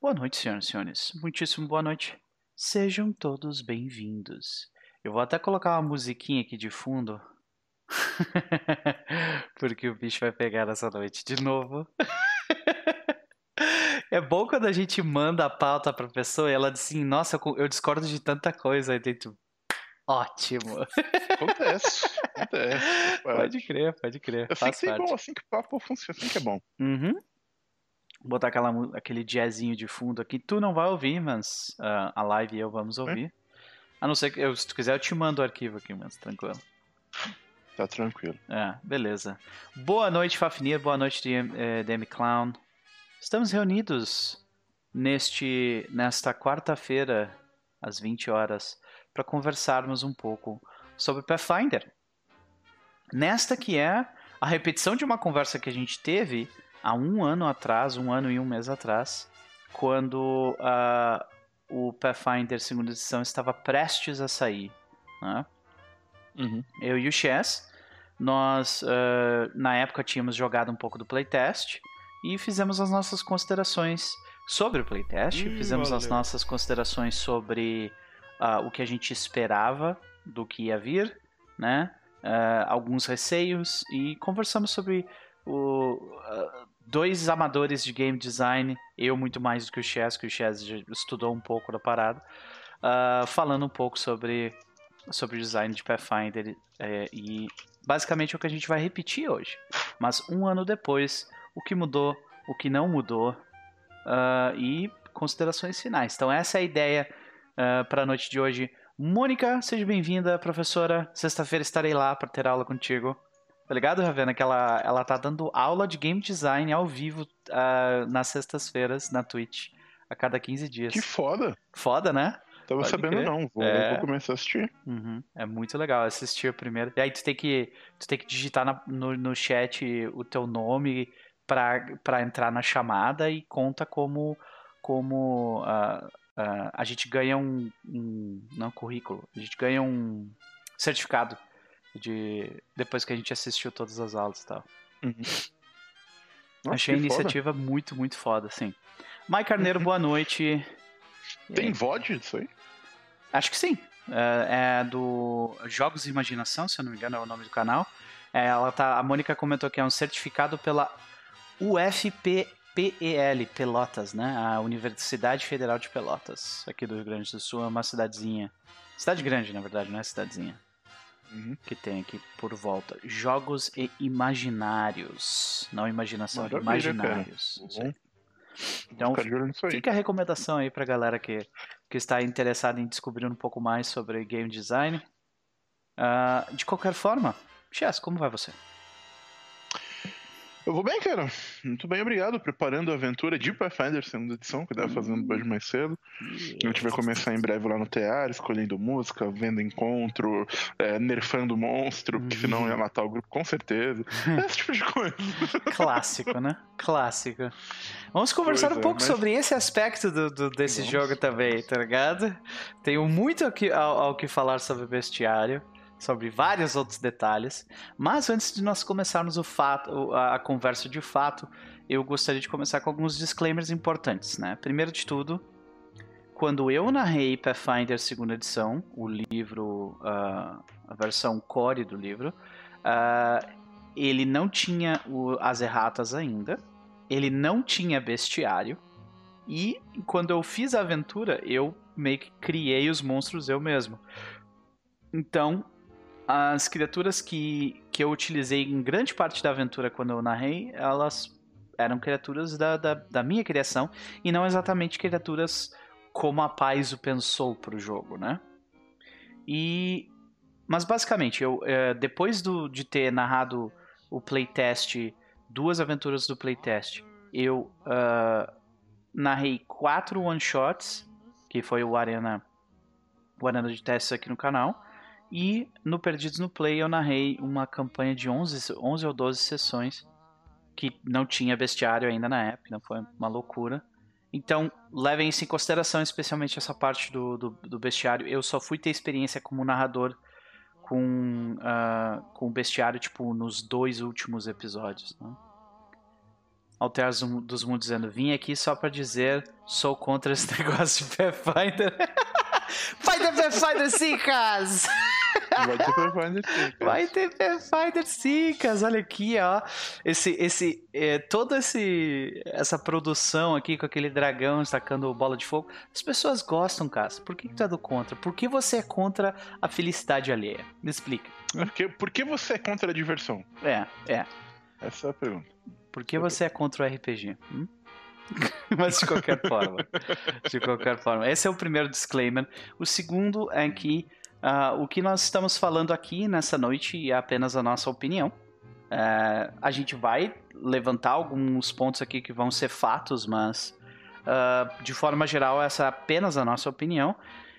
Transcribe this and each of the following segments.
Boa noite, senhoras e senhores. Muitíssimo boa noite. Sejam todos bem-vindos. Eu vou até colocar uma musiquinha aqui de fundo. Porque o bicho vai pegar essa noite de novo. É bom quando a gente manda a pauta pra pessoa e ela diz assim, nossa, eu- discordo de tanta coisa. Aí dentro, ótimo. Acontece. Acontece. Pode crer, pode crer. Assim que é bom, assim que o papo funciona, assim que é bom. Uhum. Vou botar aquela, aquele jazzinho de fundo aqui. Tu não vai ouvir, mas ah, a live e eu vamos ouvir. A não ser que, eu, se tu quiser, eu te mando o arquivo aqui, mas tranquilo. Tá tranquilo. É, beleza. Boa noite, Fafnir. Boa noite, DM, eh, DM Clown. Estamos reunidos neste, nesta quarta-feira, às 20 horas, para conversarmos um pouco sobre Pathfinder. Nesta que é a repetição de uma conversa que a gente teve há um ano atrás, um ano e um mês atrás, quando ah, o Pathfinder segunda edição estava prestes a sair. Né? Uhum. eu e o Chess, nós eh, na época tínhamos jogado um pouco do playtest e fizemos as nossas considerações sobre o playtest, Hum, fizemos as valeu. nossas considerações sobre ah, o que a gente esperava do que ia vir, né? Alguns receios e conversamos sobre o, ah, dois amadores de game design, eu muito mais do que o Chess, que o Chess estudou um pouco da parada, ah, falando um pouco sobre sobre o design de Pathfinder é, e basicamente é o que a gente vai repetir hoje. Mas um ano depois, o que mudou, o que não mudou ah, e considerações finais. Então essa é a ideia para a noite de hoje. Mônica, seja bem-vinda, professora. Sexta-feira estarei lá para ter aula contigo. Tá ligado, Ravena? Que ela, ela tá dando aula de game design ao vivo ah, nas sextas-feiras na Twitch, a cada 15 dias. Que foda. Foda, né? Tava Pode sabendo crer. não. Vou, É. vou começar a assistir. Uhum. É muito legal assistir primeiro. E aí tu tem que, tu tem que digitar na- no, no chat o teu nome pra, pra entrar na chamada e conta como, como ah, ah, a gente ganha um, um. Não currículo. A gente ganha um certificado de depois que a gente assistiu todas as aulas e tal. Uhum. Nossa, Achei a que foda. iniciativa muito, muito foda, sim. Mai Carneiro, boa noite. Tem? VOD disso aí? Acho que sim. É, é do Jogos e Imaginação, se eu não me engano, é o nome do canal. É, ela tá, a Mônica comentou que é um certificado pela UFPPEL, Pelotas, né? A Universidade Federal de Pelotas, aqui do Rio Grande do Sul. É uma cidadezinha. Cidade grande, na verdade, não é cidadezinha. Uhum. Que tem aqui por volta. Jogos e Imaginários. Não imaginação, Maravilha, imaginários. Isso aí. Bom. Então. Fica a recomendação aí pra galera que, que está interessada em descobrir um pouco mais sobre game design. Ah, de qualquer forma, Chess, como vai você? Eu vou bem, cara. Muito bem, obrigado. Preparando a aventura de Pathfinder segunda edição, que eu tava fazendo hoje mais cedo. A gente vai começar em breve lá no TR, escolhendo música, vendo encontro, é, nerfando monstro, porque senão ia matar o grupo com certeza. Esse tipo de coisa. Clássico, né? Clássico. Vamos conversar Pois um é, pouco mas- sobre esse aspecto do, do- desse Vamos. jogo também, tá ligado? Tenho muito ao que, ao, ao que falar sobre o bestiário, sobre vários outros detalhes. Mas antes de nós começarmos o fato, a, conversa de fato, eu gostaria de começar com alguns disclaimers importantes, né? Primeiro de tudo, quando eu narrei Pathfinder segunda edição, o livro, ah, a versão core do livro, ah, ele não tinha o- as erratas ainda, ele não tinha bestiário, e quando eu fiz a aventura, eu meio que criei os monstros eu mesmo. Então, as criaturas que, que eu utilizei em grande parte da aventura quando eu narrei, elas eram criaturas da, da, da minha criação e não exatamente criaturas como a Paizo pensou pro jogo, né? E mas basicamente, eu eh, depois do, de ter narrado o playtest, duas aventuras do playtest, eu ah, narrei quatro one shots, que foi o Arena, o Arena de testes aqui no canal, e no Perdidos no Play eu narrei uma campanha de 11, 11 ou 12 sessões, que não tinha bestiário ainda na época, não foi uma loucura. Então, levem isso em consideração, especialmente essa parte do, do, do bestiário. Eu só fui ter experiência como narrador com, ah, com o bestiário, tipo, nos dois últimos episódios. Né? Alter dos Mundos dizendo: Vim aqui só pra dizer, sou contra esse negócio de Pathfinder. Vai ter Pathfinder sim, Cas! Vai ter Pathfinder sim, Vai ter Pathfinder sim, Cas. Olha aqui, ó. Esse, esse, é, toda esse, essa produção aqui com aquele dragão sacando bola de fogo. As pessoas gostam, Cas. Por que, que tu é do contra? Por que você é contra a felicidade alheia? Me explica. Porque, por que você é contra a diversão? É, é. Essa é a pergunta. Por que você é contra o RPG? Hum? Mas de qualquer forma. De qualquer forma. Esse é o primeiro disclaimer. O segundo é que uh, o que nós estamos falando aqui nessa noite é apenas a nossa opinião. Uh, a gente vai levantar alguns pontos aqui que vão ser fatos, mas uh, de forma geral essa é apenas a nossa opinião.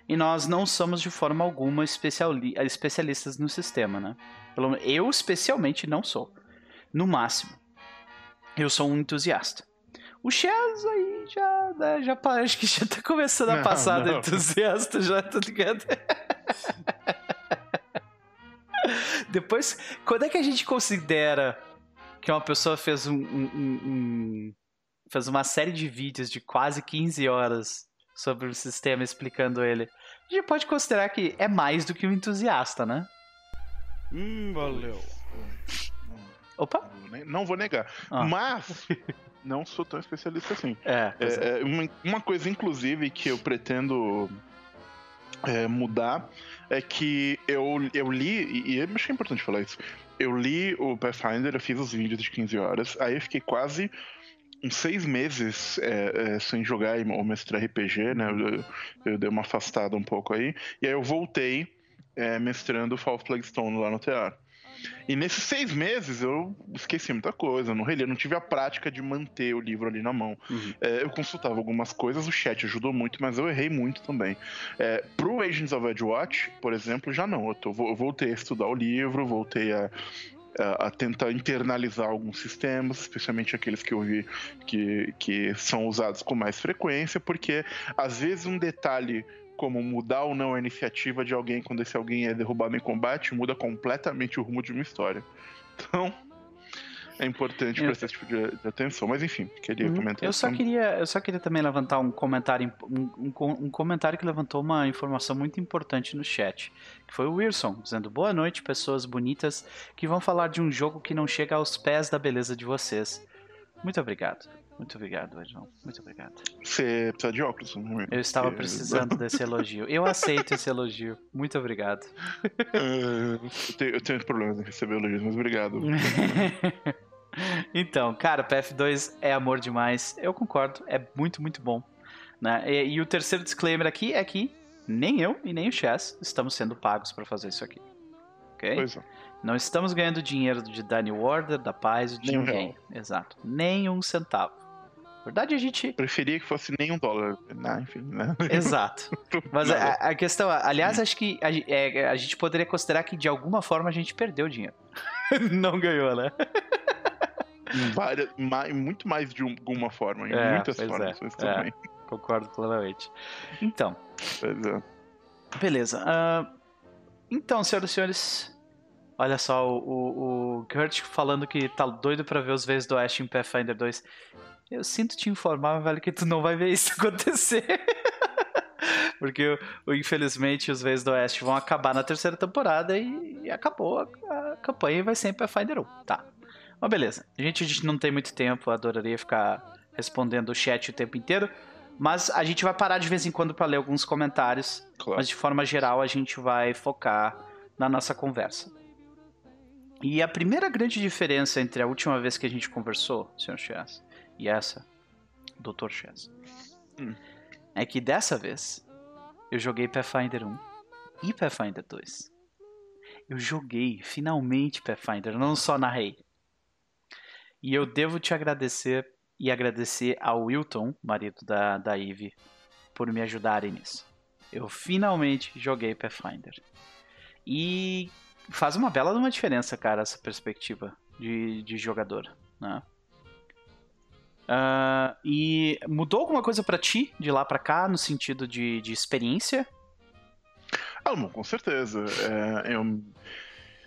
E nós não somos de forma alguma especiali especialistas no sistema, né? Eu especialmente não sou. No máximo, eu sou um entusiasta. O Chaz aí já, né, já acho que já tá começando a passar do entusiasta já, tá ligado? Depois, quando é que a gente considera que uma pessoa fez um, um, um, fez uma série de vídeos de quase 15 horas sobre o sistema explicando ele? A gente pode considerar que é mais do que um entusiasta, né? Hum, valeu. Opa! Não vou negar. Ah. Mas não sou tão especialista assim. É, é, é. Uma, uma, coisa, inclusive, que eu pretendo é, mudar é que eu, eu li, e, e acho que é importante falar isso. Eu li o Pathfinder, eu fiz os vídeos de 15 horas, aí eu fiquei quase uns seis meses é, é, sem jogar ou mestrar RPG, né? Eu, eu, dei uma afastada um pouco aí. E aí eu voltei é, mestrando Fall Plaguestone lá no teatro. E nesses seis meses eu esqueci muita coisa, não reli, não tive a prática de manter o livro ali na mão. Uhum. É, eu consultava algumas coisas, o chat ajudou muito, mas eu errei muito também. É, pro Agents of Edgewatch, por exemplo, já não. Eu, tô, eu voltei a estudar o livro, voltei a, a, tentar internalizar alguns sistemas, especialmente aqueles que eu vi que, que são usados com mais frequência, porque às vezes um detalhe como mudar ou não a iniciativa de alguém quando esse alguém é derrubado em combate, muda completamente o rumo de uma história. Então, é importante prestar esse tipo de, de, atenção. Mas enfim, queria uhum. comentar. Eu só queria, eu só queria também levantar um comentário, um, um, um, comentário que levantou uma informação muito importante no chat, que foi o Wilson dizendo boa noite, pessoas bonitas que vão falar de um jogo que não chega aos pés da beleza de vocês. Muito obrigado. Muito obrigado, Edson. Muito obrigado. Você precisa de óculos, não é? Eu estava precisando desse elogio. Eu aceito esse elogio. Muito obrigado. Uh, eu, tenho, eu tenho problemas em receber elogios, mas obrigado. então, cara, PF2 é amor demais. Eu concordo. É muito, muito bom. Né? E, e o terceiro disclaimer aqui é que nem eu e nem o Chess estamos sendo pagos para fazer isso aqui. Ok? Pois é. Não estamos ganhando dinheiro de Danny Warder, da paz, de nem ninguém. Exato. Nem um centavo. Na verdade, a gente. Preferia que fosse nem um dólar. Né? Enfim, né? Exato. Mas a, a, questão, aliás, acho que a, é, a, gente poderia considerar que de alguma forma a gente perdeu dinheiro. Não ganhou, né? Várias, muito mais de alguma forma, em é, muitas formas é, também. É, concordo plenamente. Então. Pois é. Beleza. Uh, então, senhoras e senhores, olha só, o, o, o Kurt falando que tá doido para ver os vezes do Oeste em Pathfinder 2. Eu sinto te informar, velho, que tu não vai ver isso acontecer. Porque, infelizmente, os Vezes do Oeste vão acabar na terceira temporada e, e acabou a, a, campanha e vai ser em Pathfinder 1. Tá. Mas beleza. A gente, a gente não tem muito tempo, adoraria ficar respondendo o chat o tempo inteiro. Mas a gente vai parar de vez em quando para ler alguns comentários. Claro. Mas de forma geral, a gente vai focar na nossa conversa. E a primeira grande diferença entre a última vez que a gente conversou, Sr. Chess, e essa, Dr. Chess, hum. é que dessa vez eu joguei Pathfinder 1 e Pathfinder 2. Eu joguei finalmente Pathfinder, não só narrei. E eu devo te agradecer e agradecer ao Wilton, marido da, da Eve, por me ajudarem nisso. Eu finalmente joguei Pathfinder. E faz uma bela uma diferença, cara, essa perspectiva de, de jogador, né? Uh, e mudou alguma coisa para ti de lá para cá, no sentido de, de experiência? Ah, com certeza. É, eu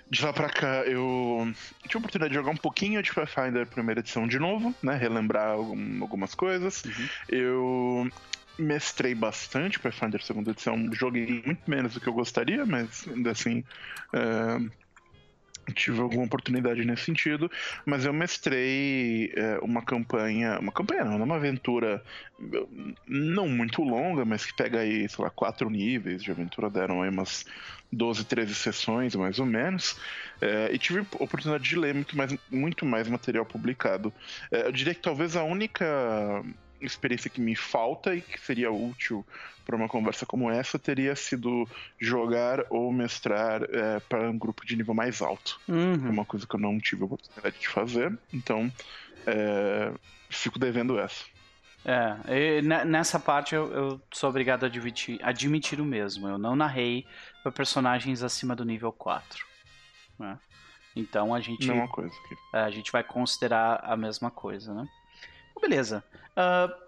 de lá pra cá, eu tive a oportunidade de jogar um pouquinho de Pathfinder primeira edição de novo, né? Relembrar algum, algumas coisas. Uhum. Eu mestrei bastante Pathfinder segunda edição. Joguei muito menos do que eu gostaria, mas ainda assim. É tive alguma oportunidade nesse sentido, mas eu mestrei é, uma campanha, uma campanha não, uma aventura não muito longa, mas que pega aí, sei lá, quatro níveis de aventura, deram aí umas 12, 13 sessões, mais ou menos, é, e tive oportunidade de ler muito mais, muito mais material publicado. É, eu diria que talvez a única experiência que me falta e que seria útil para uma conversa como essa teria sido jogar ou mestrar é, para um grupo de nível mais alto. Uhum. É uma coisa que eu não tive a oportunidade de fazer, então é, fico devendo essa. É, nessa parte eu, eu, sou obrigado a admitir, admitir o mesmo. Eu não narrei para personagens acima do nível 4. Né? Então a gente. Mesma coisa aqui. É, a gente vai considerar a mesma coisa, né? Beleza. Uh,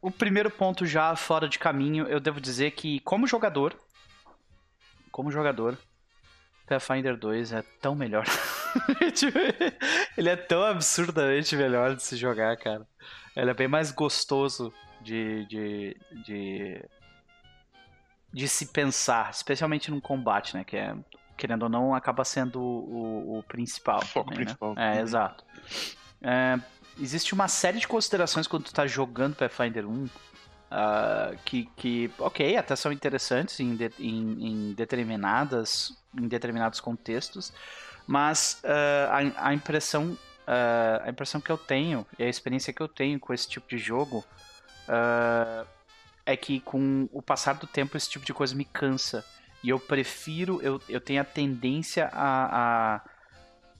o primeiro ponto já fora de caminho, eu devo dizer que como jogador, como jogador, Pathfinder 2 é tão melhor. Tipo, ele é tão absurdamente melhor de se jogar, cara. Ele é bem mais gostoso de, de, de, de se pensar, especialmente num combate, né? Que é, querendo ou não, acaba sendo o, o principal. O foco também, principal. Né? É, uhum. exato. É, existe uma série de considerações quando tu tá jogando Pathfinder 1 uh, ah, que, que, ok, até são interessantes em, de, em, em, determinadas, em determinados contextos, mas uh, a, a, impressão uh, a impressão que eu tenho e a experiência que eu tenho com esse tipo de jogo é que com o passar do tempo esse tipo de coisa me cansa. E eu prefiro, eu, eu tenho a tendência a, a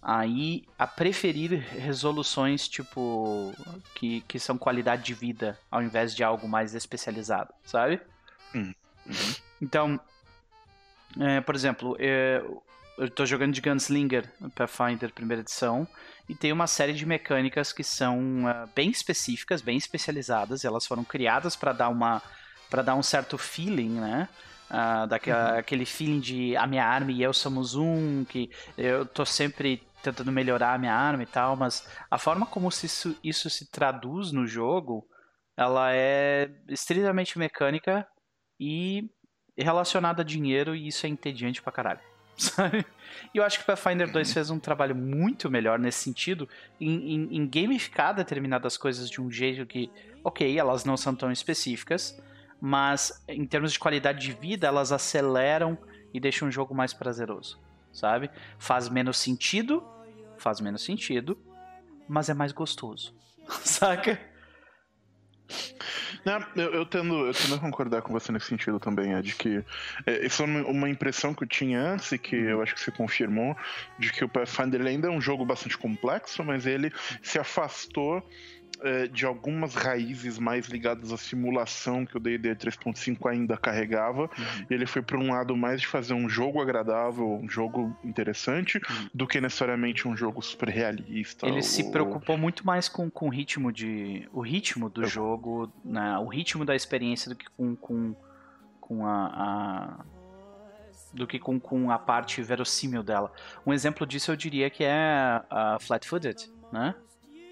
aí a preferir resoluções tipo que, que são qualidade de vida ao invés de algo mais especializado, sabe? Hum. Uhum. Então, é, por exemplo, é, eu estou jogando de Gunslinger Pathfinder primeira edição e tem uma série de mecânicas que são uh, bem específicas, bem especializadas. Elas foram criadas para dar uma para dar um certo feeling, né? Uh, daquele uhum. feeling de a minha arma e eu somos um, que eu tô sempre tentando melhorar a minha arma e tal, mas a forma como isso, isso se traduz no jogo, ela é estritamente mecânica e relacionada a dinheiro, e isso é entediante pra caralho. Sabe? E eu acho que Pathfinder 2 fez um trabalho muito melhor nesse sentido, em, em, em gamificar determinadas coisas de um jeito que, ok, elas não são tão específicas, mas em termos de qualidade de vida, elas aceleram e deixam o jogo mais prazeroso sabe? Faz menos sentido, faz menos sentido, mas é mais gostoso, saca? Não, eu, eu, tendo, eu tendo a concordar com você nesse sentido também, é de que é, isso é uma impressão que eu tinha antes e que eu acho que se confirmou, de que o Pathfinder ainda é um jogo bastante complexo, mas ele se afastou é, de algumas raízes mais ligadas à simulação que o D&D 3.5 ainda carregava. Uhum. E ele foi para um lado mais de fazer um jogo agradável, um jogo interessante, uhum. do que necessariamente um jogo super realista. Ele ou... se preocupou muito mais com, com o ritmo de o ritmo do Eu... jogo, né, o ritmo da experiência do que com, com, com a, a do que com, com a parte verossímil dela. Um exemplo disso eu diria que é a Flat-Footed, né?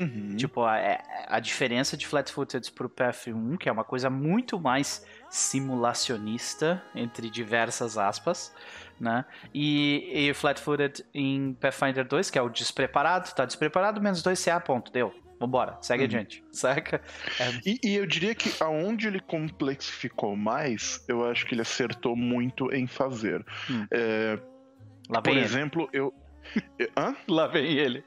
Uhum. Tipo, a, é, a diferença de Flat-Footed pro PF1, que é uma coisa muito mais simulacionista, entre diversas aspas, né? E, e Flat-Footed em Pathfinder 2, que é o despreparado, tá despreparado, menos 2 CA, ponto, deu. Vambora, segue uhum. adiante, saca? É... E, e, eu diria que aonde ele complexificou mais, eu acho que ele acertou muito em fazer. Hum. É, por exemplo, eu, Hã? Lá vem ele.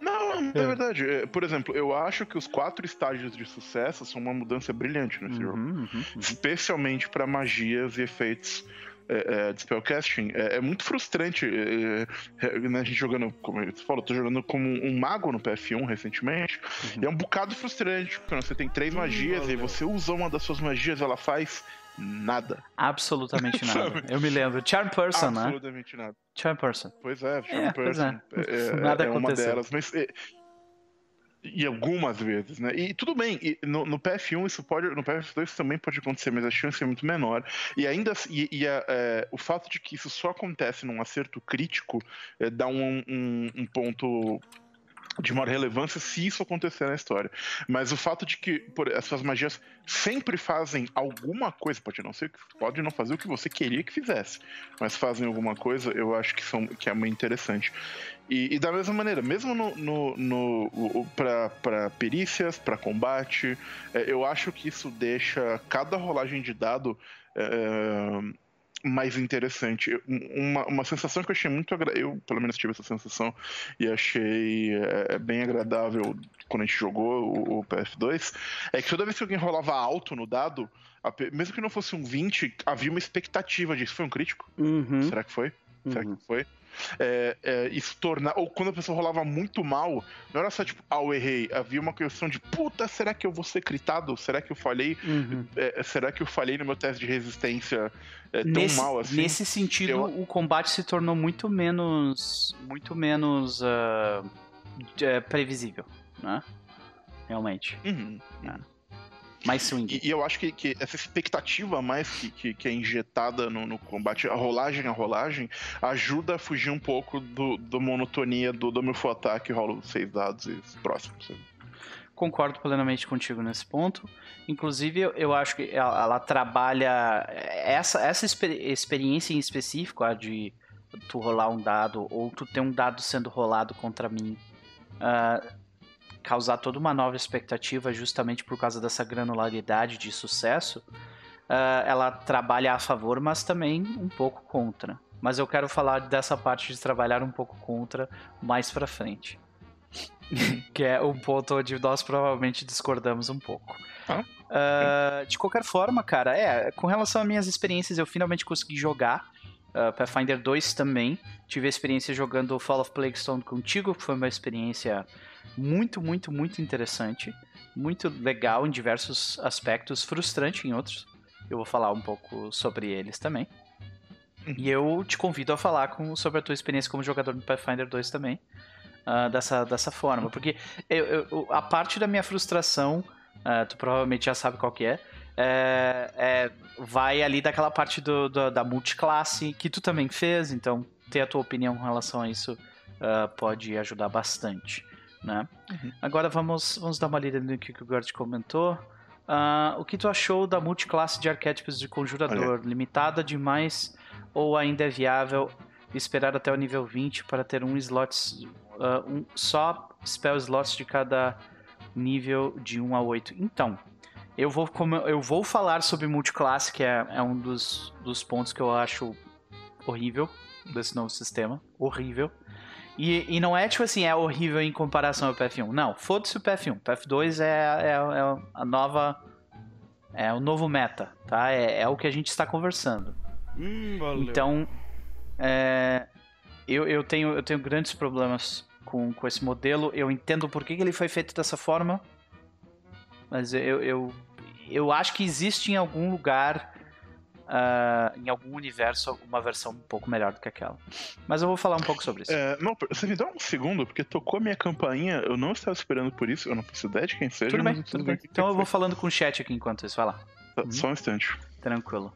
Não, é verdade. É, por exemplo, eu acho que os quatro estágios de sucesso são uma mudança brilhante nesse uhum, jogo. Uhum, uhum. Especialmente para magias e efeitos é, é, de spellcasting. É, é muito frustrante é, é, né, a gente jogando, como você falou, tô jogando como um mago no PF1 recentemente. Uhum. E é um bocado frustrante, porque você tem três magias e você usa uma das suas magias, ela faz nada. Absolutamente nada. Eu me lembro. Charm Person, Absolutamente né? Absolutamente nada. Charm Person. Pois é, Charm é, Person. É, é, nada é uma delas. Mas E algumas vezes, né? E tudo bem, e no, no, PF1 isso pode, no PF2 isso também pode acontecer, mas a chance é muito menor. E ainda e, e a, é, o fato de que isso só acontece num acerto crítico é, dá um, um, um ponto de maior relevância se isso acontecer na história. Mas o fato de que por, essas magias sempre fazem alguma coisa, pode não ser, pode não fazer o que você queria que fizesse, mas fazem alguma coisa, eu acho que, são, que é muito interessante. E, e da mesma maneira, mesmo no, no, no para perícias, para combate, é, eu acho que isso deixa cada rolagem de dado é, mais interessante. Uma, uma sensação que eu achei muito agradável, eu pelo menos tive essa sensação e achei é, bem agradável quando a gente jogou o, o, PF2, é que toda vez que alguém rolava alto no dado, mesmo que não fosse um 20, havia uma expectativa disso. Foi um crítico? Uhum. Será que foi? Uhum. Será que foi? É, é, isso tornar. Ou quando a pessoa rolava muito mal, não era só tipo, ah, eu errei. Havia uma questão de, puta, será que eu vou ser critado? Será que eu falhei? Uhum. É, será que eu falhei no meu teste de resistência é, tão nesse, mal assim? Nesse sentido, eu... o combate se tornou muito menos. Muito menos. Uh, previsível, né? Realmente. Uhum. É mais swing. E, e, eu acho que, que, essa expectativa mais que, que, que é injetada no, no, combate, a rolagem a rolagem, ajuda a fugir um pouco do, do monotonia do, do meu full ataque rola seis dados e próximos. Sabe? Concordo plenamente contigo nesse ponto. Inclusive, eu, eu acho que ela, ela, trabalha essa, essa exper experiência em específico, a de tu rolar um dado ou tu ter um dado sendo rolado contra mim. Uh, causar toda uma nova expectativa justamente por causa dessa granularidade de sucesso, uh, ela trabalha a favor, mas também um pouco contra. Mas eu quero falar dessa parte de trabalhar um pouco contra mais pra frente. que é um ponto onde nós provavelmente discordamos um pouco. Uh, de qualquer forma, cara, é, com relação às minhas experiências, eu finalmente consegui jogar uh, Pathfinder 2 também. Tive a experiência jogando Fall of Plaguestone contigo, que foi uma experiência muito, muito, muito interessante. Muito legal em diversos aspectos, frustrante em outros. Eu vou falar um pouco sobre eles também. Uhum. E eu te convido a falar com, sobre a tua experiência como jogador do Pathfinder 2 também. Uh, dessa, dessa forma. Porque eu, eu, a parte da minha frustração, uh, tu provavelmente já sabe qual que é, é, é vai ali daquela parte do, do, da multiclasse que tu também fez, então ter a tua opinião com relação a isso uh, pode ajudar bastante né? Uhum. Agora vamos, vamos dar uma lida no que o Gord comentou. Uh, o que tu achou da multiclasse de arquétipos de conjurador? Olha. Limitada demais ou ainda é viável esperar até o nível 20 para ter um slot, uh, um, só spell slots de cada nível de 1 a 8? Então, eu vou, eu vou falar sobre multiclasse, que é, é um dos, dos pontos que eu acho horrível desse novo sistema. Horrível. E, e não é tipo assim, é horrível em comparação ao PF1. Não, foda-se o PF1. O PF2 é, é, é, a nova. É o novo meta, tá? É, é o que a gente está conversando. Hum, valeu. Então, é, eu, eu, tenho, eu tenho grandes problemas com, com esse modelo. Eu entendo por que, que ele foi feito dessa forma. Mas eu, eu, eu acho que existe em algum lugar uh, em algum universo alguma versão um pouco melhor do que aquela. Mas eu vou falar um pouco sobre isso. É, não, você me dá um segundo, porque tocou a minha campainha, eu não estava esperando por isso, eu não faço ideia de quem seja. Tudo bem, tudo bem. Então eu vou falando com o chat aqui enquanto isso, vai lá. Tá, uhum. Só um instante. Tranquilo.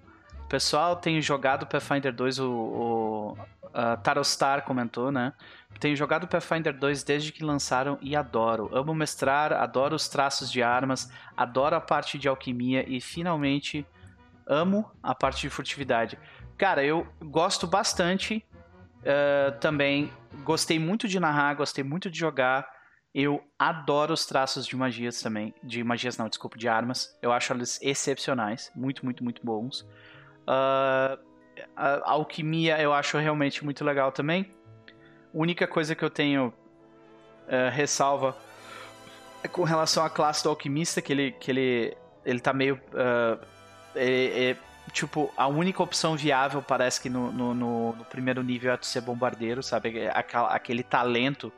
Pessoal, tenho jogado Pathfinder 2, o, o uh, Tarostar comentou, né? Tenho jogado Pathfinder 2 desde que lançaram e adoro. Amo mestrar, adoro os traços de armas, adoro a parte de alquimia e finalmente amo a parte de furtividade. Cara, eu gosto bastante. Uh, também gostei muito de narrar, gostei muito de jogar. Eu adoro os traços de magias também. De magias não, desculpa, de armas. Eu acho eles excepcionais. Muito, muito, muito bons. Uh, a alquimia eu acho realmente muito legal também. Única coisa que eu tenho uh, ressalva é com relação à classe do alquimista, que ele, que ele, ele tá meio uh, é, é, tipo, a única opção viável parece que no, no, no, no primeiro nível é tu ser bombardeiro, sabe? É aquele talento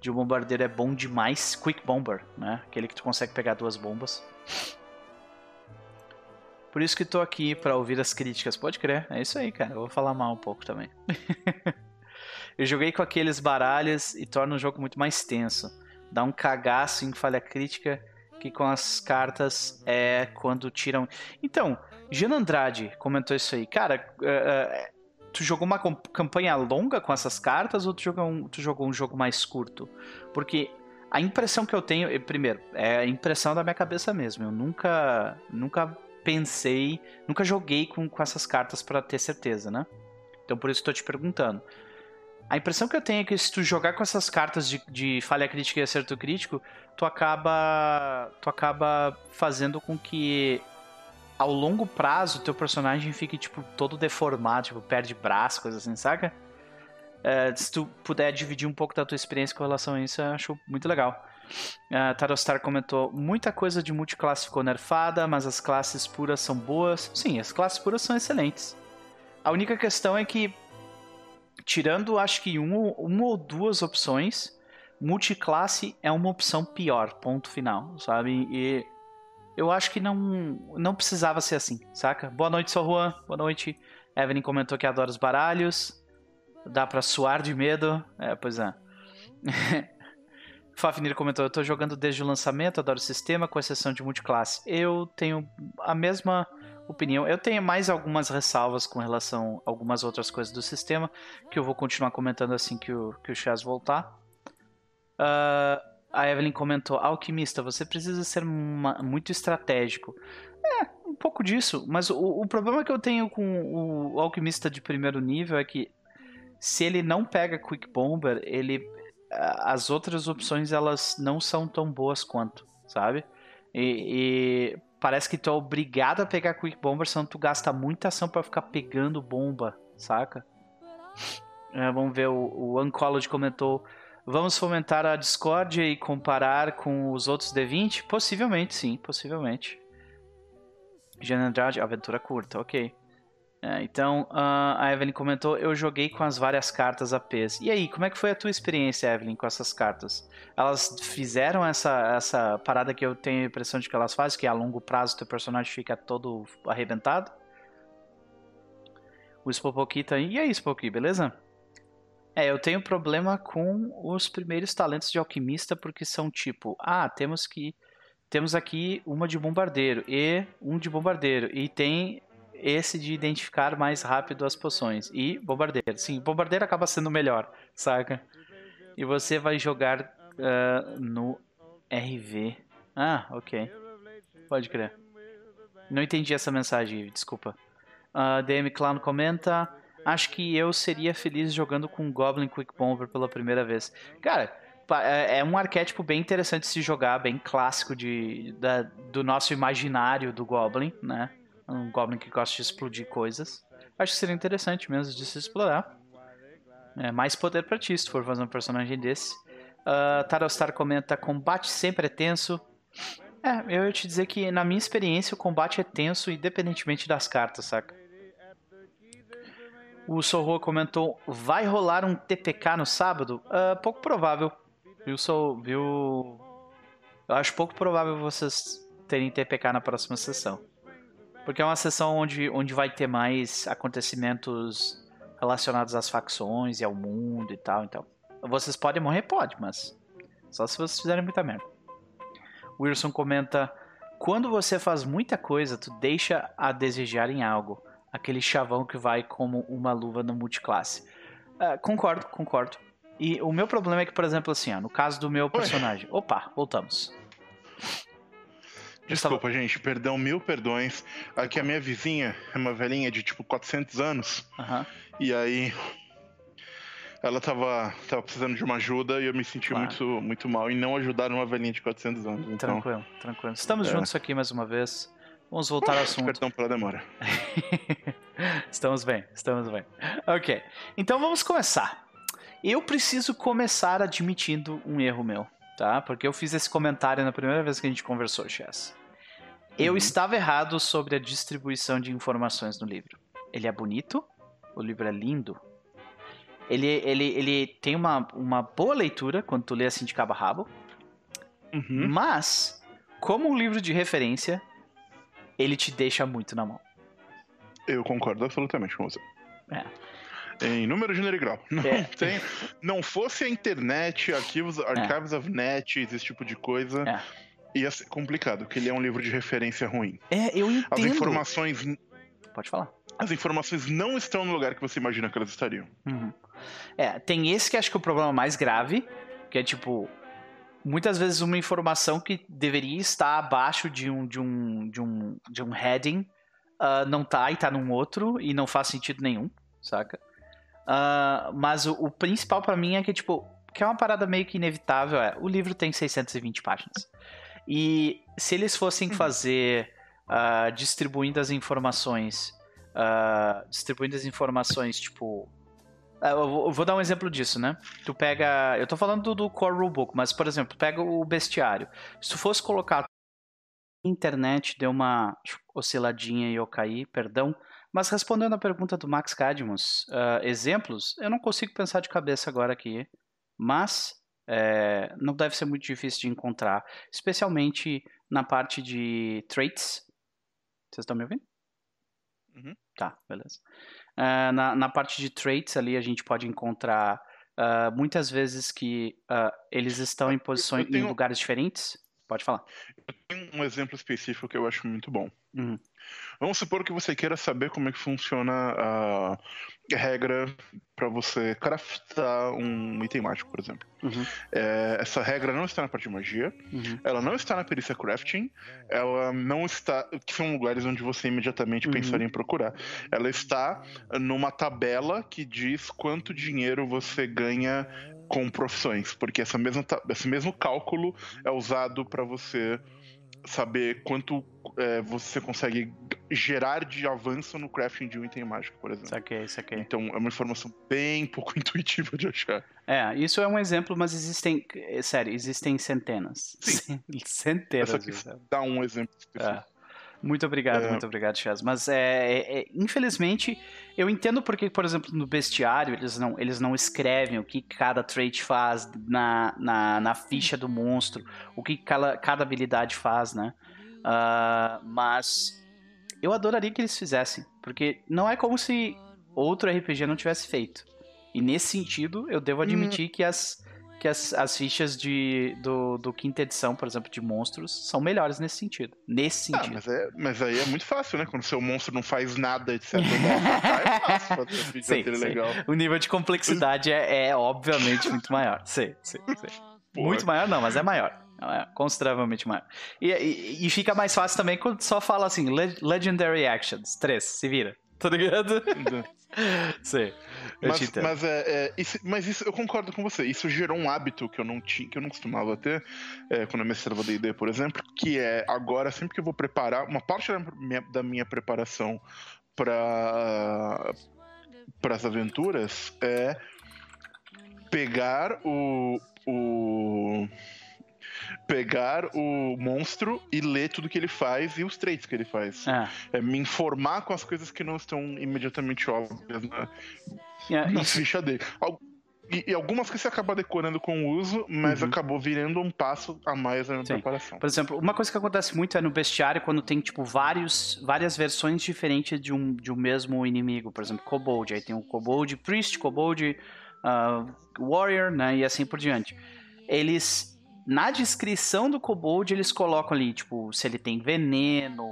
de um bombardeiro é bom demais. Quick Bomber, né? Aquele que tu consegue pegar duas bombas. Por isso que tô aqui para ouvir as críticas. Pode crer, é isso aí, cara. Eu vou falar mal um pouco também. eu joguei com aqueles baralhos e torna o jogo muito mais tenso. dá um cagaço em falha crítica que com as cartas é quando tiram. Então, Jean Andrade comentou isso aí. Cara, uh, tu jogou uma campanha longa com essas cartas ou tu jogou, um, tu jogou um jogo mais curto? Porque a impressão que eu tenho, primeiro, é a impressão da minha cabeça mesmo. Eu nunca, nunca pensei, nunca joguei com, com essas cartas para ter certeza, né? Então por isso estou te perguntando. A impressão que eu tenho é que se tu jogar com essas cartas de, de falha crítica e acerto crítico, tu acaba, tu acaba fazendo com que ao longo prazo teu personagem fique tipo todo deformado, tipo perde braço, coisa assim, saca? É, se tu puder dividir um pouco da tua experiência com relação a isso, eu acho muito legal. Uh, Tarostar comentou: muita coisa de multiclasse ficou nerfada, mas as classes puras são boas. Sim, as classes puras são excelentes. A única questão é que, tirando acho que um, uma ou duas opções, multiclasse é uma opção pior, ponto final, sabe? E eu acho que não, não precisava ser assim, saca? Boa noite, sou Juan. Boa noite. Evelyn comentou que adora os baralhos. Dá pra suar de medo. É, pois é. Fafnir comentou: Eu tô jogando desde o lançamento, adoro o sistema, com exceção de multiclasse. Eu tenho a mesma opinião. Eu tenho mais algumas ressalvas com relação a algumas outras coisas do sistema, que eu vou continuar comentando assim que o, que o Chaz voltar. Uh, a Evelyn comentou: Alquimista, você precisa ser uma, muito estratégico. É, um pouco disso, mas o, o problema que eu tenho com o, alquimista de primeiro nível é que se ele não pega Quick Bomber, ele as outras opções elas não são tão boas quanto, sabe? E, e parece que tu é obrigado a pegar Quick Bomber, senão tu gasta muita ação para ficar pegando bomba, saca? É, vamos ver, o, o Uncolled comentou Vamos fomentar a discórdia e comparar com os outros D20? Possivelmente, sim, possivelmente. Jean Andrade, aventura curta, ok. É, então, uh, a Evelyn comentou: eu joguei com as várias cartas APs. E aí, como é que foi a tua experiência, Evelyn, com essas cartas? Elas fizeram essa, essa parada que eu tenho a impressão de que elas fazem, que a longo prazo teu personagem fica todo arrebentado? O Spopoki tá aí. E aí, Spopoki, beleza? É, eu tenho problema com os primeiros talentos de alquimista, porque são tipo: ah, temos que. Temos aqui uma de bombardeiro e um de bombardeiro. E tem esse de identificar mais rápido as poções. E bombardeiro. Sim, bombardeiro acaba sendo melhor, saca? E você vai jogar uh, no RV. Ah, ok. Pode crer. Não entendi essa mensagem, desculpa. Uh, DM Clown comenta. Acho que eu seria feliz jogando com Goblin Quick Bomber pela primeira vez. Cara, é, é um arquétipo bem interessante de se jogar, bem clássico de, da, do nosso imaginário do Goblin, né? um Goblin que gosta de explodir coisas. Acho que seria interessante mesmo de se explorar. É, mais poder pra ti, se for fazer um personagem desse. Uh, Tarostar comenta: combate sempre é tenso. É, eu ia te dizer que na minha experiência o combate é tenso independentemente das cartas, saca? O Sorro comentou: vai rolar um TPK no sábado? Uh, pouco provável. Viu, Sou, viu? Eu acho pouco provável vocês terem TPK na próxima sessão. Porque é uma sessão onde, onde vai ter mais acontecimentos relacionados às facções e ao mundo e tal. Então, vocês podem morrer? Pode, mas só se vocês fizerem muita merda. Wilson comenta: Quando você faz muita coisa, tu deixa a desejar em algo. Aquele chavão que vai como uma luva no multiclasse. Uh, concordo, concordo. E o meu problema é que, por exemplo, assim, ó, no caso do meu personagem. Oi. Opa, voltamos. Desculpa, estava... gente, perdão, mil perdões. Aqui a minha vizinha é uma velhinha de tipo 400 anos. Uhum. E aí ela tava, tava precisando de uma ajuda e eu me senti claro. muito, muito mal em não ajudar uma velhinha de 400 anos. Então, tranquilo, tranquilo. Estamos é... juntos aqui mais uma vez. Vamos voltar ao assunto. Perdão pela demora. estamos bem, estamos bem. Ok, então vamos começar. Eu preciso começar admitindo um erro meu, tá? Porque eu fiz esse comentário na primeira vez que a gente conversou, Chess. Eu uhum. estava errado sobre a distribuição de informações no livro. Ele é bonito, o livro é lindo. Ele, ele, ele tem uma, uma boa leitura quando tu lê assim de cabo a rabo. Uhum. Mas, como um livro de referência, ele te deixa muito na mão. Eu concordo absolutamente com você. É. Em número, gênero e grau. Não, É. tem, não fosse a internet, arquivos, archives of net, esse tipo de coisa, É. ia ser complicado, porque ele é um livro de referência ruim. É, eu As entendo. informações, Pode falar. as informações não estão no lugar que você imagina que elas estariam. Uhum. É, tem esse que acho que é o problema mais grave, que é tipo muitas vezes uma informação que deveria estar abaixo de um de um de um de um heading ah, não tá e tá num outro e não faz sentido nenhum, saca? Ah, mas o, o principal pra mim é que tipo que é uma parada meio que inevitável é o livro tem 620 páginas e se eles fossem Uhum. fazer ah, distribuindo as informações distribuindo as informações tipo Eu vou, eu vou dar um exemplo disso, né? Tu pega. Eu tô falando do, Core Rulebook, mas, por exemplo, pega o bestiário. Se tu fosse colocar. Internet deu uma osciladinha e eu caí, perdão. Mas respondendo a pergunta do Max Cadmus, ah, exemplos, eu não consigo pensar de cabeça agora aqui, mas é, não deve ser muito difícil de encontrar, especialmente na parte de traits. Vocês estão me ouvindo? Uhum. Tá, beleza. Ah, na, na parte de traits ali a gente pode encontrar ah, muitas vezes que ah, eles estão em posições tenho- em lugares diferentes. Pode falar. Tem um exemplo específico que eu acho muito bom. Uhum. Vamos supor que você queira saber como é que funciona a regra para você craftar um item mágico, por exemplo. Uhum. É, essa regra não está na parte de magia, Uhum. ela não está na perícia crafting, ela não está. que são lugares onde você imediatamente Uhum. pensaria em procurar. Ela está numa tabela que diz quanto dinheiro você ganha com profissões, porque essa mesma, esse mesmo cálculo é usado para você saber quanto é, você consegue gerar de avanço no crafting de um item mágico, por exemplo. Saquei, saquei. Então é uma informação bem pouco intuitiva de achar. É, isso é um exemplo, mas existem. é, Sério, existem centenas. centenas Essa de aqui dá um exemplo específico. É. Muito obrigado, É. muito obrigado, Chaz. Mas é, é- é- infelizmente eu entendo porque, por exemplo, no bestiário eles não, eles não escrevem o que cada trait faz na, na, na ficha do monstro, o que cada, cada habilidade faz, né? Ah, mas eu adoraria que eles fizessem, porque não é como se outro RPG não tivesse feito. E nesse sentido, eu devo admitir que as que as, as fichas de, do, do quinta edição, por exemplo, de monstros, são melhores nesse sentido. Nesse Ah, sentido. mas, é, mas aí é muito fácil, né? Quando seu monstro não faz nada, etc. é fácil fazer Sim, sim. legal. O nível de complexidade é, é, obviamente muito maior. Sim, sim, sim. Pô, Muito maior não, mas é maior. É consideravelmente maior. E, e- e fica mais fácil também quando só fala assim, Le- Legendary Actions, três, se vira. Tá ligado? Sim. Mas, mas, é, é, isso, mas isso eu concordo com você. Isso gerou um hábito que eu não tinha, que eu não costumava ter é, quando eu mestrava D&D, por exemplo, que é agora sempre que eu vou preparar uma parte da minha, da minha preparação para para as aventuras é pegar o, o pegar o monstro e ler tudo que ele faz e os traits que ele faz. É. É me informar com as coisas que não estão imediatamente óbvias na, É, na ficha dele. Al- E, e algumas que você acaba decorando com o uso, mas Uhum. acabou virando um passo a mais na Sim. preparação. Por exemplo, uma coisa que acontece muito é no bestiário quando tem, tipo, vários, várias versões diferentes de um, de um mesmo inimigo. Por exemplo, Kobold. Aí tem o Kobold Priest, Kobold ah, Warrior, né? E assim por diante. Eles, na descrição do Kobold, eles colocam ali, tipo, se ele tem veneno,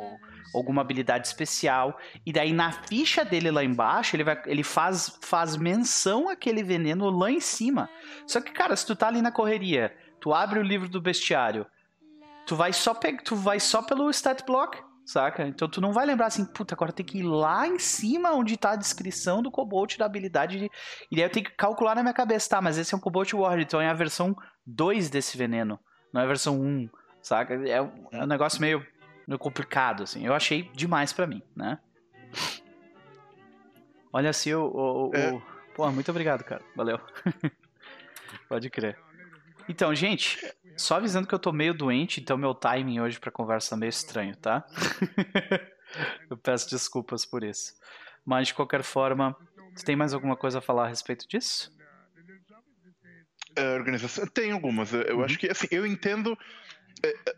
alguma habilidade especial. E daí na ficha dele lá embaixo, ele, vai, ele faz, faz menção àquele veneno lá em cima. Só que, cara, se tu tá ali na correria, tu abre o livro do bestiário, tu vai só pe... tu vai só pelo stat block, saca? Então tu não vai lembrar assim, puta, agora tem que ir lá em cima onde tá a descrição do Cobalt da habilidade. De... E daí eu tenho que calcular na minha cabeça, tá, mas esse é um Cobalt Warrior, então é a versão 2 desse veneno, não é a versão 1, saca? É um, é um negócio meio, meio complicado, assim. Eu achei demais pra mim, né? Olha assim, o. o, o- É. o- Pô, muito obrigado, cara. Valeu. Pode crer. Então, gente, só avisando que eu tô meio doente, então meu timing hoje pra conversa tá meio estranho, tá? eu peço desculpas por isso. Mas de qualquer forma, você tem mais alguma coisa a falar a respeito disso? É, organização. Tem algumas. Eu Uhum. acho que, assim, eu entendo é, é,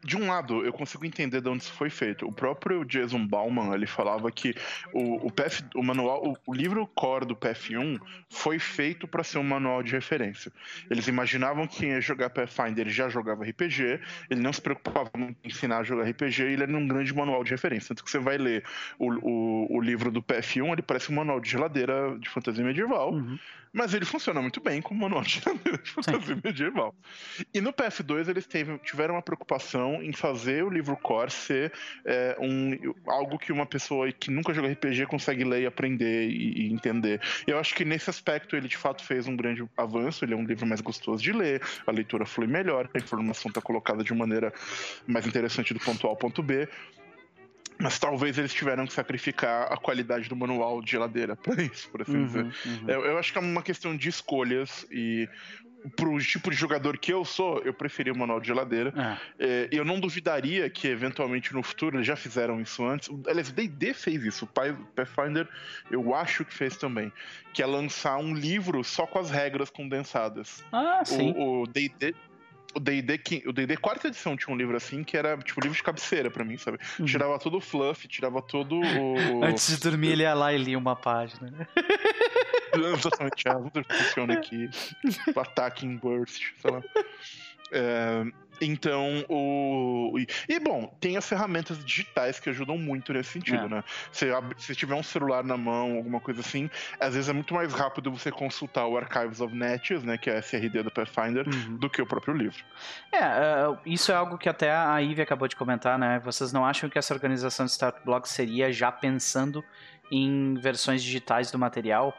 de um lado, eu consigo entender de onde isso foi feito. O próprio Jason Bauman, ele falava que o, o, PF, o manual, o, o livro core do PF1 foi feito para ser um manual de referência. Eles imaginavam que quem ia jogar Pathfinder já jogava RPG, ele não se preocupava em ensinar a jogar RPG, ele era um grande manual de referência. Tanto que você vai ler o, o, o livro do PF1, ele parece um manual de geladeira de fantasia medieval. Uhum. Mas ele funciona muito bem como manual de fantasia medieval. E no PF2 eles teve, tiveram uma preocupação em fazer o livro core ser é, um, algo que uma pessoa que nunca jogou RPG consegue ler e aprender e, e, entender. Eu acho que nesse aspecto ele de fato fez um grande avanço. Ele é um livro mais gostoso de ler, a leitura flui melhor, a informação está colocada de maneira mais interessante do ponto A ao ponto B. Mas talvez eles tiveram que sacrificar a qualidade do manual de geladeira para isso, por assim uhum, dizer. Uhum. Eu, eu, acho que é uma questão de escolhas e pro tipo de jogador que eu sou, eu preferia o manual de geladeira. É. É, eu não duvidaria que eventualmente no futuro eles já fizeram isso antes. Aliás, o D&D fez isso. O Pathfinder eu acho que fez também, que é lançar um livro só com as regras condensadas. Ah, sim. O D&D o D&D o D&D quarta edição tinha um livro assim que era tipo livro de cabeceira para mim, sabe? Uhum. Tirava todo o fluff, tirava todo o Antes de dormir ele ia lá e lia uma página. Exatamente, ah, funciona aqui. Ataque em burst, sei lá. É, então, o. E, bom, tem as ferramentas digitais que ajudam muito nesse sentido, é. né? Se, se tiver um celular na mão, alguma coisa assim, às vezes é muito mais rápido você consultar o Archives of Natchez, né? Que é a SRD do Pathfinder, uhum. do que o próprio livro. É, uh, isso é algo que até a Ivy acabou de comentar, né? Vocês não acham que essa organização de Start Block seria já pensando em versões digitais do material?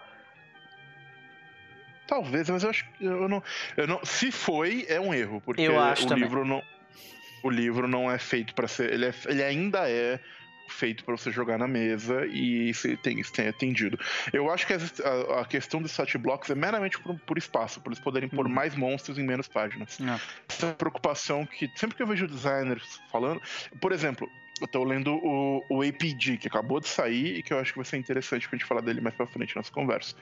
Talvez, mas eu acho que eu não, eu não. Se foi, é um erro, porque o também. livro não. O livro não é feito para ser. Ele, é, ele ainda é feito para você jogar na mesa e isso tem, isso tem atendido. Eu acho que a, a questão dos stat blocks é meramente por, por espaço, para eles poderem pôr uhum. mais monstros em menos páginas. Não. Essa é preocupação que sempre que eu vejo designers falando, por exemplo, eu tô lendo o, o APG, que acabou de sair e que eu acho que vai ser interessante pra gente falar dele mais pra frente na nossa conversa.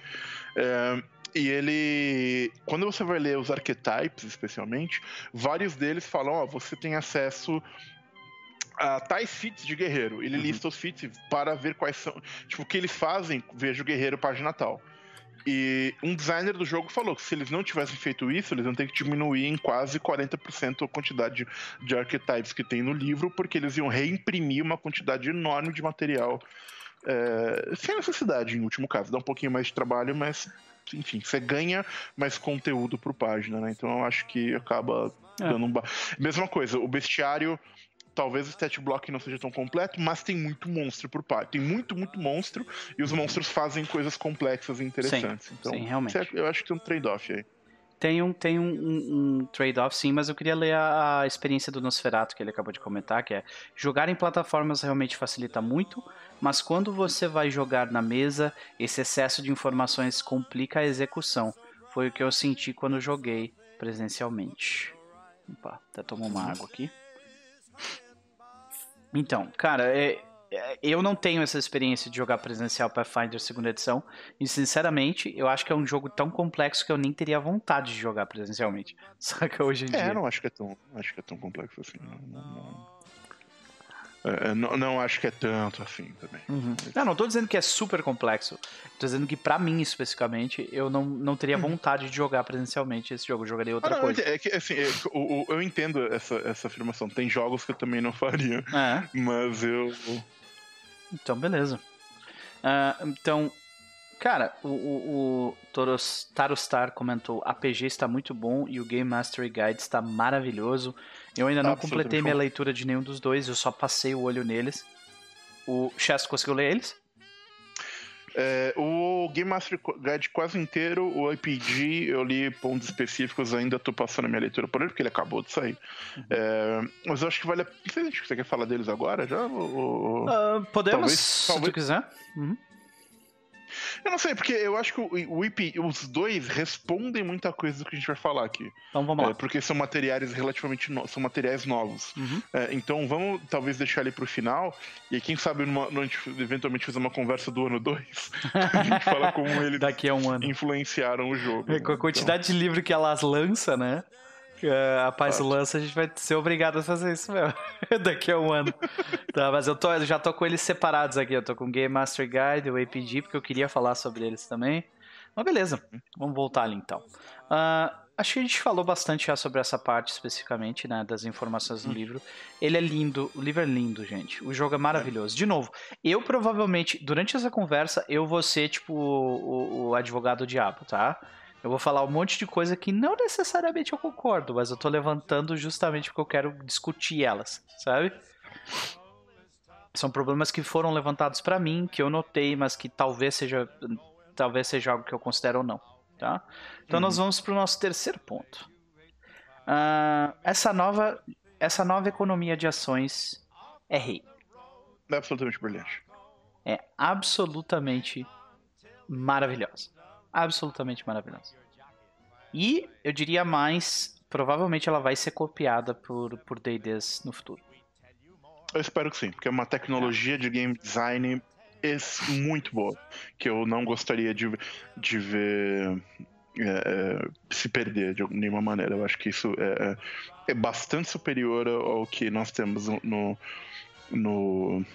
É, e ele, quando você vai ler os archetypes, especialmente, vários deles falam: ó, você tem acesso a tais feats de guerreiro. Ele uhum. lista os feats para ver quais são, tipo, o que eles fazem. Veja o guerreiro página tal. E um designer do jogo falou que se eles não tivessem feito isso, eles iam ter que diminuir em quase 40% a quantidade de archetypes que tem no livro, porque eles iam reimprimir uma quantidade enorme de material é, sem necessidade, em último caso. Dá um pouquinho mais de trabalho, mas enfim, você ganha mais conteúdo por página, né? Então eu acho que acaba é. dando um. Ba... Mesma coisa, o bestiário. Talvez o stat block não seja tão completo, mas tem muito monstro por parte. Tem muito, muito monstro e os monstros fazem coisas complexas e interessantes. Sim, então, sim, realmente. eu acho que tem um trade-off aí. Tem um, tem um, um, um trade-off, sim, mas eu queria ler a, a, experiência do Nosferatu que ele acabou de comentar, que é jogar em plataformas realmente facilita muito, mas quando você vai jogar na mesa, esse excesso de informações complica a execução. Foi o que eu senti quando joguei presencialmente. Opa, até tomou uma água aqui. Então, cara, é, eu não tenho essa experiência de jogar presencial Pathfinder segunda edição e sinceramente eu acho que é um jogo tão complexo que eu nem teria vontade de jogar presencialmente. Só que hoje em é, dia. É, não acho que é tão, acho que é tão complexo assim. Não, não, não. É, não, não, acho que é tanto assim também. Uhum. Não, não tô dizendo que é super complexo. Tô dizendo que para mim, especificamente, eu não, não teria uhum. vontade de jogar presencialmente esse jogo. Eu jogaria outra ah, não, coisa. É que, assim, é, eu, eu entendo essa, essa afirmação. Tem jogos que eu também não faria. É. Mas eu. Então, beleza. Uh, então, cara, o, o, o Toros, Tarostar comentou: APG está muito bom e o Game Mastery Guide está maravilhoso. Eu ainda não completei minha leitura de nenhum dos dois, eu só passei o olho neles. O Chess conseguiu ler eles? É, o Game Master Guide quase inteiro, o IPG, eu li pontos específicos, ainda tô passando a minha leitura por ele, porque ele acabou de sair. Uhum. É, mas eu acho que vale a pena. Você quer falar deles agora já? Ou... Uh, podemos, talvez, se talvez... tu quiser. Uhum. Eu não sei, porque eu acho que o IP, os dois respondem muita coisa do que a gente vai falar aqui. Então vamos lá. É, porque são materiais relativamente no, são materiais novos. Uhum. É, então vamos talvez deixar ele pro final. E aí, quem sabe numa, a gente eventualmente fazer uma conversa do ano 2. a gente fala como eles Daqui a um ano. influenciaram o jogo. É, com a quantidade então... de livro que elas lançam, né? Uh, a paz lança, a gente vai ser obrigado a fazer isso mesmo. Daqui a um ano. tá, mas eu, tô, eu já tô com eles separados aqui. Eu tô com o Game Master Guide, o APG, porque eu queria falar sobre eles também. Mas beleza, vamos voltar ali então. Uh, acho que a gente falou bastante já sobre essa parte especificamente, né? Das informações do hum. livro. Ele é lindo, o livro é lindo, gente. O jogo é maravilhoso. De novo, eu provavelmente, durante essa conversa, eu vou ser tipo o, o advogado diabo, tá? Eu vou falar um monte de coisa que não necessariamente eu concordo, mas eu tô levantando justamente porque eu quero discutir elas, sabe? São problemas que foram levantados para mim, que eu notei, mas que talvez seja talvez seja algo que eu considero ou não, tá? Então uhum. nós vamos para o nosso terceiro ponto. Uh, essa nova essa nova economia de ações é rei. É absolutamente brilhante. É absolutamente maravilhosa absolutamente maravilhosa. E eu diria mais, provavelmente ela vai ser copiada por por D&Ds no futuro. Eu espero que sim, porque é uma tecnologia de game design muito boa, que eu não gostaria de, de ver é, é, se perder de nenhuma maneira. Eu acho que isso é, é, é bastante superior ao que nós temos no, no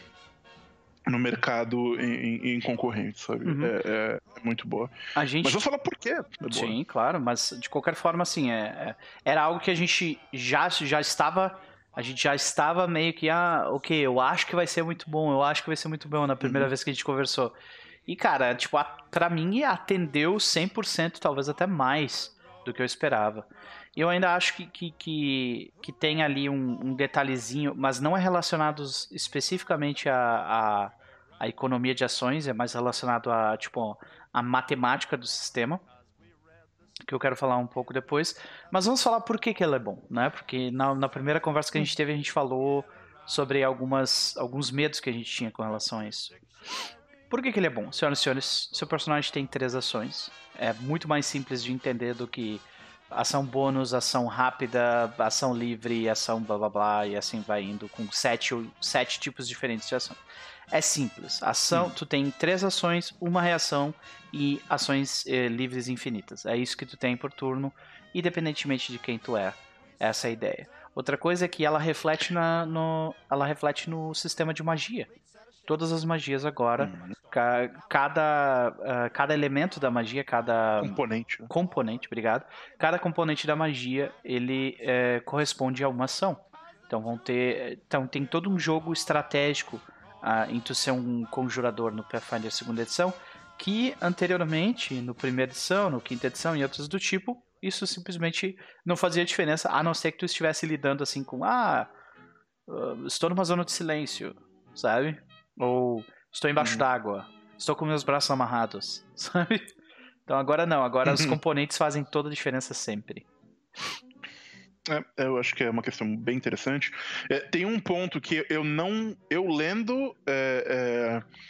no mercado em, em concorrente, sabe? Uhum. É, é, muito boa. A gente... Mas vou falar por quê. É Sim, claro, mas de qualquer forma, assim, é, é, era algo que a gente já, já estava. A gente já estava meio que, ah, ok, eu acho que vai ser muito bom, eu acho que vai ser muito bom na primeira uhum. vez que a gente conversou. E, cara, tipo, a, pra mim atendeu 100%, talvez até mais do que eu esperava. Eu ainda acho que, que, que, que tem ali um, um, detalhezinho, mas não é relacionado especificamente à, à, economia de ações, é mais relacionado a, tipo, a matemática do sistema, que eu quero falar um pouco depois. Mas vamos falar por que, que ele é bom, né? Porque na, na primeira conversa que a gente teve, a gente falou sobre algumas, alguns medos que a gente tinha com relação a isso. Por que, que ele é bom? Senhoras e senhores, seu personagem tem três ações. É muito mais simples de entender do que ação bônus, ação rápida, ação livre, ação blá blá blá, e assim vai indo, com sete, sete tipos diferentes de ação. É simples. Ação, hum. tu tem três ações, uma reação e ações eh, livres infinitas. É isso que tu tem por turno, independentemente de quem tu é. Essa é a ideia. Outra coisa é que ela reflete, na, no, ela reflete no sistema de magia todas as magias agora. Uhum. Ca cada, uh, cada elemento da magia, cada. Componente. Componente, obrigado. Cada componente da magia, ele uh, corresponde a uma ação. Então vão ter. Então tem todo um jogo estratégico uh, em tu ser um conjurador no Pathfinder segunda edição. Que anteriormente, no primeira edição, no quinta edição e outros do tipo, isso simplesmente não fazia diferença, a não ser que tu estivesse lidando assim com ah, estou numa zona de silêncio, sabe? Ou estou embaixo hum. d'água. Estou com meus braços amarrados. Sabe? Então agora não, agora os componentes fazem toda a diferença sempre. É, eu acho que é uma questão bem interessante. É, tem um ponto que eu não. Eu lendo. É, é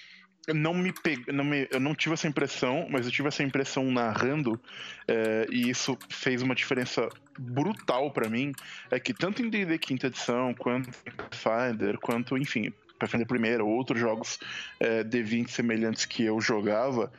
não me, pe... não me Eu não tive essa impressão, mas eu tive essa impressão narrando, é, e isso fez uma diferença brutal para mim. É que tanto em D&D quinta edição, quanto em Pathfinder, quanto, enfim, Pathfinder primeiro, outros jogos é, D20 semelhantes que eu jogava,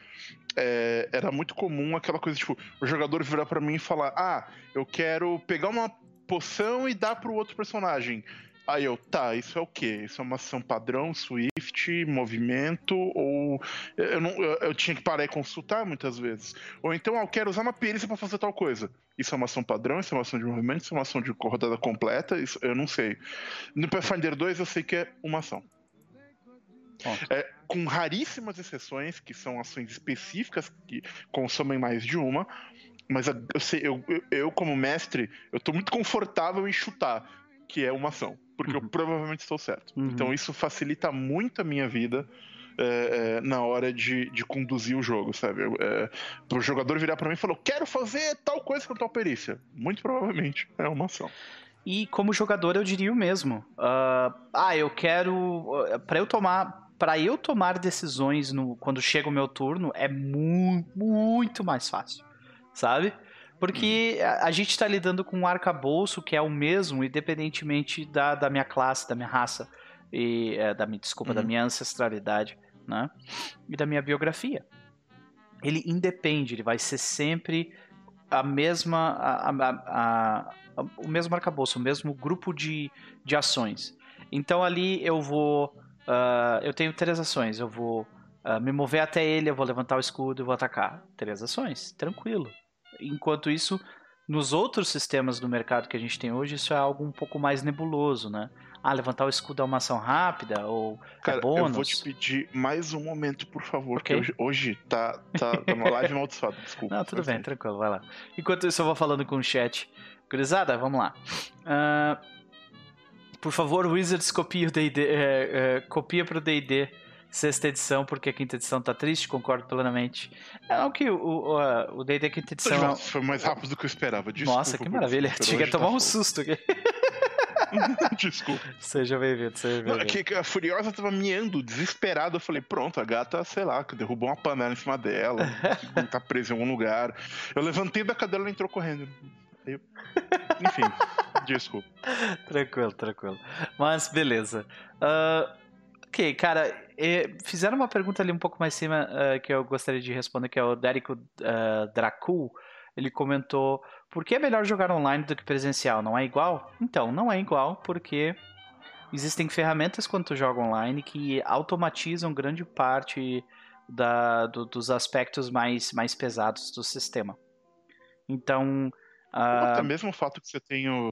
é, era muito comum aquela coisa, tipo, o jogador virar para mim e falar: Ah, eu quero pegar uma poção e dar pro outro personagem. Aí eu, tá, isso é o quê? Isso é uma ação padrão, Swift, movimento, ou eu, não, eu, eu tinha que parar e consultar muitas vezes. Ou então, ah, eu quero usar uma perícia para fazer tal coisa. Isso é uma ação padrão, isso é uma ação de movimento, isso é uma ação de rodada completa, isso, eu não sei. No Pathfinder 2 eu sei que é uma ação. É, com raríssimas exceções, que são ações específicas que consomem mais de uma, mas eu, eu, eu, como mestre, eu tô muito confortável em chutar que é uma ação, porque uhum. eu provavelmente estou certo. Uhum. Então isso facilita muito a minha vida é, é, na hora de, de conduzir o jogo, sabe? É, o jogador virar para mim e falar: quero fazer tal coisa com tal perícia. Muito provavelmente é uma ação. E como jogador eu diria o mesmo. Uh, ah, eu quero. para eu tomar para eu tomar decisões no, quando chega o meu turno é mu muito mais fácil, sabe? Porque a, a gente está lidando com um arcabouço que é o mesmo, independentemente da, da minha classe, da minha raça, e é, da minha, desculpa, uhum. da minha ancestralidade, né? E da minha biografia. Ele independe, ele vai ser sempre a mesma. A, a, a, o mesmo arcabouço, o mesmo grupo de, de ações. Então ali eu vou. Uh, eu tenho três ações. Eu vou uh, me mover até ele, eu vou levantar o escudo e vou atacar. Três ações, tranquilo. Enquanto isso, nos outros sistemas do mercado que a gente tem hoje, isso é algo um pouco mais nebuloso, né? Ah, levantar o escudo é uma ação rápida ou é Cara, é bônus? eu vou te pedir mais um momento, por favor, okay. porque hoje, hoje tá, tá, tá uma live amaldiçoada, desculpa. Não, tudo bem, tranquilo, vai lá. Enquanto isso eu vou falando com o chat. Gurizada, vamos lá. Uh, por favor, Wizards copia o D&D, é, é, copia pro D&D sexta edição, porque a quinta edição tá triste, concordo plenamente. É o que o, o, D&D quinta edição... Nossa, foi mais rápido do que eu esperava, desculpa. Nossa, que maravilha, tinha que tomar tá um susto aqui. Desculpa. Seja bem-vindo, seja bem-vindo. A Furiosa tava miando, desesperada. Eu falei, pronto, a gata, sei lá, que derrubou uma panela em cima dela, tá presa em algum lugar. Eu levantei da cadeira e ela entrou correndo. Eu... Enfim, desculpa. Tranquilo, tranquilo. Mas beleza. Uh, ok, cara, fizeram uma pergunta ali um pouco mais cima uh, que eu gostaria de responder, que é o Dérico uh, Dracul. Ele comentou: por que é melhor jogar online do que presencial? Não é igual? Então, não é igual porque existem ferramentas quando tu joga online que automatizam grande parte da, do, dos aspectos mais, mais pesados do sistema. Então, até mesmo o fato que você tem um,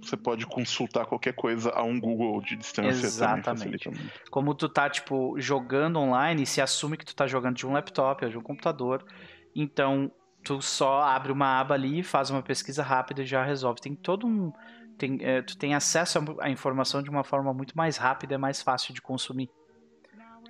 você pode consultar qualquer coisa a um Google de distância Exatamente. Como tu tá, tipo, jogando online, se assume que tu tá jogando de um laptop ou de um computador. Então, tu só abre uma aba ali, faz uma pesquisa rápida e já resolve. Tem todo um. Tem, é, tu tem acesso à informação de uma forma muito mais rápida e mais fácil de consumir.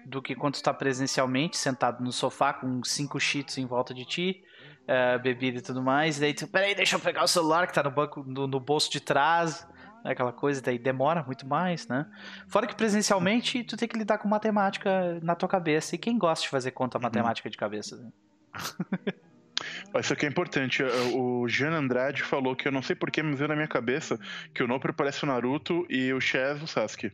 Do que quando tu tá presencialmente, sentado no sofá com cinco cheats em volta de ti uh, bebida e tudo mais. E daí tu, peraí, deixa eu pegar o celular que tá no banco, no, no bolso de trás. Né, aquela coisa, daí demora muito mais, né? Fora que presencialmente tu tem que lidar com matemática na tua cabeça. E quem gosta de fazer conta uhum. matemática de cabeça? Né? Isso aqui é importante. O Jean Andrade falou que eu não sei porquê, me veio na minha cabeça que o Nopper parece o Naruto e o Chaz o Sasuke.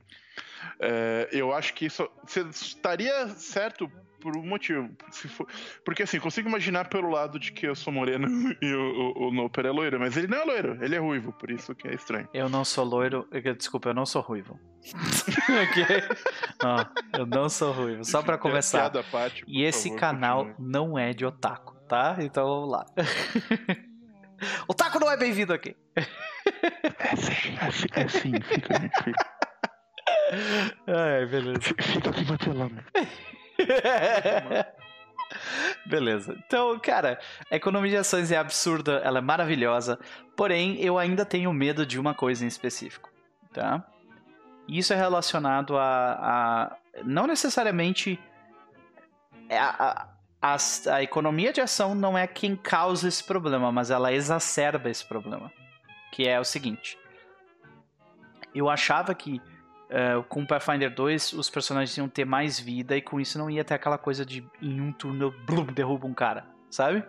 É, eu acho que isso estaria certo por um motivo. For, porque assim, consigo imaginar pelo lado de que eu sou moreno e o, o, o Noper é loiro, mas ele não é loiro, ele é ruivo, por isso que é estranho. Eu não sou loiro, desculpa, eu não sou ruivo. ok? Não, eu não sou ruivo, só para começar. Parte, e esse favor, canal continue. não é de otaku, tá? Então vamos lá. otaku não é bem-vindo aqui. É sim, é sim, é sim fica, fica. Ai, beleza. Fica aqui martelando. Beleza. Então, cara, a economia de ações é absurda, ela é maravilhosa, porém eu ainda tenho medo de uma coisa em específico, tá? Isso é relacionado a, a não necessariamente é a, a, a, a economia de ação não é quem causa esse problema, mas ela exacerba esse problema, que é o seguinte. Eu achava que Uh, com Pathfinder 2, os personagens iam ter mais vida e com isso não ia ter aquela coisa de em um turno blum, derruba um cara, sabe?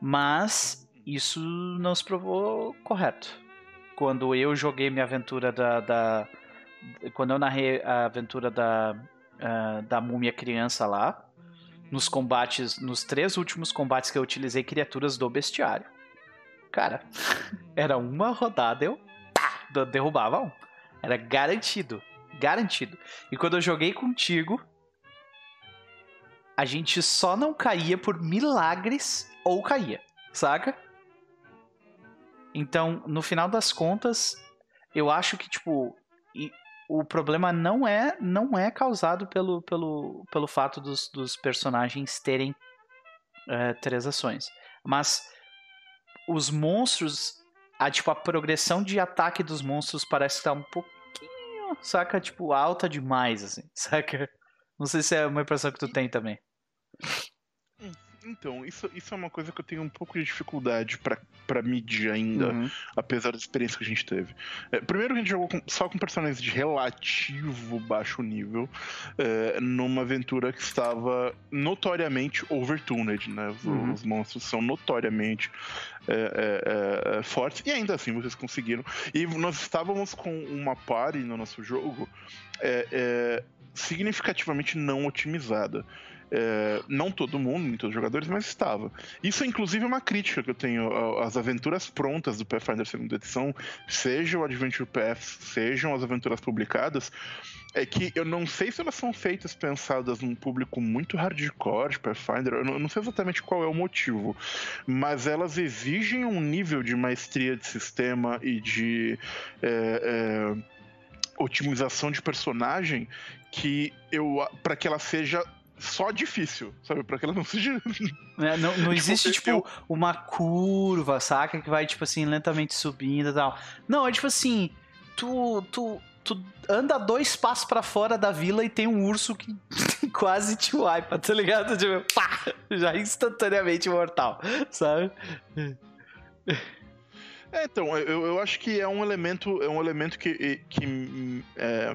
Mas isso não se provou correto. Quando eu joguei minha aventura da. da quando eu narrei a aventura da, uh, da múmia criança lá, nos combates, nos três últimos combates que eu utilizei criaturas do bestiário. Cara, era uma rodada, eu derrubava um. Era garantido. Garantido. E quando eu joguei contigo, a gente só não caía por milagres ou caía, saca? Então, no final das contas, eu acho que tipo o problema não é não é causado pelo, pelo, pelo fato dos, dos personagens terem é, três ações, mas os monstros a, tipo, a progressão de ataque dos monstros parece estar um pouquinho, saca? Tipo, alta demais, assim, saca? Não sei se é uma impressão que tu tem também. Então, isso, isso é uma coisa que eu tenho um pouco de dificuldade para medir ainda, uhum. apesar da experiência que a gente teve. É, primeiro, a gente jogou com, só com personagens de relativo baixo nível, é, numa aventura que estava notoriamente overtuned, né? Os, uhum. os monstros são notoriamente é, é, é, fortes, e ainda assim vocês conseguiram. E nós estávamos com uma party no nosso jogo é, significativamente não otimizada. É, não todo mundo, nem todos os jogadores, mas estava. Isso é inclusive uma crítica que eu tenho às aventuras prontas do Pathfinder segunda edição, seja o Adventure Path, sejam as aventuras publicadas, é que eu não sei se elas são feitas pensadas num público muito hardcore de Pathfinder, eu não sei exatamente qual é o motivo, mas elas exigem um nível de maestria de sistema e de é, é, otimização de personagem que eu para que ela seja só difícil, sabe? Pra que ela não seja. É, não, não tipo, existe, tipo, eu... uma curva, saca? Que vai, tipo assim, lentamente subindo e tal. Não, é tipo assim. Tu, tu, tu anda dois passos para fora da vila e tem um urso que quase te wipa, tá ligado? Tipo, pá! Já instantaneamente mortal, sabe? É, então, eu, eu acho que é um elemento, é um elemento que, que é,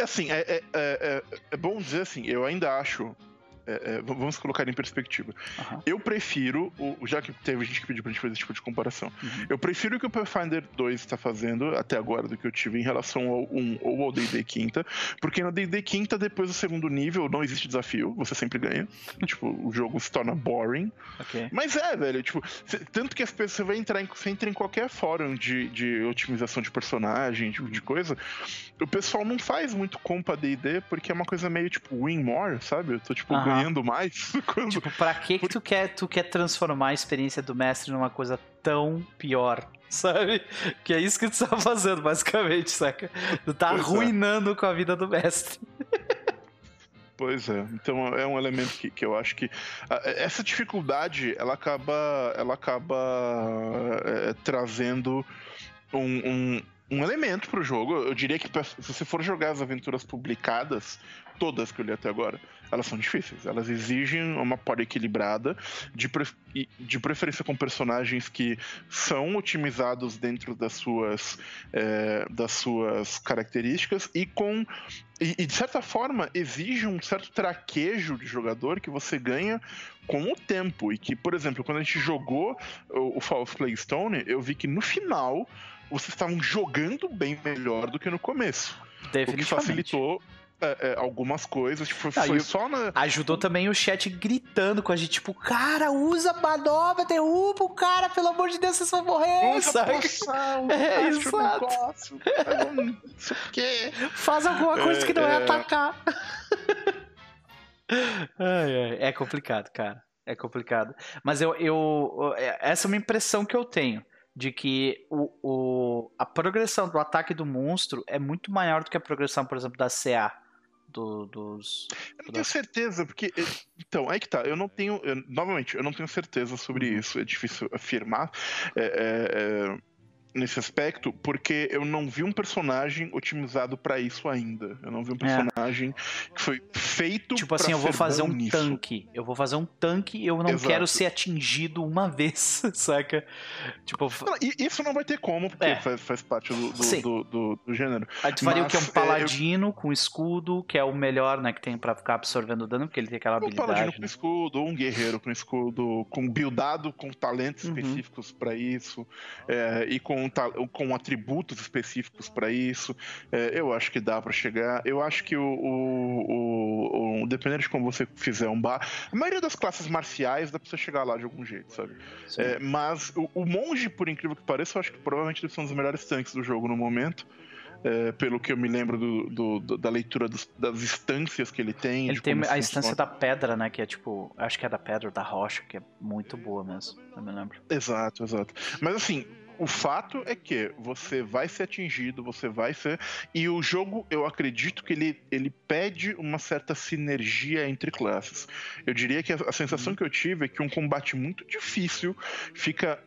assim, é, é, é, é, bom dizer assim, eu ainda acho é, é, vamos colocar em perspectiva. Uhum. Eu prefiro, o, já que teve gente que pediu pra gente fazer esse tipo de comparação, uhum. eu prefiro o que o Pathfinder 2 está fazendo até agora do que eu tive em relação ao 1 ou ao D&D quinta, porque no D&D quinta, depois do segundo nível, não existe desafio, você sempre ganha. tipo, o jogo se torna boring. Okay. Mas é, velho, tipo, tanto que as pessoas, você vai entrar em, você entra em qualquer fórum de, de otimização de personagem, tipo de coisa, o pessoal não faz muito compa D&D porque é uma coisa meio, tipo, win more, sabe? Eu tô, tipo, uhum ganhando mais. Quando... Tipo, pra que, que tu, quer, tu quer transformar a experiência do mestre numa coisa tão pior? Sabe? Que é isso que tu tá fazendo, basicamente, saca? Tu tá pois é. arruinando é. com a vida do mestre. Pois é, então é um elemento que, que eu acho que essa dificuldade ela acaba, ela acaba é, trazendo um, um, um elemento para o jogo. Eu diria que se você for jogar as aventuras publicadas, todas que eu li até agora, elas são difíceis. Elas exigem uma party equilibrada, de, pre de preferência com personagens que são otimizados dentro das suas, é, das suas características e com. E, e, de certa forma exige um certo traquejo de jogador que você ganha com o tempo. E que, por exemplo, quando a gente jogou o, o Fall of Plaguestone, eu vi que no final vocês estavam jogando bem melhor do que no começo. O que facilitou é, é, algumas coisas. Tipo, ah, foi só na... Ajudou também o chat gritando com a gente, tipo, cara, usa manobra, derruba o cara, pelo amor de Deus, vocês vão morrer, usa? Poção, é, exato. Negócio, Faz alguma coisa é, que não é, é atacar. é complicado, cara. É complicado. Mas eu, eu. Essa é uma impressão que eu tenho de que o, o, a progressão do ataque do monstro é muito maior do que a progressão, por exemplo, da CA do, dos. Eu não tenho certeza, porque. Eh, então, aí que tá. Eu não tenho. Eu, novamente, eu não tenho certeza sobre isso. É difícil afirmar. É, é, é nesse aspecto, porque eu não vi um personagem otimizado para isso ainda. Eu não vi um é. personagem é. que foi feito Tipo assim, eu vou fazer um nisso. tanque. Eu vou fazer um tanque e eu não Exato. quero ser atingido uma vez, saca? Tipo, não, isso não vai ter como, porque é. faz, faz, parte do, do, do, do, do gênero. Aí tu faria o que é um paladino eu... com escudo, que é o melhor, né, que tem para ficar absorvendo dano, porque ele tem aquela habilidade. Um paladino né? com escudo, ou um guerreiro com escudo, com buildado com talentos uhum. específicos para isso, é, e com com atributos específicos para isso. É, eu acho que dá para chegar. Eu acho que o, o, o, dependendo de como você fizer um bar, a maioria das classes marciais dá para você chegar lá de algum jeito, sabe? É, mas o, o, monge, por incrível que pareça, eu acho que provavelmente deve ser um dos melhores tanques do jogo no momento. É, pelo que eu me lembro do, do, do, da leitura dos, das instâncias que ele tem. Ele tem a instância da pedra, né? Que é tipo, acho que é da pedra, da rocha, que é muito boa mesmo. Eu me lembro. Exato, exato. Mas assim, o fato é que você vai ser atingido, você vai ser. E o jogo, eu acredito que ele, ele pede uma certa sinergia entre classes. Eu diria que a, a sensação uhum. que eu tive é que um combate muito difícil fica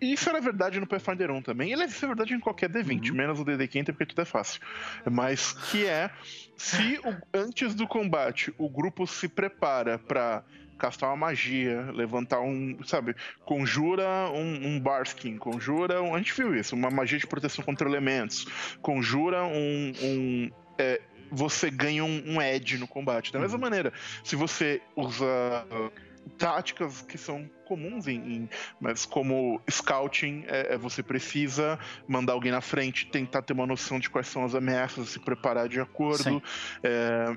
e isso era verdade no Pathfinder 1 também. Ele é verdade em qualquer D20, uhum. menos o DD500 porque tudo é fácil. Mas que é se o, antes do combate o grupo se prepara para castar uma magia, levantar um, sabe, conjura um, um Barskin, conjura um, a gente viu isso, uma magia de proteção contra elementos, conjura um, um é, você ganha um, um edge no combate. Da mesma uhum. maneira, se você usa táticas que são comuns em, em mas como scouting é, é, você precisa mandar alguém na frente tentar ter uma noção de quais são as ameaças se preparar de acordo é,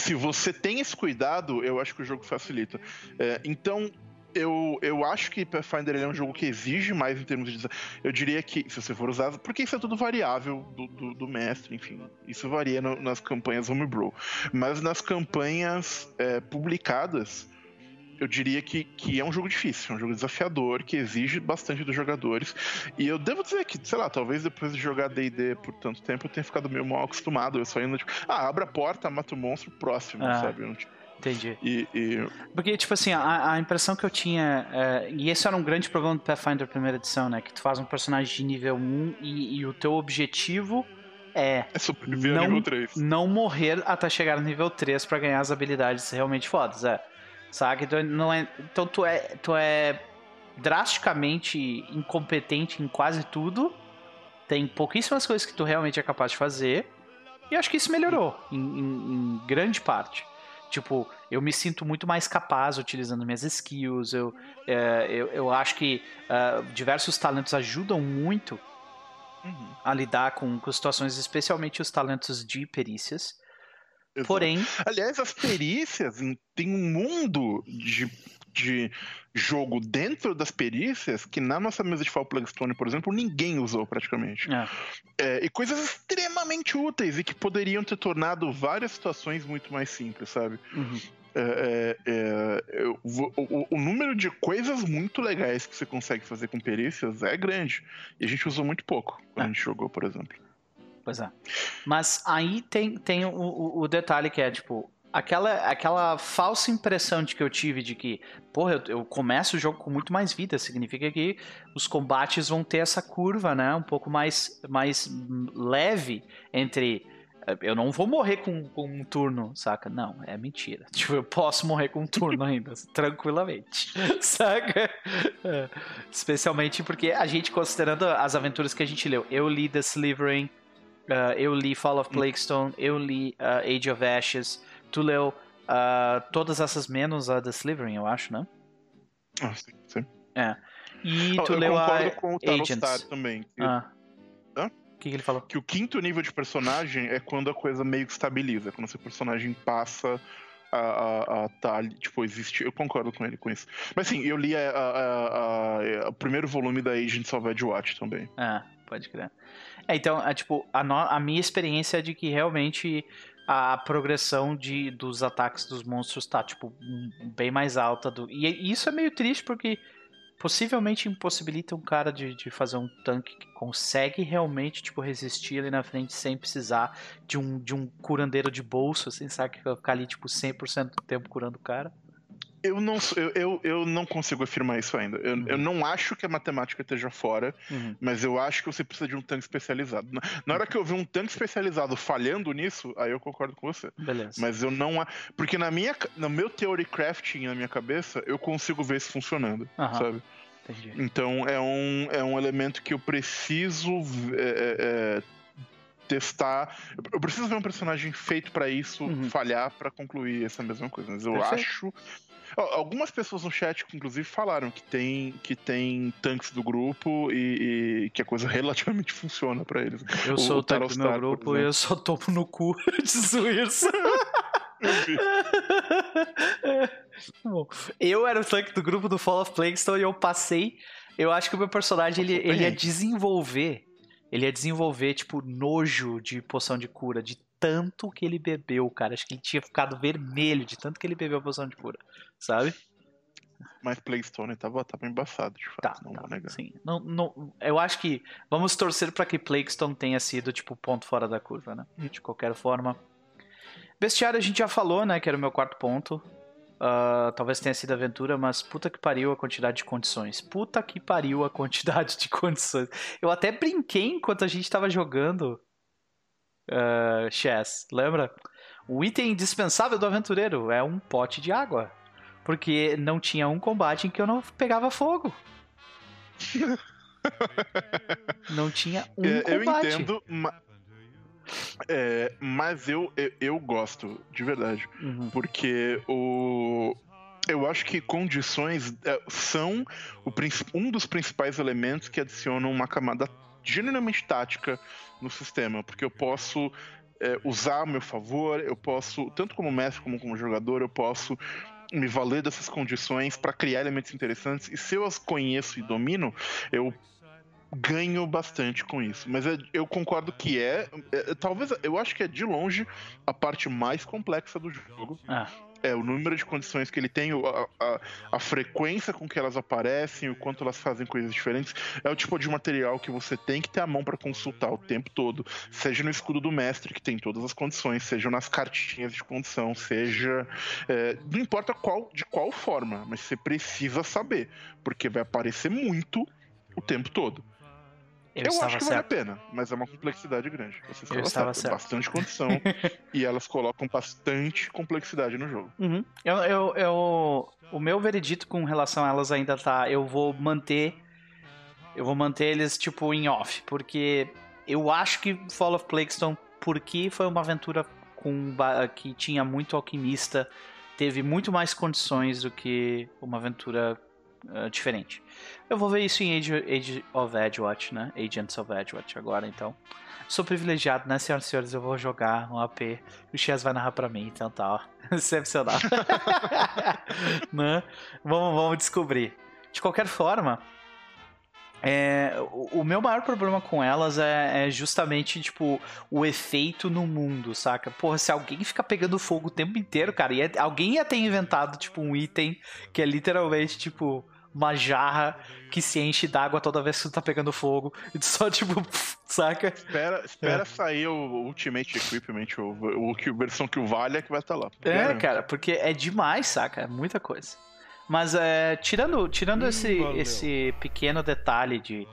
se você tem esse cuidado, eu acho que o jogo facilita. É, então, eu, eu acho que Pathfinder é um jogo que exige mais em termos de. Eu diria que, se você for usar. Porque isso é tudo variável do, do, do mestre, enfim. Isso varia no, nas campanhas homebrew. Mas nas campanhas é, publicadas, eu diria que, que é um jogo difícil, é um jogo desafiador, que exige bastante dos jogadores. E eu devo dizer que, sei lá, talvez depois de jogar DD por tanto tempo eu tenha ficado meio mal acostumado. Eu só indo, tipo, ah, abre a porta, mata o monstro próximo, ah. sabe? Eu, tipo, Entendi. E, e... Porque, tipo assim, a, a impressão que eu tinha. É, e esse era um grande problema do Pathfinder primeira edição, né? Que tu faz um personagem de nível 1 e, e o teu objetivo é, é sobreviver não, nível 3. não morrer até chegar no nível 3 para ganhar as habilidades realmente fodas. É. Sabe? Então, não é, então tu é, tu é drasticamente incompetente em quase tudo. Tem pouquíssimas coisas que tu realmente é capaz de fazer. E acho que isso melhorou em, em, em grande parte. Tipo, eu me sinto muito mais capaz utilizando minhas skills. Eu, é, eu, eu acho que uh, diversos talentos ajudam muito uhum. a lidar com, com situações, especialmente os talentos de perícias. Exato. Porém. Aliás, as perícias tem um mundo de, de jogo dentro das perícias que na nossa mesa de Fall Plugstone, por exemplo, ninguém usou praticamente. É. É, e coisas extremamente úteis e que poderiam ter tornado várias situações muito mais simples, sabe? Uhum. É, é, é o, o, o, número de coisas muito legais que você consegue fazer com perícias é grande. E a gente usou muito pouco quando é. a gente jogou, por exemplo. Pois é. Mas aí tem, tem o, o detalhe que é, tipo, aquela, aquela falsa impressão de que eu tive de que, porra, eu, eu, começo o jogo com muito mais vida, significa que os combates vão ter essa curva, né, um pouco mais, mais leve entre eh, eu não vou morrer com, com um turno, saca? Não, é mentira. Tipo, eu posso morrer com um turno ainda, tranquilamente, saca? É. Especialmente porque a gente, considerando as aventuras que a gente leu, eu li The Slivering, uh, eu li Fall of Plaguestone, eu li uh, Age of Ashes, tu leu uh, todas essas menos a The Slivering, eu acho, né? Ah, sim, sim. É. E tu eu leu a com o Agents. também. Que... Ah. Hã? O que, que, ele falou? Que o quinto nível de personagem é quando a coisa meio que estabiliza, quando seu personagem passa a, a, a tá, tipo, existe. Eu concordo com ele com isso. Mas sim, eu li a, a, o primeiro volume da Agents of Edgewatch também. Ah, pode crer. É, então, é, tipo, a, no, a minha experiência é de que realmente a progressão de, dos ataques dos monstros tá, tipo, bem mais alta. Do, e isso é meio triste porque possivelmente impossibilita um cara de, de fazer um tanque que consegue realmente, tipo, resistir ali na frente sem precisar de um, de um curandeiro de bolso, assim, sabe? Que vai ficar ali, tipo, 100% do tempo curando o cara. Eu não, eu, eu, eu, não consigo afirmar isso ainda. Eu, uhum. eu não acho que a matemática esteja fora, uhum. mas eu acho que você precisa de um tanque especializado. Na, na hora que eu vi um tanque especializado falhando nisso, aí eu concordo com você. Beleza. Mas eu não. Porque na minha, no meu theory crafting na minha cabeça, eu consigo ver isso funcionando, uhum. sabe? Entendi. Então é um, é um elemento que eu preciso é, é, é testar. Eu preciso ver um personagem feito para isso uhum. falhar para concluir essa mesma coisa. Mas eu Perfeito. acho Algumas pessoas no chat, inclusive, falaram que tem, que tem tanques do grupo e, e que a coisa relativamente funciona para eles. Eu o, sou o tanque do meu grupo e eu só topo no cu de isso. Bom, eu era o tanque do grupo do Fall of Plaguestone e eu passei. Eu acho que o meu personagem ele, ele ia desenvolver. Ele ia desenvolver, tipo, nojo de poção de cura, de tanto que ele bebeu, cara. Acho que ele tinha ficado vermelho de tanto que ele bebeu a poção de cura, sabe? Mas Playstone tava, tava embaçado, de fato, tá, não tá, vou negar. Sim. Não, não, eu acho que vamos torcer para que Plaguestone tenha sido, tipo, ponto fora da curva, né? Hum. De qualquer forma. Bestiário a gente já falou, né? Que era o meu quarto ponto. Uh, talvez tenha sido aventura, mas puta que pariu a quantidade de condições. Puta que pariu a quantidade de condições. Eu até brinquei enquanto a gente tava jogando uh, chess, lembra? O item indispensável do aventureiro é um pote de água. Porque não tinha um combate em que eu não pegava fogo. não tinha um é, combate. Eu entendo, é, mas eu, eu, eu, gosto, de verdade. Uhum. Porque o. Eu acho que condições é, são o, um dos principais elementos que adicionam uma camada genuinamente tática no sistema, porque eu posso é, usar a meu favor, eu posso, tanto como mestre como como jogador, eu posso me valer dessas condições para criar elementos interessantes. E se eu as conheço e domino, eu ganho bastante com isso. Mas é, eu concordo que é, é, Talvez. Eu acho que é de longe a parte mais complexa do jogo. Ah. É, o número de condições que ele tem, a, a, a, frequência com que elas aparecem, o quanto elas fazem coisas diferentes, é o tipo de material que você tem que ter a mão para consultar o tempo todo. Seja no escudo do mestre, que tem todas as condições, seja nas cartinhas de condição, seja. É, não importa qual, de qual forma, mas você precisa saber, porque vai aparecer muito o tempo todo. Eu, eu acho que certo. vale a pena, mas é uma complexidade grande. Você eu estava certo. Bastante condição e elas colocam bastante complexidade no jogo. Uhum. Eu, eu, eu, o meu veredito com relação a elas ainda tá. Eu vou manter. Eu vou manter eles tipo em off, porque eu acho que Fall of Plaguestone, porque foi uma aventura com que tinha muito alquimista, teve muito mais condições do que uma aventura uh, diferente. Eu vou ver isso em Age, Age of Edgewatch, né? Agents of Edgewatch agora, então. Sou privilegiado, né, senhoras e senhores? Eu vou jogar um AP. O Chess vai narrar pra mim, então tá, ó. Excepcional. né? Vamos, vamos descobrir. De qualquer forma, é, o, o, meu maior problema com elas é, é, justamente, tipo, o efeito no mundo, saca? Porra, se alguém fica pegando fogo o tempo inteiro, cara, ia, alguém ia ter inventado, tipo, um item que é literalmente, tipo, uma jarra que se enche d'água toda vez que tu tá pegando fogo. E tu só, tipo, saca? Espera, espera é. sair o Ultimate Equipment, o, o, o, versão que o vale é que vai estar tá lá. É, cara, porque é demais, saca? É muita coisa. Mas é, tirando, tirando hum, esse, esse pequeno detalhe de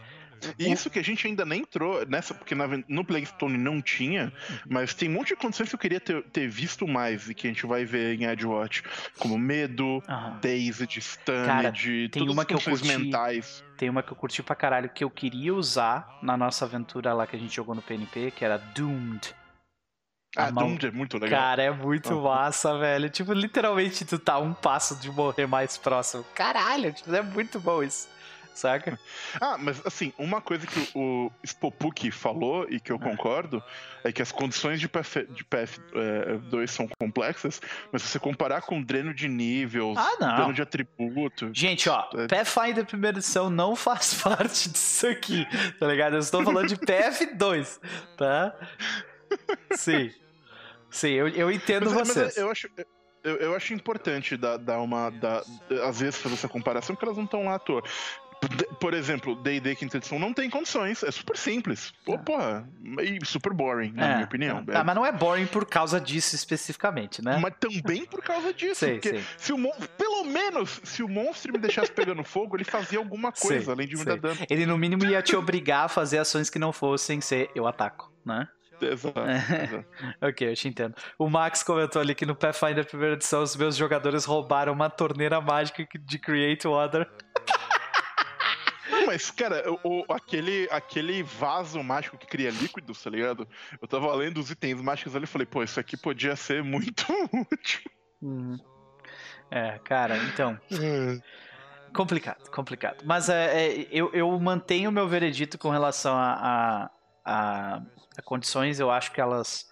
isso que a gente ainda nem entrou nessa, porque na, no Plaguestone não tinha, mas tem um monte de condições que eu queria ter, ter visto mais e que a gente vai ver em Edgewatch, como medo, uhum. Dazed, Stunned, tem uma que eu curti, mentais. Tem uma que eu curti pra caralho que eu queria usar na nossa aventura lá que a gente jogou no PNP, que era Doomed. Ah. Doomed é muito legal. Cara, é muito massa, velho. Tipo, literalmente tu tá um passo de morrer mais próximo. Caralho, tipo, é muito bom isso saca? Ah, mas assim, uma coisa que o Spopuk falou e que eu concordo é que as condições de, PF, de PF2 é, são complexas, mas se você comparar com dreno de níveis, ah, dreno de atributo. Gente, ó, é... Pathfinder primeira edição não faz parte disso aqui, tá ligado? Eu estou falando de PF2, tá? Sim. Sim, eu, eu entendo mas, vocês. Mas eu acho. Eu, eu, acho importante dar, dar uma. Dar, às vezes fazer essa comparação, porque elas não estão lá à toa. Por exemplo, D&D quinta edição não tem condições, é super simples. Pô, é. porra, e super boring, na é, minha opinião. É. Tá, mas não é boring por causa disso especificamente, né? Mas também por causa disso. Sei, porque sei. se o pelo menos, se o monstro me deixasse pegando fogo, ele fazia alguma coisa, sei, além de me dar dano. Ele no mínimo ia te obrigar a fazer ações que não fossem ser eu ataco, né? Exato, exato. ok, eu te entendo. O Max comentou ali que no Pathfinder primeira edição os meus jogadores roubaram uma torneira mágica de Create Water. mas, cara, o, aquele, aquele vaso mágico que cria líquidos, tá ligado? Eu tava lendo os itens mágicos ali e falei, pô, isso aqui podia ser muito útil. Uhum. É, cara, então. É. complicado, complicado. Mas é, é, eu, eu mantenho o meu veredito com relação a, a, a, condições. Eu acho que elas,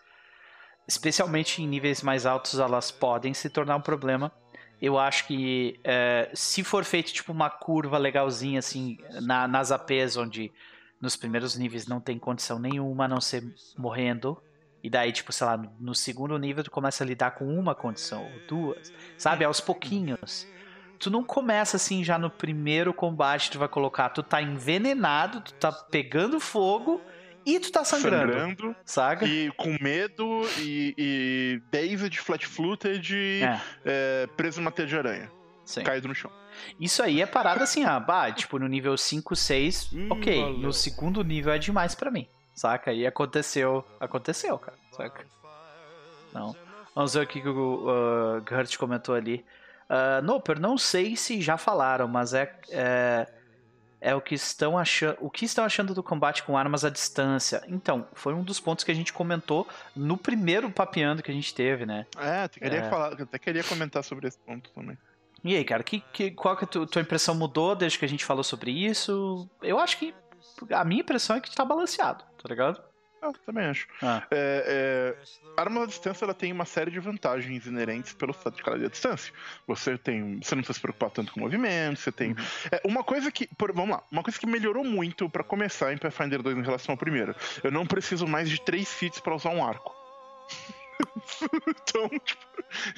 especialmente em níveis mais altos, elas podem se tornar um problema eu acho que é, se for feito tipo uma curva legalzinha assim na, nas APs onde nos primeiros níveis não tem condição nenhuma a não ser morrendo e daí tipo sei lá no segundo nível tu começa a lidar com uma condição ou duas sabe? Aos pouquinhos. Tu não começa assim já no primeiro combate tu vai colocar tu tá envenenado tu tá pegando fogo e tu tá sangrando. Sangrando. Saga? E com medo e, e David flat-footed é. é, preso numa teia de aranha. Sim. Caído no chão. Isso aí é parada assim, ah, bah, tipo, no nível 5, 6, hum, ok. Valeu. No segundo nível é demais para mim, saca? E aconteceu, aconteceu, cara, saca? Não. Vamos ver o que o uh, Gert comentou ali. Uh, Noper, não sei se já falaram, mas é, é é o que estão achando, o que estão achando do combate com armas à distância. Então, foi um dos pontos que a gente comentou no primeiro papeando que a gente teve, né? É, até queria, é... Falar, até queria comentar sobre esse ponto também. E aí, cara, que, que, qual que a tua, tua impressão mudou desde que a gente falou sobre isso? Eu acho que a minha impressão é que tá balanceado, tá ligado? Ah, também acho. Ah. É, é, a arma à distância ela tem uma série de vantagens inerentes pelo fato de ela é à distância. Você tem, você não precisa se preocupar tanto com o movimento, você tem. Uhum. É, uma coisa que. Por, vamos lá, uma coisa que melhorou muito para começar em Pathfinder 2 em relação ao primeiro. Eu não preciso mais de três feats para usar um arco. Então, tipo,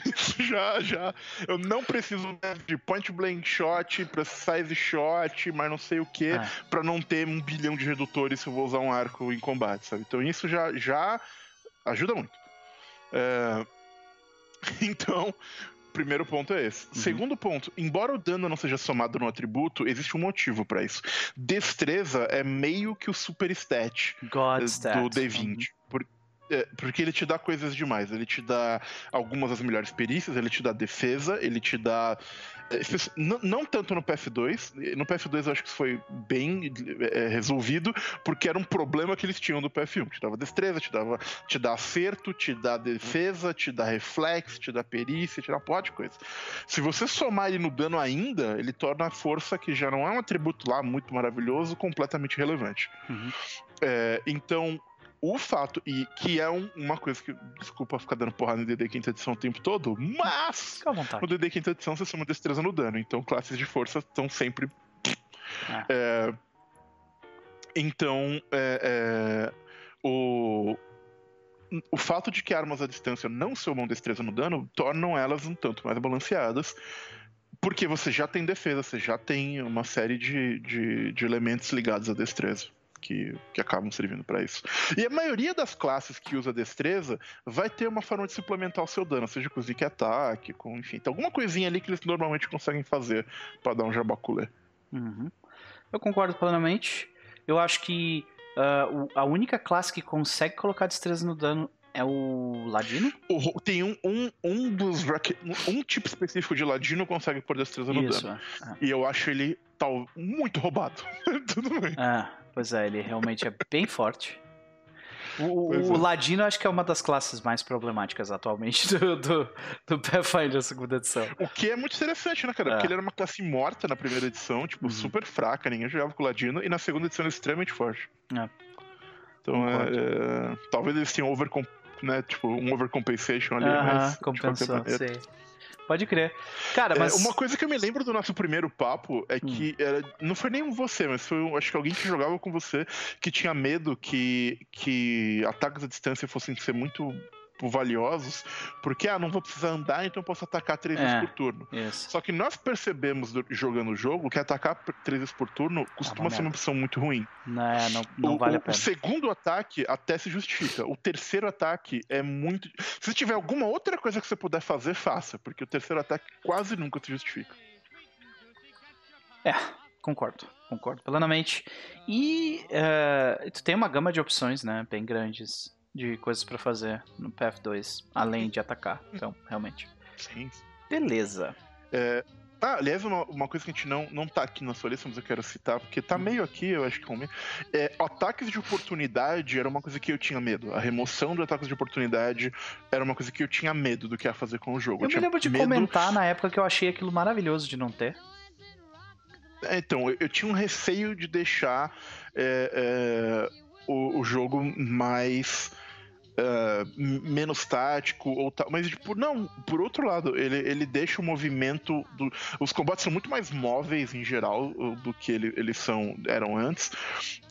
isso já, já. Eu não preciso de point blank shot, precise shot, mas não sei o que, ah. para não ter um bilhão de redutores se eu vou usar um arco em combate, sabe? Então isso já, já ajuda muito. É... Então, primeiro ponto é esse. Uhum. Segundo ponto, embora o dano não seja somado no atributo, existe um motivo para isso. Destreza é meio que o super stat God do stat. D20. Uhum. É, porque ele te dá coisas demais. Ele te dá algumas das melhores perícias, ele te dá defesa, ele te dá. É, não, não tanto no PF2. No PF2 eu acho que isso foi bem é, resolvido, porque era um problema que eles tinham do PF1. Te dava destreza, te dava te dá acerto, te dá defesa, te dá reflexo, te dá perícia, te dá um monte de coisa. Se você somar ele no dano ainda, ele torna a força, que já não é um atributo lá muito maravilhoso, completamente relevante. Uhum. É, então, o fato, e que é um, uma coisa que, desculpa ficar dando porrada no DD quinta edição o tempo todo, mas no DD quinta edição você soma destreza no dano, então classes de força estão sempre. Ah. É, então, é, é, o, o fato de que armas à distância não somam destreza no dano tornam elas um tanto mais balanceadas. Porque você já tem defesa, você já tem uma série de, de, de elementos ligados à destreza que, que acabam servindo para isso. E a maioria das classes que usa destreza vai ter uma forma de suplementar o seu dano, seja com Zik ataque, com enfim, tem alguma coisinha ali que eles normalmente conseguem fazer para dar um jabaculé. Uhum. Eu concordo plenamente. Eu acho que uh, a única classe que consegue colocar destreza no dano é o Ladino? O, tem um, um, um dos. Um tipo específico de Ladino consegue pôr destreza no Isso, dano. É. E eu acho ele tal, muito roubado. Tudo bem. Ah, Pois é, ele realmente é bem forte. O, o é. Ladino acho que é uma das classes mais problemáticas atualmente do, do, do Pathfinder segunda edição. O que é muito interessante, né, cara? É. Porque ele era uma classe morta na primeira edição, tipo, uhum. super fraca, ninguém jogava com o Ladino, e na segunda edição ele é extremamente forte. É. Então, é, é, talvez eles tenham over, né, tipo, um overcompensation ali, uh -huh, mas. Compensou, sim. Pode crer. Cara, é, mas. É, uma coisa que eu me lembro do nosso primeiro papo é que hum. era, não foi nem você, mas foi acho que alguém que jogava com você que tinha medo que, que ataques à distância fossem ser muito valiosos, porque, ah, não vou precisar andar, então posso atacar três é, vezes por turno. Isso. Só que nós percebemos jogando o jogo que atacar três vezes por turno costuma ah, ser uma opção muito ruim. Não, é, não, não o, vale a pena. O segundo ataque até se justifica. O terceiro ataque é muito. Se tiver alguma outra coisa que você puder fazer, faça, porque o terceiro ataque quase nunca se justifica. É, concordo, concordo plenamente. E uh, tu tem uma gama de opções, né, bem grandes de coisas para fazer no PF2, além de atacar. Então, realmente. Sim. Beleza. É, ah, aliás, uma, uma coisa que a gente não, não tá aqui na sua lista, mas eu quero citar, porque tá meio aqui, eu acho que como é, ataques de oportunidade era uma coisa que eu tinha medo. A remoção do ataques de oportunidade era uma coisa que eu tinha medo do que ia fazer com o jogo. Eu, eu me lembro de medo... comentar na época que eu achei aquilo maravilhoso de não ter. É, então, eu, eu, tinha um receio de deixar é, é o, o jogo mais uh, menos tático ou tal. Mas, tipo, não, por outro lado, ele, ele deixa o movimento. Do, os combates são muito mais móveis em geral do que ele, eles são, eram antes.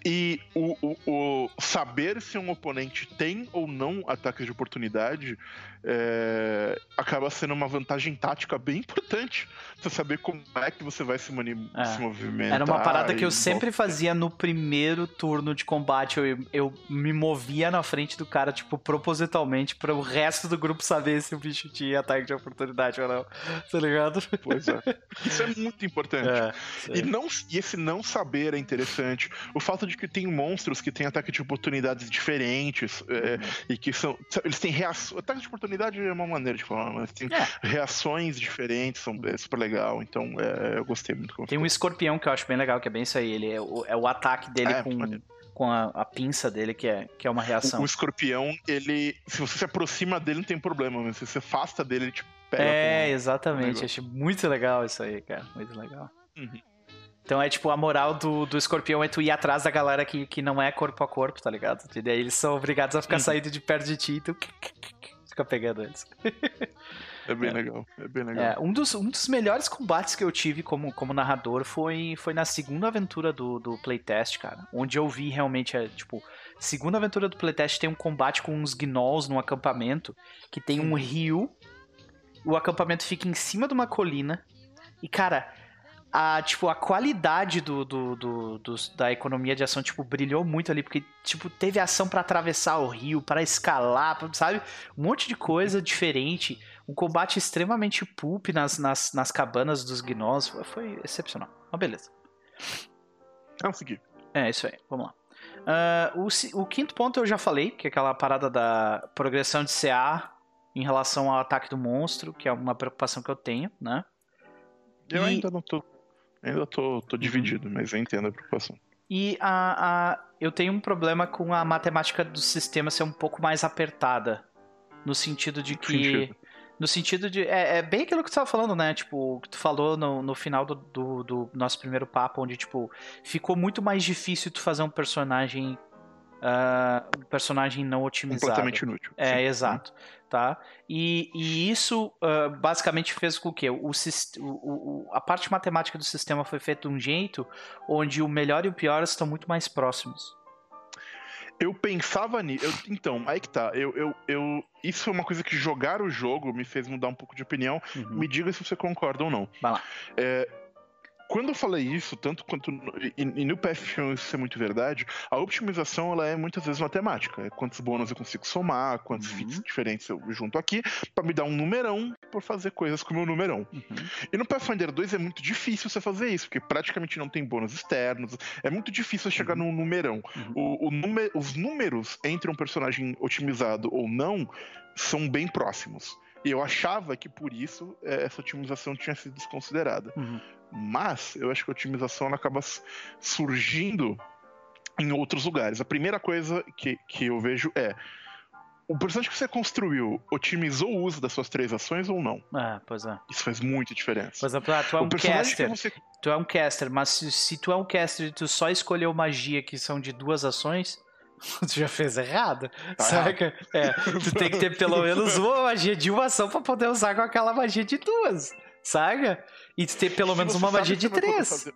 E o, o, o saber se um oponente tem ou não ataques de oportunidade é, acaba sendo uma vantagem tática bem importante. Você saber como é que você vai se, é. se movimentar. Era uma parada que eu sempre fazia no primeiro turno de combate. Eu, eu me movia na frente do cara, tipo, propositalmente, para o resto do grupo saber se o bicho tinha ataque de oportunidade ou não. Tá ligado? Pois é. Isso é muito importante. É, e, não, e esse não saber é interessante. O fato de que tem monstros que têm ataque de oportunidades diferentes é, uhum. e que são. Eles têm reações. Ataque de oportunidade é uma maneira de falar, mas tem é. reações diferentes, são, é super legal. Então é, eu gostei muito. Tem um escorpião que eu acho bem legal, que é bem isso aí. Ele é o, é o ataque dele é, com, com a, a, pinça dele, que é, que é uma reação. O, o, escorpião, ele. Se você se aproxima dele, não tem problema, mas se você afasta dele, ele te pega. É, exatamente. Um achei muito legal isso aí, cara. Muito legal. Uhum. Então é tipo a moral do, do escorpião é tu ir atrás da galera que, que não é corpo a corpo, tá ligado? E daí eles são obrigados a ficar uhum. saindo de perto de ti e tu fica pegando eles. É bem é. legal, é bem legal. É, um, dos, um dos melhores combates que eu tive como, como narrador foi, foi na segunda aventura do, do playtest, cara. Onde eu vi realmente, é, tipo, segunda aventura do playtest tem um combate com uns gnolls num acampamento que tem um rio. O acampamento fica em cima de uma colina. E, cara, a, tipo, a qualidade do, do, do, do, da economia de ação, tipo, brilhou muito ali, porque, tipo, teve ação para atravessar o rio, para escalar, sabe? Um monte de coisa diferente. Um combate extremamente pulp nas, nas, nas cabanas dos gnolls. Foi excepcional. Mas beleza. Vamos seguir. É, isso aí. Vamos lá. Uh, o, o quinto ponto eu já falei, que é aquela parada da progressão de CA em relação ao ataque do monstro, que é uma preocupação que eu tenho, né? Eu e... ainda não tô Ainda tô, tô dividido, mas eu entendo a preocupação. E a, a, eu tenho um problema com a matemática do sistema ser um pouco mais apertada. No sentido de que. Sentido. No sentido de. É, é, bem aquilo que tu estava falando, né? Tipo, que tu falou no, no final do, do, do, nosso primeiro papo, onde, tipo, ficou muito mais difícil tu fazer um personagem uh, um personagem não otimizado. Completamente inútil. É, Sim. exato. Tá? E, e isso uh, basicamente fez com que o, o, o, a parte matemática do sistema foi feita de um jeito onde o melhor e o pior estão muito mais próximos. Eu pensava nisso. Então, aí que tá. Eu, eu, eu, isso foi uma coisa que jogar o jogo me fez mudar um pouco de opinião. Uhum. Me diga se você concorda ou não. Vai lá. É, quando eu falei isso, tanto quanto e, e no PF isso é muito verdade, a optimização ela é muitas vezes matemática. É quantos bônus eu consigo somar, quantos uhum. fits diferentes eu junto aqui, para me dar um numerão por fazer coisas com o meu numerão. Uhum. E no Pathfinder 2 é muito difícil você fazer isso, porque praticamente não tem bônus externos. É muito difícil chegar uhum. num numerão. Uhum. O, o número, os números entre um personagem otimizado ou não são bem próximos. E eu achava que por isso é, essa otimização tinha sido desconsiderada. Uhum. Mas eu acho que a otimização acaba surgindo em outros lugares. A primeira coisa que, que eu vejo é o personagem que você construiu otimizou o uso das suas três ações ou não? Ah, pois é. Isso faz muita diferença. Por exemplo, ah, tu é um caster. Você... Tu é um caster, mas se, se, tu é um caster e tu só escolheu magia que são de duas ações, tu já fez errado. Tá saca? É, tu tem que ter pelo menos uma magia de uma ação pra poder usar com aquela magia de duas. Saca? E ter pelo menos uma magia de três.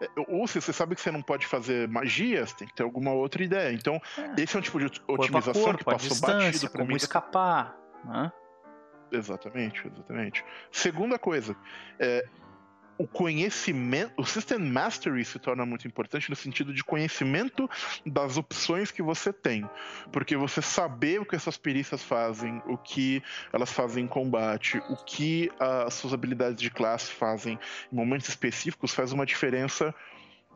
É, ou se você sabe que você não pode fazer magias, tem que ter alguma outra ideia. Então, é. esse é um tipo de otimização corpo, que passou batido pra como mim. escapar. Né? Exatamente, exatamente. Segunda coisa, é, o conhecimento, o System Mastery se torna muito importante no sentido de conhecimento das opções que você tem. Porque você saber o que essas perícias fazem, o que elas fazem em combate, o que as suas habilidades de classe fazem em momentos específicos faz uma diferença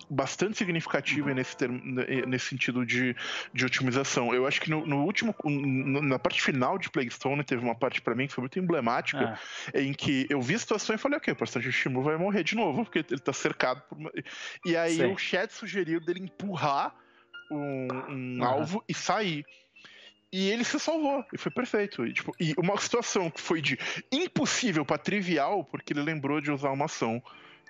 bastante significativa nesse, termo, nesse sentido de, de otimização. Eu acho que no, no último, na parte final de Plaguestone, teve uma parte para mim que foi muito emblemática, ah. em que eu vi a situação e falei, ok, o personagem Shimu vai morrer de novo, porque ele tá cercado por uma... E aí Sim. o chat sugeriu dele empurrar um, um alvo e sair. E ele se salvou, e foi perfeito. E, tipo, e uma situação que foi de impossível para trivial, porque ele lembrou de usar uma ação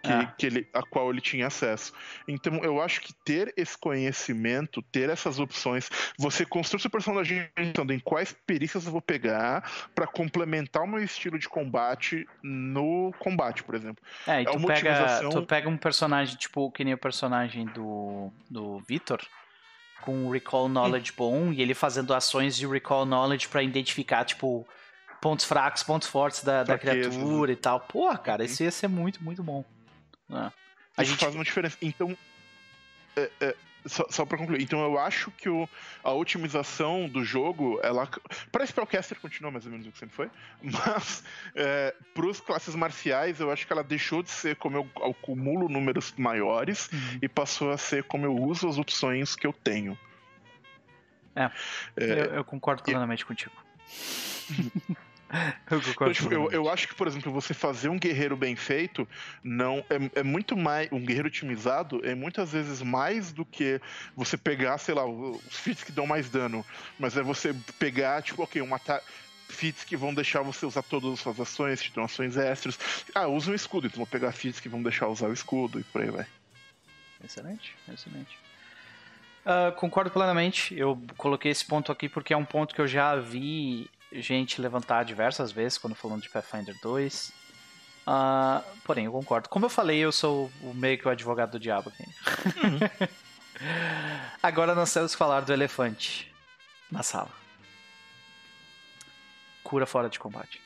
que, é. que ele, a qual ele tinha acesso. Então, eu acho que ter esse conhecimento, ter essas opções, você construir seu personagem pensando em quais perícias eu vou pegar para complementar o meu estilo de combate no combate, por exemplo. É, e é tu, pega, utilização... tu pega um personagem, tipo, que nem o personagem do, do Victor, com Recall Knowledge hum. bom, e ele fazendo ações de Recall Knowledge para identificar, tipo, pontos fracos, pontos fortes da, da criatura e tal. Pô, cara, isso ia ser muito, muito bom. É. A gente faz uma diferença. Então, é, é, só, só para concluir, então eu acho que o, a otimização do jogo, ela. Para Spellcaster continua mais ou menos o que sempre foi, mas é, para os classes marciais, eu acho que ela deixou de ser como eu acumulo números maiores uhum. e passou a ser como eu uso as opções que eu tenho. É, é eu, eu concordo plenamente e... contigo. eu, então, tipo, eu, eu, acho que, por exemplo, você fazer um guerreiro bem feito não é, é, muito mais. Um guerreiro otimizado é muitas vezes mais do que você pegar, sei lá, os feats que dão mais dano. Mas é você pegar, tipo, ok, um ataque feats que vão deixar você usar todas as suas ações, te dão ações extras. Ah, usa um escudo, então vou pegar feats que vão deixar usar o escudo e por aí vai. Excelente, excelente. Uh, concordo plenamente. Eu coloquei esse ponto aqui porque é um ponto que eu já vi gente levantar diversas vezes quando falando de Pathfinder 2. Uh, ah, porém, eu concordo. Como eu falei, eu sou o meio que o advogado do diabo aqui. Uhum. Agora nós temos que falar do elefante na sala. Cura fora de combate.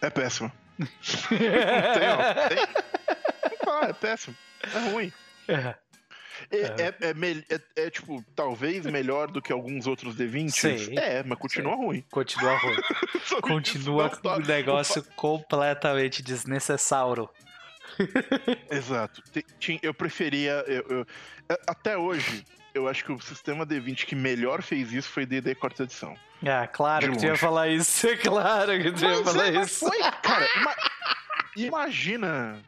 É péssimo. tem, ó, tem. Ah, é péssimo. É ruim. É. É, é, é, é, é, tipo, talvez melhor do que alguns outros D20. Sim, é, mas continua ruim. Continua ruim. continua com um negócio completamente desnecessário. Exato. Eu preferia. Eu, eu, é, até hoje, eu acho que o sistema D20 que melhor fez isso foi D&D quarta edição. Ah, claro que tu ia falar isso. É claro que tu ia falar é, isso. Foi, cara, ima imagina.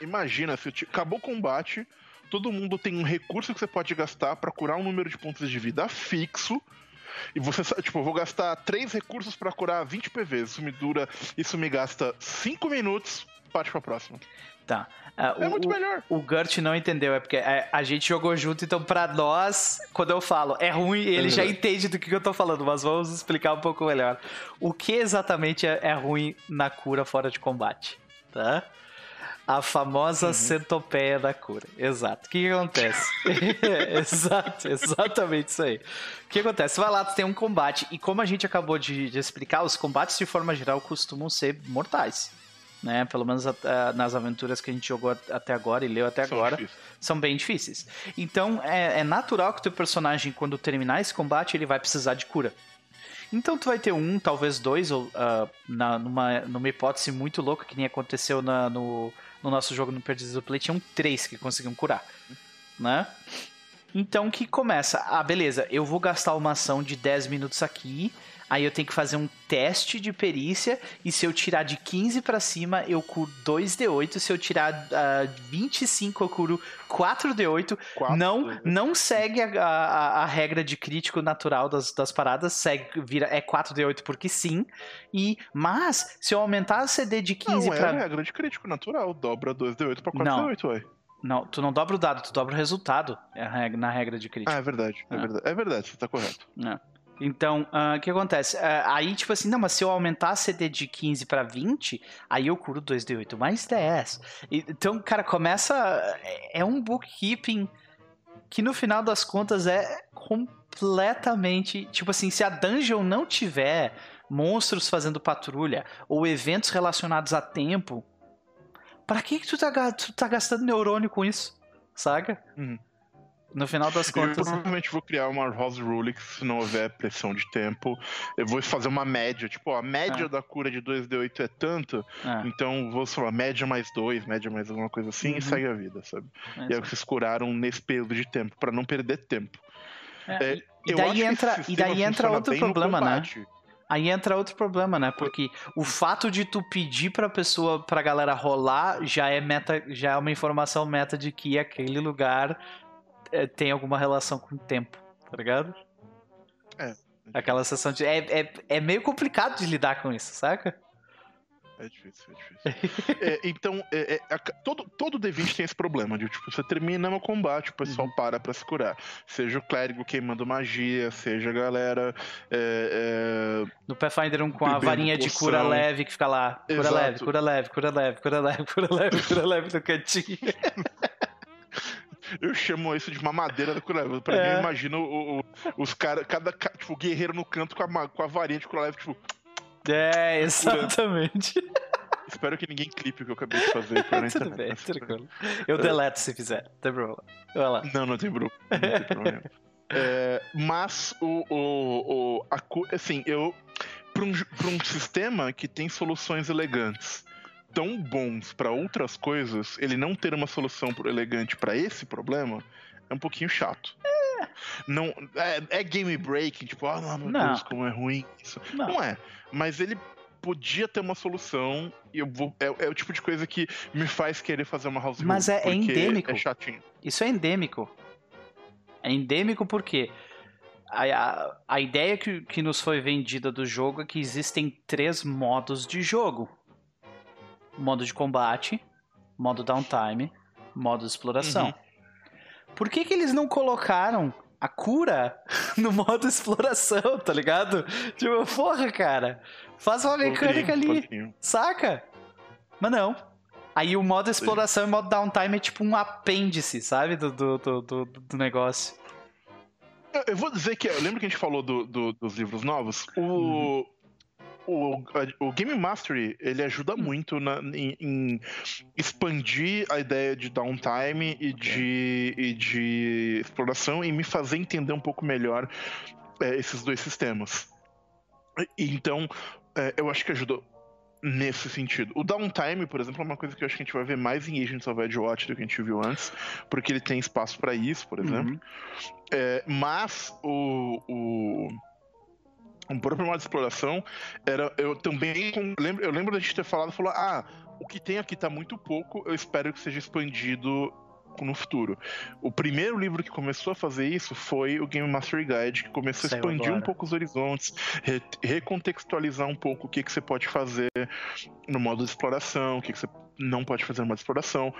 Imagina se acabou o combate todo mundo tem um recurso que você pode gastar para curar um número de pontos de vida fixo. E você, tipo, eu vou gastar três recursos para curar 20 PVs. Isso me dura. Isso me gasta 5 minutos. Parte pra próxima. Tá. Uh, é o, muito melhor. O, Gert não entendeu, é porque a, é, a, gente jogou junto, então pra nós, quando eu falo é ruim, ele já entende do que, que eu tô falando, mas vamos explicar um pouco melhor. O que exatamente é, é ruim na cura fora de combate, tá? A famosa uhum. centopeia da cura. Exato. O que, que acontece? Exato, exatamente isso aí. O que acontece? Vai lá, tu tem um combate, e como a gente acabou de, de explicar, os combates de forma geral costumam ser mortais. Né? Pelo menos uh, nas aventuras que a gente jogou até agora e leu até são agora, difíceis. são bem difíceis. Então é, é natural que o teu personagem, quando terminar esse combate, ele vai precisar de cura. Então tu vai ter um, talvez dois, ou, uh, na, numa, numa hipótese muito louca que nem aconteceu na, no, no nosso jogo no Perdidos do Play, tinham três que conseguiam curar, né? Então que começa, ah, beleza, eu vou gastar uma ação de 10 minutos aqui, aí eu tenho que fazer um teste de perícia, e se eu tirar de 15 para cima, eu curo 2d8, se eu tirar uh, ah, 25, eu curo 4d8. 4 não, não segue a, a, a, regra de crítico natural das, das paradas, segue, vira, é 4d8 porque sim, e, mas, se eu aumentar a CD de 15 não, pra... é a regra de crítico natural, dobra 2d8 pra 4d8, ué. Não, tu não dobra o dado, tu dobra o resultado é na regra de crítico. Ah, é verdade, é, é. verdade. É verdade, você tá correto. É. Então, ah, o uh, que acontece? Uh, aí, tipo assim, não, mas se eu aumentar a CD de 15 para 20, aí eu curo 2D8 mais 10. Então, cara, começa. É um bookkeeping que no final das contas é completamente. Tipo assim, se a dungeon não tiver monstros fazendo patrulha ou eventos relacionados a tempo, para que, que tu, tá, tu tá gastando neurônio com isso? Saca? Uhum. No final das contas. Eu provavelmente vou criar uma house rule que se não houver pressão de tempo, eu vou fazer uma média. Tipo, ó, a média é. da cura de 2D8 é tanto, é. então vou falar média mais 2, média mais alguma coisa assim uhum. e segue a vida, sabe? É, e é o que vocês curaram nesse período de tempo, para não perder tempo. É, é e, daí entra, e daí entra outro problema, né? Aí entra outro problema, né? Porque o fato de tu pedir pra pessoa, pra galera rolar, já é meta, já é uma informação meta de que aquele lugar é, tem alguma relação com o tempo, tá ligado? É. Aquela sensação de. É, é, é meio complicado de lidar com isso, saca? É difícil, é difícil. é, então, é, é, todo, todo D20 tem esse problema de, tipo, você termina no combate, o pessoal uhum. para pra se curar. Seja o clérigo queimando magia, seja a galera... É, é no Pathfinder 1 com a varinha poção. de cura leve que fica lá. Cura Exato. leve, cura leve, cura leve, cura leve, cura leve, cura leve no cantinho. Eu chamo isso de mamadeira da Kuralev. Pra é. mim, eu imagino o, o, os caras, cada tipo, guerreiro no canto com a, com a varinha de Kuralev, tipo. É, exatamente. Espero que ninguém clipe o que eu acabei de fazer pra na Tudo bem, tranquilo. Eu deleto se fizer, não tem problema. Vai lá. Não, não tem problema. Não tem problema. é, mas o, o, o a, assim, eu para um, pra um sistema que tem soluções elegantes tão bons para outras coisas, ele não ter uma solução elegante para esse problema é um pouquinho chato. É. Não, é, é game breaking, tipo, ah, meu não. Deus, como é ruim isso. Não. não é. Mas ele podia ter uma solução e eu vou. É, é, o tipo de coisa que me faz querer fazer uma house Mas é, é endêmico. É chatinho. Isso é endêmico. É endêmico porque a, a ideia que, que nos foi vendida do jogo é que existem três modos de jogo: modo de combate, modo downtime, modo de exploração. Uhum. Por que, que eles não colocaram a cura no modo exploração, tá ligado? Tipo, porra, cara, faz uma mecânica ali, saca? Mas não. Aí o modo exploração Sim. e o modo downtime é tipo um apêndice, sabe? Do, do, do, do, do negócio. Eu vou dizer que. Eu lembro que a gente falou do, do dos livros novos. O. Uhum. O, o, Game Mastery ele ajuda uhum. muito na, em, em, expandir a ideia de downtime e de, e de exploração e me fazer entender um pouco melhor é, esses dois sistemas. Então, é, eu acho que ajudou nesse sentido. O downtime, por exemplo, é uma coisa que eu acho que a gente vai ver mais em Agents of Edgewatch do que a gente viu antes, porque ele tem espaço para isso, por exemplo. Uhum. É, mas o, o um próprio modo de exploração era eu também lembro eu lembro da gente ter falado falou ah o que tem aqui tá muito pouco eu espero que seja expandido no futuro. O primeiro livro que começou a fazer isso foi o Game Master Guide, que começou Saiu a expandir agora. um pouco os horizontes, re recontextualizar um pouco o que, que você pode fazer no modo de exploração, o que, que você não pode fazer no modo de exploração.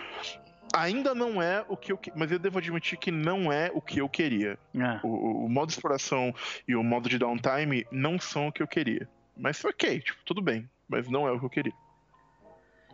Ainda não é o que eu. Mas eu devo admitir que não é o que eu queria. É. O, o, modo de exploração e o modo de downtime não são o que eu queria. Mas ok, tipo, tudo bem. Mas não é o que eu queria.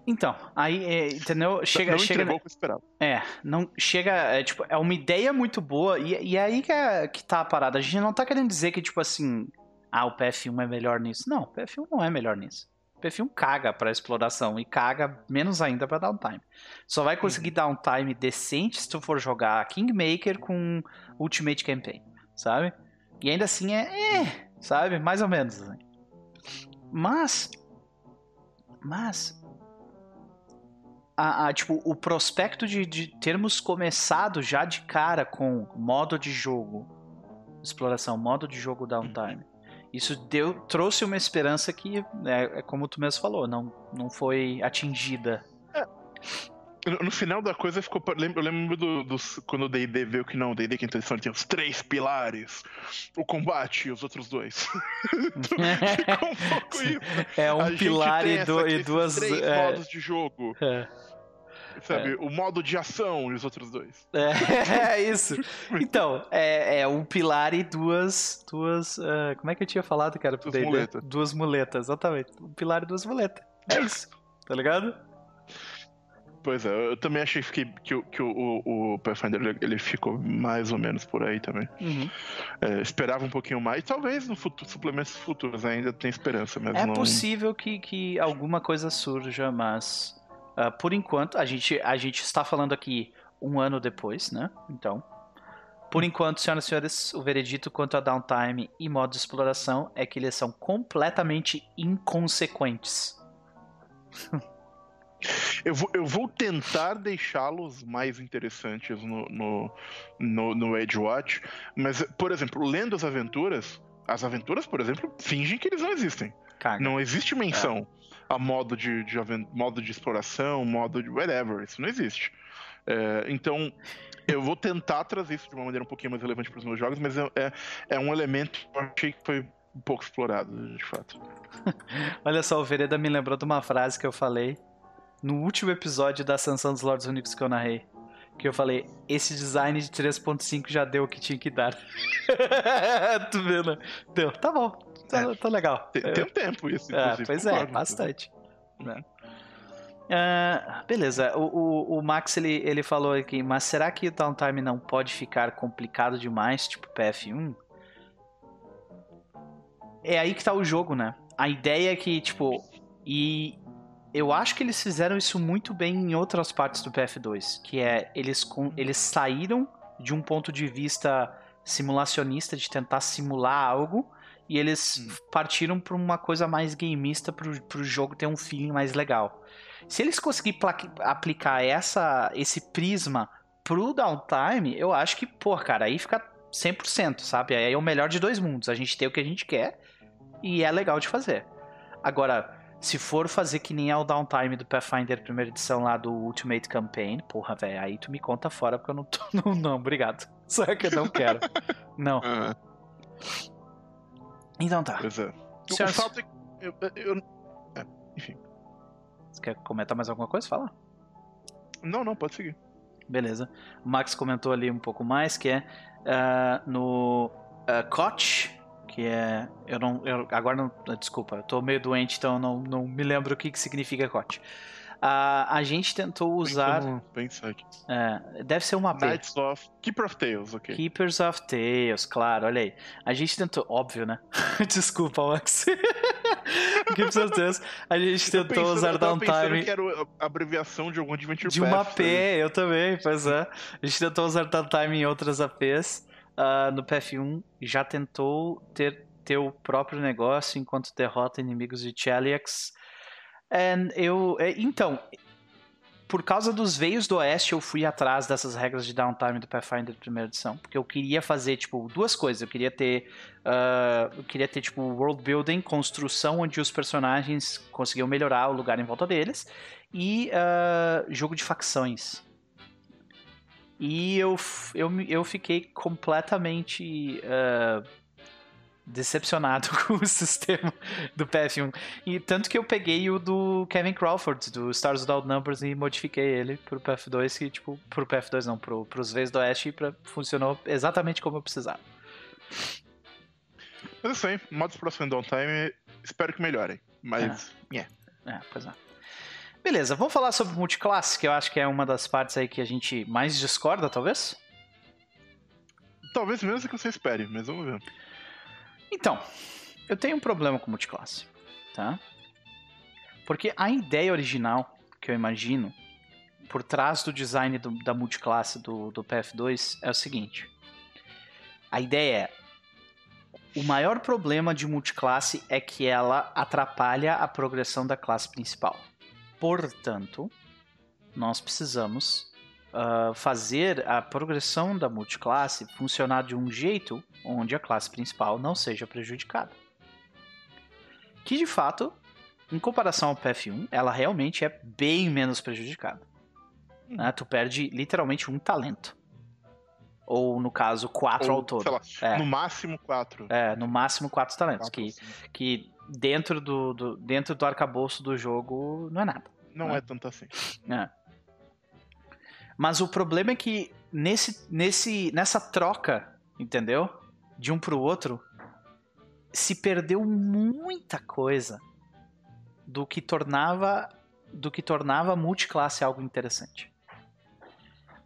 Então, aí, é, entendeu? Chega, não chega. Entregou o que eu esperava. É, não chega. É, tipo, é uma ideia muito boa, e, e é aí que, é, que tá a parada. A gente não tá querendo dizer que, tipo assim, ah, o PF1 é melhor nisso. Não, o PF1 não é melhor nisso. PF1 caga pra exploração e caga menos ainda pra downtime. Só vai conseguir uhum. downtime decente se tu for jogar Kingmaker com Ultimate Campaign, sabe? E ainda assim é, é sabe? Mais ou menos. Assim. Mas. Mas a, a, tipo, o prospecto de, de termos começado já de cara com modo de jogo, exploração, modo de jogo downtime. Isso deu, trouxe uma esperança que, é, é como tu mesmo falou, não, não foi atingida. É. No final da coisa ficou. Eu lembro do, do quando o DD viu que não, o DD quinta edição tinha os três pilares: o combate e os outros dois. ficou um pouco isso. É um A pilar e, do, e duas. Três é... modos de jogo. É. Sabe, é. o modo de ação e os outros dois. É, é isso. Então, é, é um pilar e duas. duas uh, como é que eu tinha falado, cara? Duas muletas. Duas muletas, exatamente. Um pilar e duas muletas. É isso. Tá ligado? Pois é, eu também achei que, que, que o, o, Pathfinder ele ficou mais ou menos por aí também. Uhum. É, esperava um pouquinho mais, talvez no futuro, suplementos futuros ainda tem esperança, mas É não... possível que, que alguma coisa surja, mas uh, por enquanto a gente, a gente está falando aqui um ano depois, né? Então, por enquanto, senhoras e senhores, o veredito quanto a downtime e modo de exploração é que eles são completamente inconsequentes. Eu vou, eu vou tentar deixá-los mais interessantes no, no, no, no Edge Watch, mas, por exemplo, lendo as aventuras, as aventuras, por exemplo, fingem que eles não existem. Caga. Não existe menção é. A modo de, de, modo de exploração, modo de whatever, isso não existe. É, então, eu vou tentar trazer isso de uma maneira um pouquinho mais relevante para os meus jogos, mas é, é, é um elemento que eu achei que foi um pouco explorado, de fato. Olha só, o Vereda me lembrou de uma frase que eu falei no último episódio da Ascensão dos Lords Únicos que eu narrei. Que eu falei, esse design de 3.5 já deu o que tinha que dar. tu vendo? Deu, tá bom, tá, é, tá legal. Tem, tem um tempo isso, é, Pois é, bastante. Né? Uh, beleza, o, o, o, Max ele, ele falou aqui, mas será que o downtime não pode ficar complicado demais, tipo PF1? É aí que tá o jogo, né? A ideia é que, tipo, e eu acho que eles fizeram isso muito bem em outras partes do PF2, que é eles, com, eles saíram de um ponto de vista simulacionista, de tentar simular algo, e eles hum. partiram para uma coisa mais gameista para o jogo ter um feeling mais legal. Se eles conseguirem aplicar essa, esse prisma pro downtime, eu acho que, pô, cara, aí fica 100%, sabe? Aí é o melhor de dois mundos. A gente tem o que a gente quer e é legal de fazer. Agora, se for fazer que nem é o downtime do Pathfinder primeira edição lá do Ultimate Campaign, porra, velho, aí tu me conta fora porque eu não tô. Não, não obrigado. Só que eu não quero. Não. Então tá. Pois é. O Senhoras- fato é que. Eu, eu- é, enfim. Você quer comentar mais alguma coisa? Fala. Não, não, pode seguir. Beleza. O Max comentou ali um pouco mais, que é ah, no uh, Koch, que é. Eu não. Eu, agora não. Desculpa, eu tô meio doente, então eu não, não me lembro o que, que significa Koch. Ah, a gente tentou usar. Pensar aqui. é, deve ser uma B. Knights of. Keeper of Tales, ok. Keepers of Tales, claro, olha aí. A gente tentou. Óbvio, né? Desculpa, Max. Keepers of Tales. A gente Eu tentou pensando- usar eu downtime. que era a abreviação de algum Adventure De uma Path, P, eu também, pois é. A gente tentou usar downtime em outras APs. ah, no PF1 já tentou ter teu próprio negócio enquanto derrota inimigos de Cheliax. Eu, é, então, por causa dos veios do Oeste, eu fui atrás dessas regras de downtime do Pathfinder de primeira edição, porque eu queria fazer tipo duas coisas. Eu queria ter, ah, eu queria ter tipo world building, construção onde os personagens conseguiam melhorar o lugar em volta deles e ah, jogo de facções. E eu, eu, eu fiquei completamente ah, decepcionado com o sistema do PF1. E tanto que eu peguei o do Kevin Crawford, do Stars Without Numbers, e modifiquei ele pro PF2, que, tipo, pro PF2 não, pro, pros Veios do Oeste, e pra, funcionou exatamente como eu precisava. Mas isso aí, modos próximos downtime, espero que melhorem. Mas. é. É, pois é. Beleza, vamos falar sobre multiclasse, que eu acho que é uma das partes aí que a gente mais discorda, talvez? Talvez menos do que você espere, mas vamos ver. Então, eu tenho um problema com multiclasse, tá? Porque a ideia original, que eu imagino, por trás do design do- da multiclasse do, do PF2 é o seguinte. A ideia é, o maior problema de multiclasse é que ela atrapalha a progressão da classe principal. Portanto, nós precisamos ah, fazer a progressão da multiclasse funcionar de um jeito onde a classe principal não seja prejudicada. Que de fato, em comparação ao PF1, ela realmente é bem menos prejudicada. né? Tu perde literalmente um talento. Ou, no caso, quatro Ou, ao todo. Lá, É. no máximo quatro. É, no máximo quatro talentos. Quatro, que, sim. que dentro do, do, dentro do arcabouço do jogo não é nada. Não Ah. é tanto assim. É. Mas o problema é que nesse, nesse, nessa troca, entendeu? De um pro outro, se perdeu muita coisa do que tornava do que tornava a multiclasse algo interessante.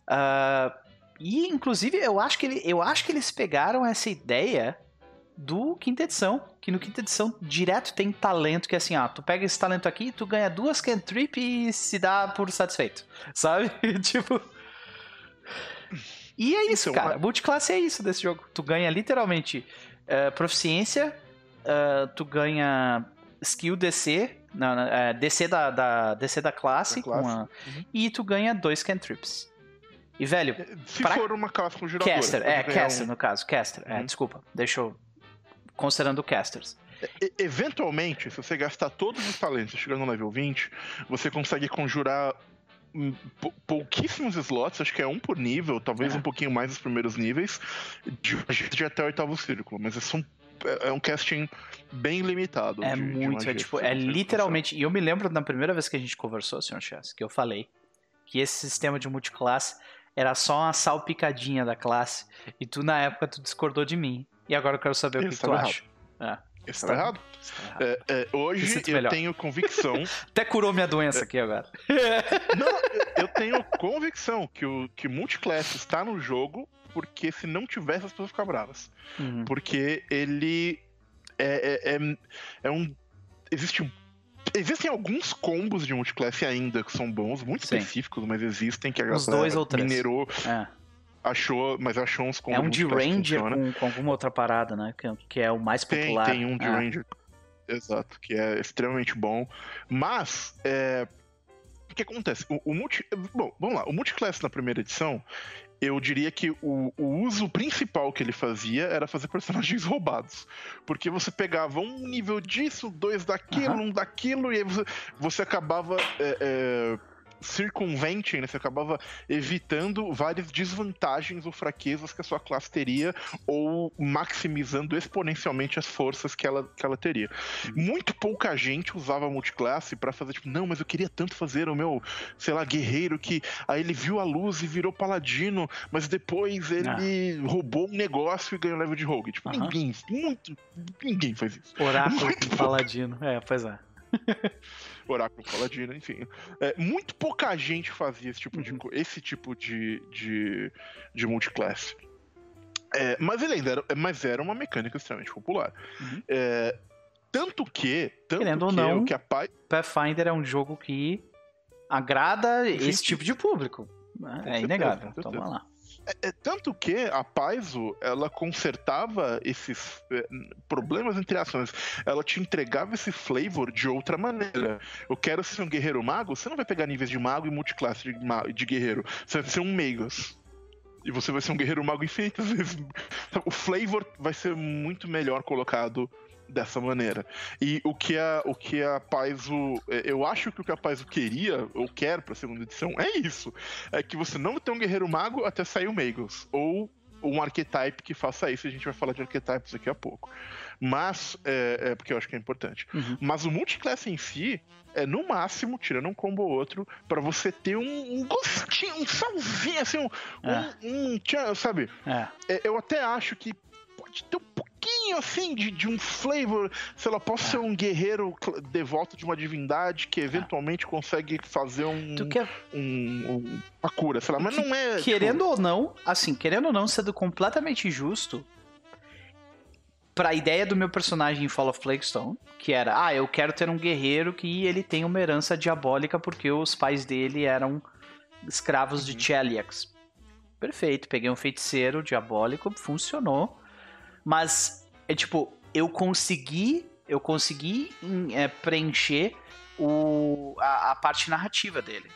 Ah, e inclusive eu acho que ele, eu acho que eles pegaram essa ideia do quinta edição, que no quinta edição direto tem talento que é assim, ó, tu pega esse talento aqui, tu ganha duas cantrip e se dá por satisfeito, sabe? tipo E é isso, Então, cara. Multiclasse é isso desse jogo. Tu ganha literalmente eh, proficiência, eh, tu ganha skill DC, não, não, é, DC da, da DC da classe, Da classe. a- Uhum. e tu ganha dois cantrips. E velho, Se Pra- for uma classe com girador. caster, é caster um- no caso, caster. É, Uhum. desculpa, deixa eu considerando casters. E- Eventualmente, se você gastar todos os talentos chegar no level 20, você consegue conjurar hum, pou- pouquíssimos slots, acho que é um por nível, talvez É. um pouquinho mais nos primeiros níveis, de, de até o oitavo círculo, mas é, um, é- é um casting bem limitado. É de- de muito, magia é tipo, é literalmente. E eu me lembro na primeira vez que a gente conversou, Sr. Chess, que eu falei que esse sistema de multiclasse era só uma salpicadinha da classe. E tu, na época, tu discordou de mim. E agora eu quero saber o Eu que, que tu estava acha. É, Esse tá errado? errado. É, é, hoje eu melhor. tenho convicção. Até curou minha doença aqui agora. não, eu- tenho convicção que o que multiclass está no jogo porque se não tivesse as pessoas ficam bravas. Uhum. Porque ele é, é, é, é um. Existe um- Existem alguns combos de multiclass ainda que são bons, muito Sim. específicos, mas existem que a Uns galera dois ou três. minerou, É. achou, mas achou uns combos É um de multiclass que Ranger funciona. com, com alguma outra parada, né? Que, que é o mais Tem, popular. tem um de É. Ranger. Exato, que é extremamente bom. Mas, é, o que acontece? O, o multi, bom, vamos lá. O multiclass na primeira edição, eu diria que o, o uso principal que ele fazia era fazer personagens roubados. Porque você pegava um nível disso, dois daquilo, um daquilo, e aí você, você acabava. é, é, circunventing, né? Você acabava evitando várias desvantagens ou fraquezas que a sua classe teria, ou maximizando exponencialmente as forças que ela, que ela teria. Muito pouca gente usava multiclasse para fazer, tipo, não, mas eu queria tanto fazer o meu, sei lá, guerreiro que aí ele viu a luz e virou paladino, mas depois ele ah. roubou um negócio e ganhou level de rogue. Tipo, uhum. ninguém, muito, ninguém faz isso. Oráculo muito paladino. É, pois é. Oráculo Paladino, enfim. É, muito pouca gente fazia esse tipo, uhum. de, esse tipo de, de, de multiclass. É, mas ele ainda era, mas era uma mecânica extremamente popular. Uhum. É, tanto que. Tanto Querendo que, ou não, que a Pai... Pathfinder é um jogo que agrada sim, esse tipo de público. Né? É inegável. Vamos lá. É, é, tanto que a Paizo, ela consertava esses é, problemas entre ações. Ela te entregava esse flavor de outra maneira. Eu quero ser um guerreiro mago, você não vai pegar níveis de mago e multiclasse de, de guerreiro. Você vai ser um Magus. E você vai ser um guerreiro mago infinitas vezes. O flavor vai ser muito melhor colocado dessa maneira. E o que a, o que a Paizo. É, eu acho que o que a Paizo queria, ou quer pra segunda edição, é isso. É que você não tem um guerreiro mago até sair o Magos. Ou um archetype que faça isso, a gente vai falar de archetypes daqui a pouco. Mas, é, é porque eu acho que é importante. Uhum. Mas o multiclass em si é no máximo, tirando um combo ou outro, para você ter um, um, gostinho, um salvinho, assim, um. É. um, um sabe? É. é. Eu até acho que pode ter um pouquinho assim de, de um flavor. Sei lá, posso ser um guerreiro devoto de uma divindade que eventualmente consegue fazer um, quer... um, um, uma cura, sei lá, mas que, não é. Querendo tipo... ou não, assim, querendo ou não, sendo completamente justo, pra ideia do meu personagem em Fall of Plaguestone, que era, ah, eu quero ter um guerreiro que ele tem uma herança diabólica porque os pais dele eram escravos uhum. de Cheliax. Perfeito, peguei um feiticeiro diabólico, funcionou. Mas, é tipo, eu consegui, eu consegui é, preencher o, a, a, parte narrativa dele.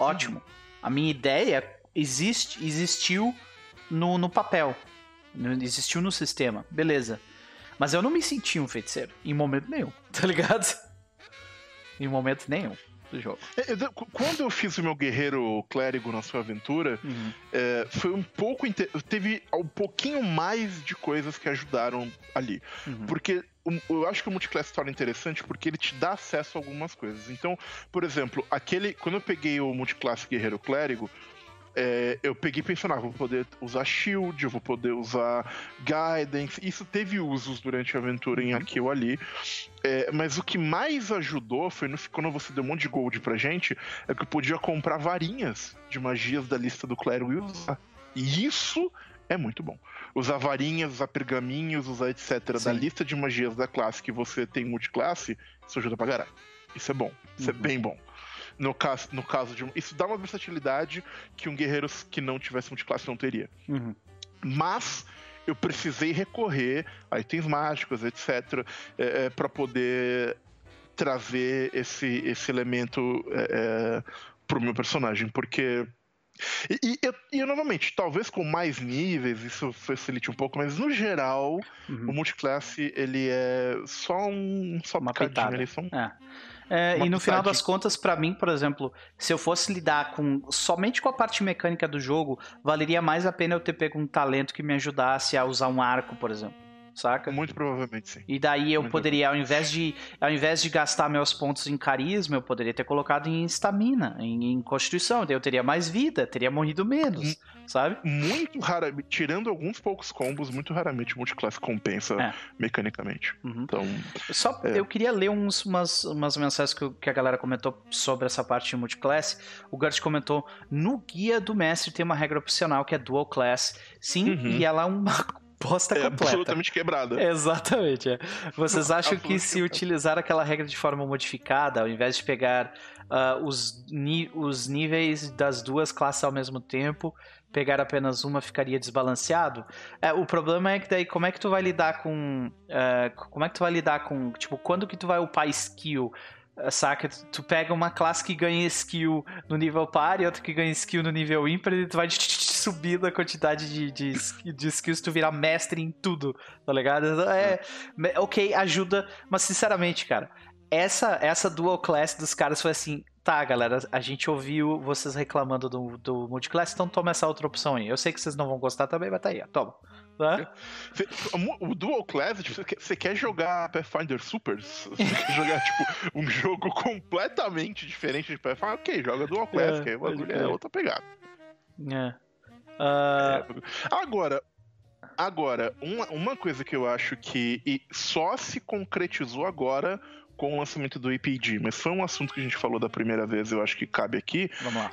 Ótimo. Uhum. A minha ideia existe, existiu no, no papel. Existiu no sistema. Beleza. Mas eu não me senti um feiticeiro. Em momento nenhum. Tá ligado? Em momento nenhum do jogo. É, quando eu fiz o meu guerreiro clérigo na sua aventura, uhum. é, foi um pouco. Teve um pouquinho mais de coisas que ajudaram ali. Uhum. Porque eu acho que o multiclass torna interessante porque ele te dá acesso a algumas coisas. Então, por exemplo, aquele. Quando eu peguei o multiclass guerreiro clérigo, é, eu peguei pensando, ah, vou poder usar shield, eu vou poder usar guidance. Isso teve usos durante a aventura em aqui ou ali. É, mas o que mais ajudou foi no, quando você deu um monte de gold pra gente, é que eu podia comprar varinhas de magias da lista do clérigo e usar. E isso é muito bom. Usar varinhas, usar pergaminhos, usar etc. Sim. da lista de magias da classe que você tem multiclasse, isso ajuda pra caralho. Isso é bom. Isso é uhum. é bem bom. No caso, no caso de. Isso dá uma versatilidade que um guerreiro que não tivesse multiclasse não teria. Uhum. Mas eu precisei recorrer a itens mágicos, etc., é, é, para poder trazer esse, esse elemento é, é, pro meu personagem, porque. E, e, eu, e, novamente, talvez com mais níveis isso facilite um pouco, mas no geral, uhum. o multiclasse ele é só um só uma pitada. Ele só um... é. É, e no final das contas, para mim, por exemplo, se eu fosse lidar com somente com a parte mecânica do jogo, valeria mais a pena eu ter pego um talento que me ajudasse a usar um arco, por exemplo saca? Muito provavelmente sim. E daí eu Muito poderia, ao invés, de, ao invés de gastar meus pontos em carisma, eu poderia ter colocado em estamina, em, em, constituição, daí eu teria mais vida, teria morrido menos, sabe? Muito raramente, tirando alguns poucos combos, muito raramente o multiclass compensa é. mecanicamente. Uhum. Então, Só é. eu queria ler uns, umas, umas mensagens que, que a galera comentou sobre essa parte de multiclass. O Gert comentou, no guia do mestre tem uma regra opcional que é dual class. Sim, uhum. e ela é uma bosta é completa. absolutamente quebrada. Exatamente. É. Vocês acham que se utilizar aquela regra de forma modificada, ao invés de pegar uh, os, os níveis das duas classes ao mesmo tempo, pegar apenas uma ficaria desbalanceado? É, o problema é que daí como é que tu vai lidar com... Uh, como é que tu vai lidar com... Tipo, quando que tu vai upar skill? Saca? Tu pega uma classe que ganha skill no nível par e outra que ganha skill no nível ímpar e tu vai subindo a quantidade de, de, de skills, tu virar mestre em tudo, tá ligado? É, ok, ajuda, mas sinceramente, cara, essa, essa dual class dos caras foi assim, tá, galera, a gente ouviu vocês reclamando do, do multiclass, então toma essa outra opção aí. Eu sei que vocês não vão gostar também, mas tá aí, toma. Né? O Dual Class, tipo, você quer jogar Pathfinder Supers? Você quer jogar, tipo, um jogo completamente diferente de Pathfinder? Ok, joga Dual Class, é, que aí o bagulho é outra pegada. É. Uh... Agora, agora uma, uma coisa que eu acho que só se concretizou agora com o lançamento do APG, mas foi um assunto que a gente falou da primeira vez, eu acho que cabe aqui,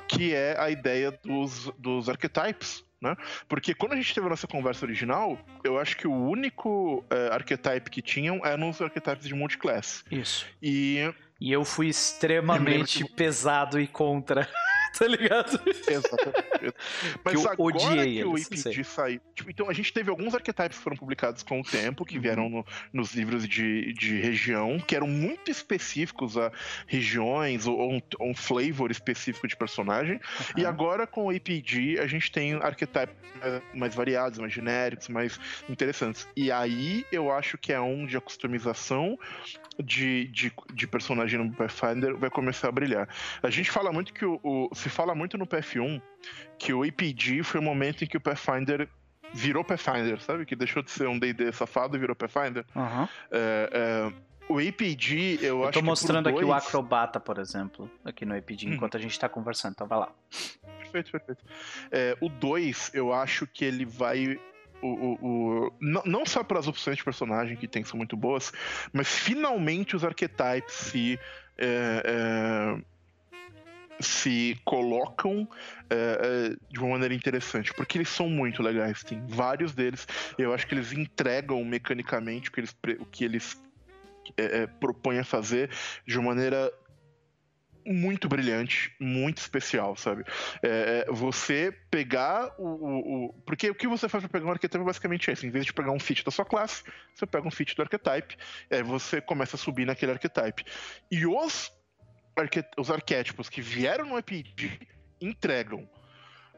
que é a ideia dos, dos archetypes. Né? Porque quando a gente teve a nossa conversa original, eu acho que o único archetype que tinham eram os archetypes de multiclass. Isso. E, e eu fui extremamente que... pesado e contra. tá ligado? Exatamente. Mas que eu agora que o IPG saiu. Tipo, então a gente teve alguns arquétipos que foram publicados com o tempo, que vieram uhum. no, nos livros de, de região, que eram muito específicos a regiões ou, ou um, um, flavor específico de personagem. Uhum. E agora com o IPG a gente tem arquétipos mais variados, mais genéricos, mais interessantes. E aí eu acho que é onde a customização de, de, de personagem no Pathfinder vai começar a brilhar. A gente fala muito que o, o se fala muito no PF1 que o APG foi o momento em que o Pathfinder virou Pathfinder, sabe? Que deixou de ser um D&D safado e virou Pathfinder. Uhum. É, é, o APG, eu, eu acho que. tô mostrando aqui dois... o Acrobata, por exemplo, aqui no APG, hum. enquanto a gente tá conversando, então vai lá. Perfeito, perfeito. É, o 2, eu acho que ele vai o, o, o, não, não só para as opções de personagem que tem que são muito boas, mas finalmente os arquetypes se é, é, se colocam é, é, de uma maneira interessante, porque eles são muito legais. Tem vários deles, eu acho que eles entregam mecanicamente o que eles, o que eles é propõem a fazer de uma maneira muito brilhante, muito especial, sabe? É, você pegar o, o, o, Porque o que você faz para pegar um arquétipo é basicamente isso. Em vez de pegar um fit da sua classe, você pega um fit do archetype, aí você começa a subir naquele archetype. E os, os arquétipos que vieram no RPG entregam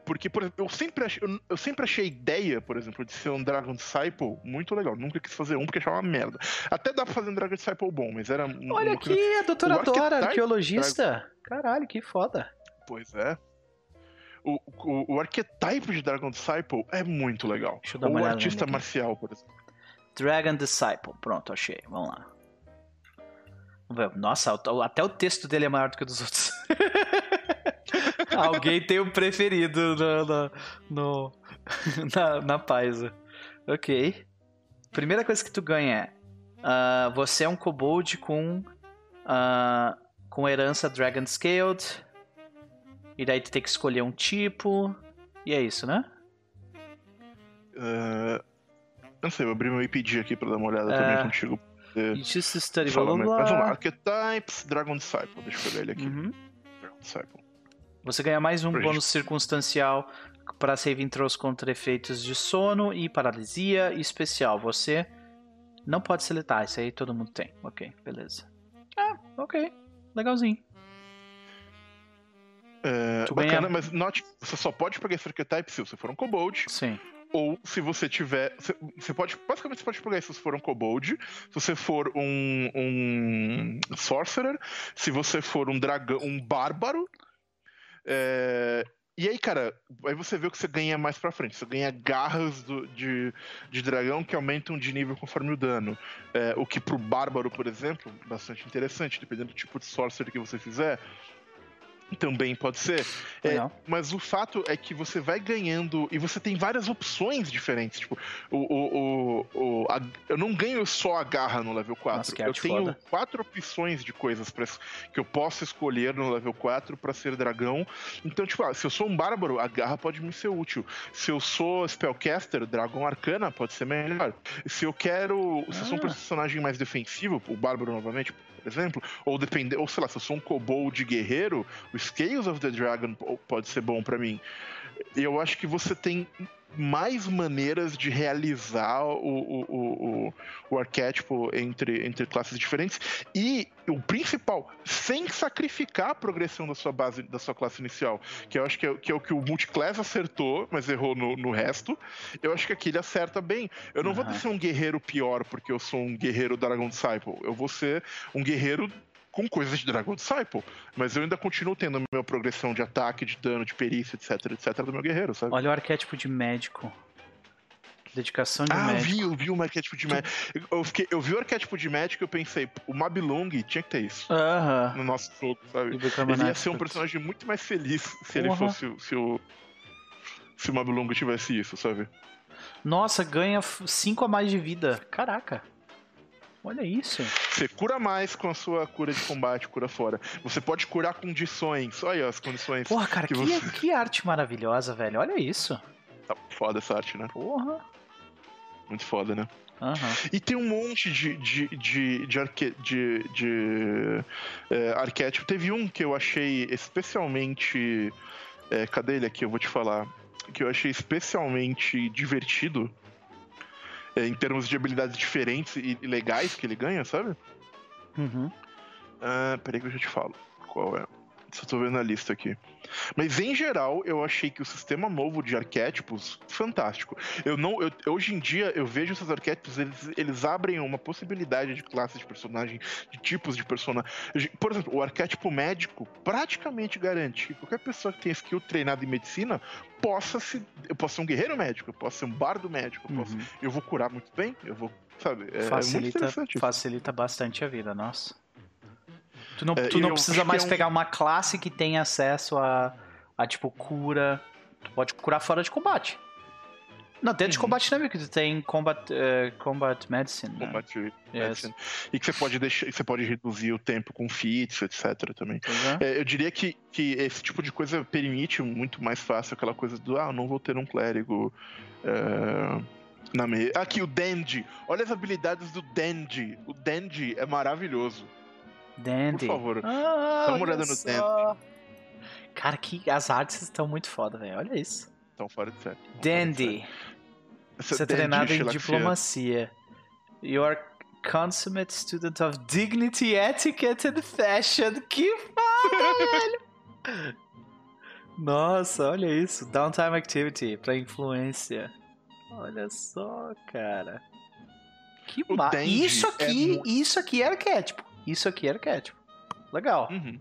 porque, por exemplo, eu sempre, achei, eu, eu, sempre achei a ideia, por exemplo, de ser um Dragon Disciple muito legal. Nunca quis fazer um porque achava uma merda. Até dá pra fazer um Dragon Disciple bom, mas era. Olha aqui, coisa... a doutora Dora, arqueologista. Dragon... Caralho, que foda. Pois é. O, o, o de Dragon Disciple é muito legal. Deixa eu dar uma Ou o artista marcial, por exemplo. Dragon Disciple, pronto, achei. Vamos lá. Nossa, até o texto dele é maior do que o dos outros. Alguém tem um preferido no, no, no na, na paisa. Ok. Primeira coisa que tu ganha é. Uh, você é um kobold com. Uh, com herança Dragon Scaled. E daí tu tem que escolher um tipo. E é isso, né? Uh, não sei, vou abrir meu IPD aqui pra dar uma olhada também contigo. Just study, blá, blá, blá. Mas vamos lá, Archetypes, Dragon Disciple. Deixa eu pegar ele aqui. Uhum. Dragon Disciple. Você ganha mais um bônus circunstancial para save throws contra efeitos de sono e paralisia e especial. Você não pode seletar, isso aí todo mundo tem. Ok, beleza. Ah, ok. Legalzinho. É, bacana, ganha... mas note, você só pode pegar esse archetype se você for um kobold. Sim. Ou se você tiver. Você pode. Basicamente você pode pegar isso se você for um kobold. Se você for um, um sorcerer. Se você for um dragão. um bárbaro. É, e aí, cara, aí você vê o que você ganha mais pra frente. Você ganha garras do, de, de dragão que aumentam de nível conforme o dano. É, o que pro bárbaro, por exemplo, bastante interessante, dependendo do tipo de sorcerer que você fizer. Também pode ser. É, mas o fato é que você vai ganhando e você tem várias opções diferentes. Tipo, o, o, o, o a, eu não ganho só a garra no level 4. Nossa, eu tenho foda. quatro opções de coisas pra, que eu posso escolher no level 4 para ser dragão. Então, tipo, ah, se eu sou um bárbaro, a garra pode me ser útil. Se eu sou spellcaster, dragão arcana pode ser melhor. Se eu quero. Se eu sou um ah. personagem mais defensivo, o bárbaro novamente, exemplo, ou depender, ou sei lá, se eu sou um kobold guerreiro, o Scales of the Dragon pode ser bom para mim. Eu acho que você tem mais maneiras de realizar o, o, o, o, arquétipo entre, entre classes diferentes e o principal, sem sacrificar a progressão da sua base, da sua classe inicial, que eu acho que é, que é o que o multiclass acertou, mas errou no, no resto. Eu acho que aqui ele acerta bem. Eu não uhum. vou ser um guerreiro pior porque eu sou um guerreiro Dragon Disciple. Eu vou ser um guerreiro com coisas de Dragon Disciple. Mas eu ainda continuo tendo a minha progressão de ataque, de dano, de perícia, etc, etc, do meu guerreiro, sabe? Olha o arquétipo de médico. Dedicação de ah, médico. vi, eu vi o arquétipo de médico. Eu, fiquei, eu vi o arquétipo de médico e eu pensei, o Mabilong tinha que ter isso. Aham. No nosso jogo, sabe? Ele ia ser um personagem muito mais feliz se ele Porra. fosse. Se o. Se o Mabilong tivesse isso, sabe? Nossa, ganha 5 a mais de vida. Caraca. Olha isso. Você cura mais com a sua cura de combate, cura fora. Você pode curar condições. Olha as condições. Porra, cara, que que, você- que arte maravilhosa, velho. Olha isso. Tá foda essa arte, né? Porra. Muito foda, né? Aham. E tem um monte de, de, de, de, arque, de, de é, arquétipo. Teve um que eu achei especialmente. é, cadê ele aqui? Eu vou te falar. Que eu achei especialmente divertido. É, em termos de habilidades diferentes e e legais que ele ganha, sabe? Uhum. Ah, peraí que eu já te falo. Qual é? Só tô vendo a lista aqui. Mas em geral, eu achei que o sistema novo de arquétipos fantástico. Eu não, eu- hoje em dia eu vejo esses arquétipos, eles, eles abrem uma possibilidade de classes de personagem, de tipos de personagem. Por exemplo, o arquétipo médico praticamente garante que qualquer pessoa que tem skill treinada em medicina possa se, eu posso ser um guerreiro médico, eu posso ser um bardo médico, eu, posso- Uhum. eu vou curar muito bem, eu vou, sabe? É, é muito facilita, isso. facilita bastante a vida, nossa. Tu não, É, tu não precisa mais é um- pegar uma classe que tem acesso a, a, tipo, cura. Tu pode curar fora de combate. Não, dentro de Uhum. combate também, que tu tem combat, eh, combat medicine. né? Combate Yes. medicine. E que você pode deixar, você pode reduzir o tempo com feats, etc. também. Pois é. É, eu diria que, que esse tipo de coisa permite muito mais fácil aquela coisa do ah, eu não vou ter um clérigo é, na mesa. Aqui o Dandy. Olha as habilidades do Dandy. O Dandy é maravilhoso. Dandy. Por favor, Ah, olha olhada no só. Cara, que as artes estão muito foda, velho. Olha isso. Então fora de série. Dandy. Você é Dandy treinado em diplomacia. You are consummate student of dignity, etiquette and fashion. Que foda, velho! Nossa, olha isso. Downtime activity pra influência. Olha só, cara. Que ma... Dandy Isso é aqui, mu- isso aqui é arquétipo. Isso aqui é arquétipo. Legal, Uhum.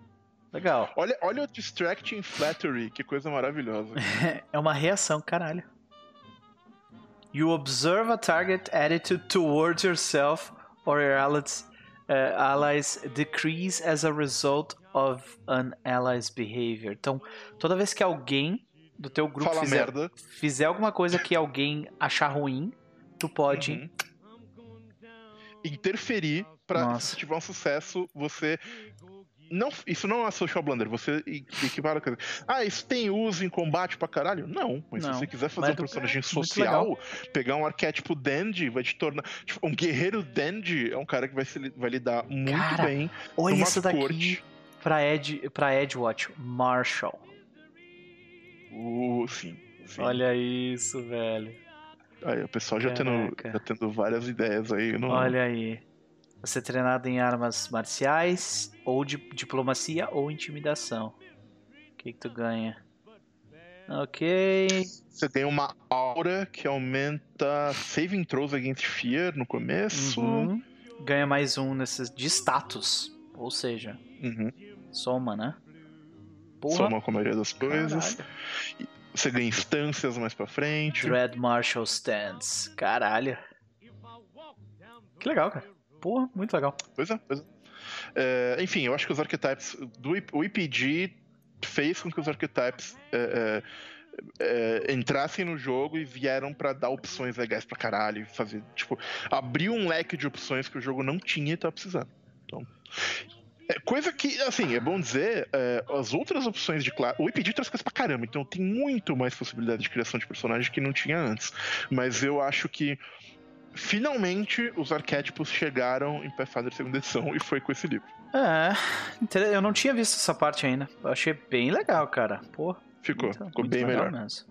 legal. Olha, olha o Distracting Flattery, que coisa maravilhosa. É uma reação, caralho. You observe a target attitude towards yourself or your allies, uh, allies decrease as a result of an ally's behavior. Então, toda vez que alguém do teu grupo Fala fizer, merda. fizer alguma coisa que alguém achar ruim, tu pode. Uhum. Interferir pra Nossa. se tiver um sucesso, você. Não, isso não é social blunder, você equipara a coisa. Ah, isso tem uso em combate pra caralho? Não, mas Não, se você quiser fazer mas um do- personagem social, pegar um arquétipo dandy, vai te tornar. Tipo, um guerreiro dandy é um cara que vai, se, vai lidar muito Cara, bem Olha isso daqui corte. pra, Ed, pra Edgewatch. Marshall. Uh, sim, sim. Olha isso, velho. Aí, o pessoal já tendo, já tendo várias ideias aí. No... Olha aí. Você é treinado em armas marciais, ou de diplomacia, ou intimidação. O que, que tu ganha? Ok. Você tem uma aura que aumenta saving throws against fear no começo. Uhum. Ganha mais um nesses de status. Ou seja, Uhum. soma, né? Porra. Soma com a maioria das coisas. Caralho. Você ganha instâncias mais pra frente. Dread Marshall Stance. Caralho. Que legal, cara. Porra, muito legal. Pois é, pois é. É, enfim, eu acho que os archetypes do o IPG fez com que os archetypes é, é, é, entrassem no jogo e vieram pra dar opções legais pra caralho, fazer tipo abriu um leque de opções que o jogo não tinha e tá precisando. Então, é, coisa que, assim, é bom dizer, é, as outras opções de classe. O IPG traz coisas pra caramba, então tem muito mais possibilidade de criação de personagem que não tinha antes. Mas eu acho que finalmente os arquétipos chegaram em Pathfinder segunda edição e foi com esse livro. É, eu não tinha visto essa parte ainda. Eu achei bem legal, cara. Porra. Ficou, muito- ficou muito bem melhor. mesmo.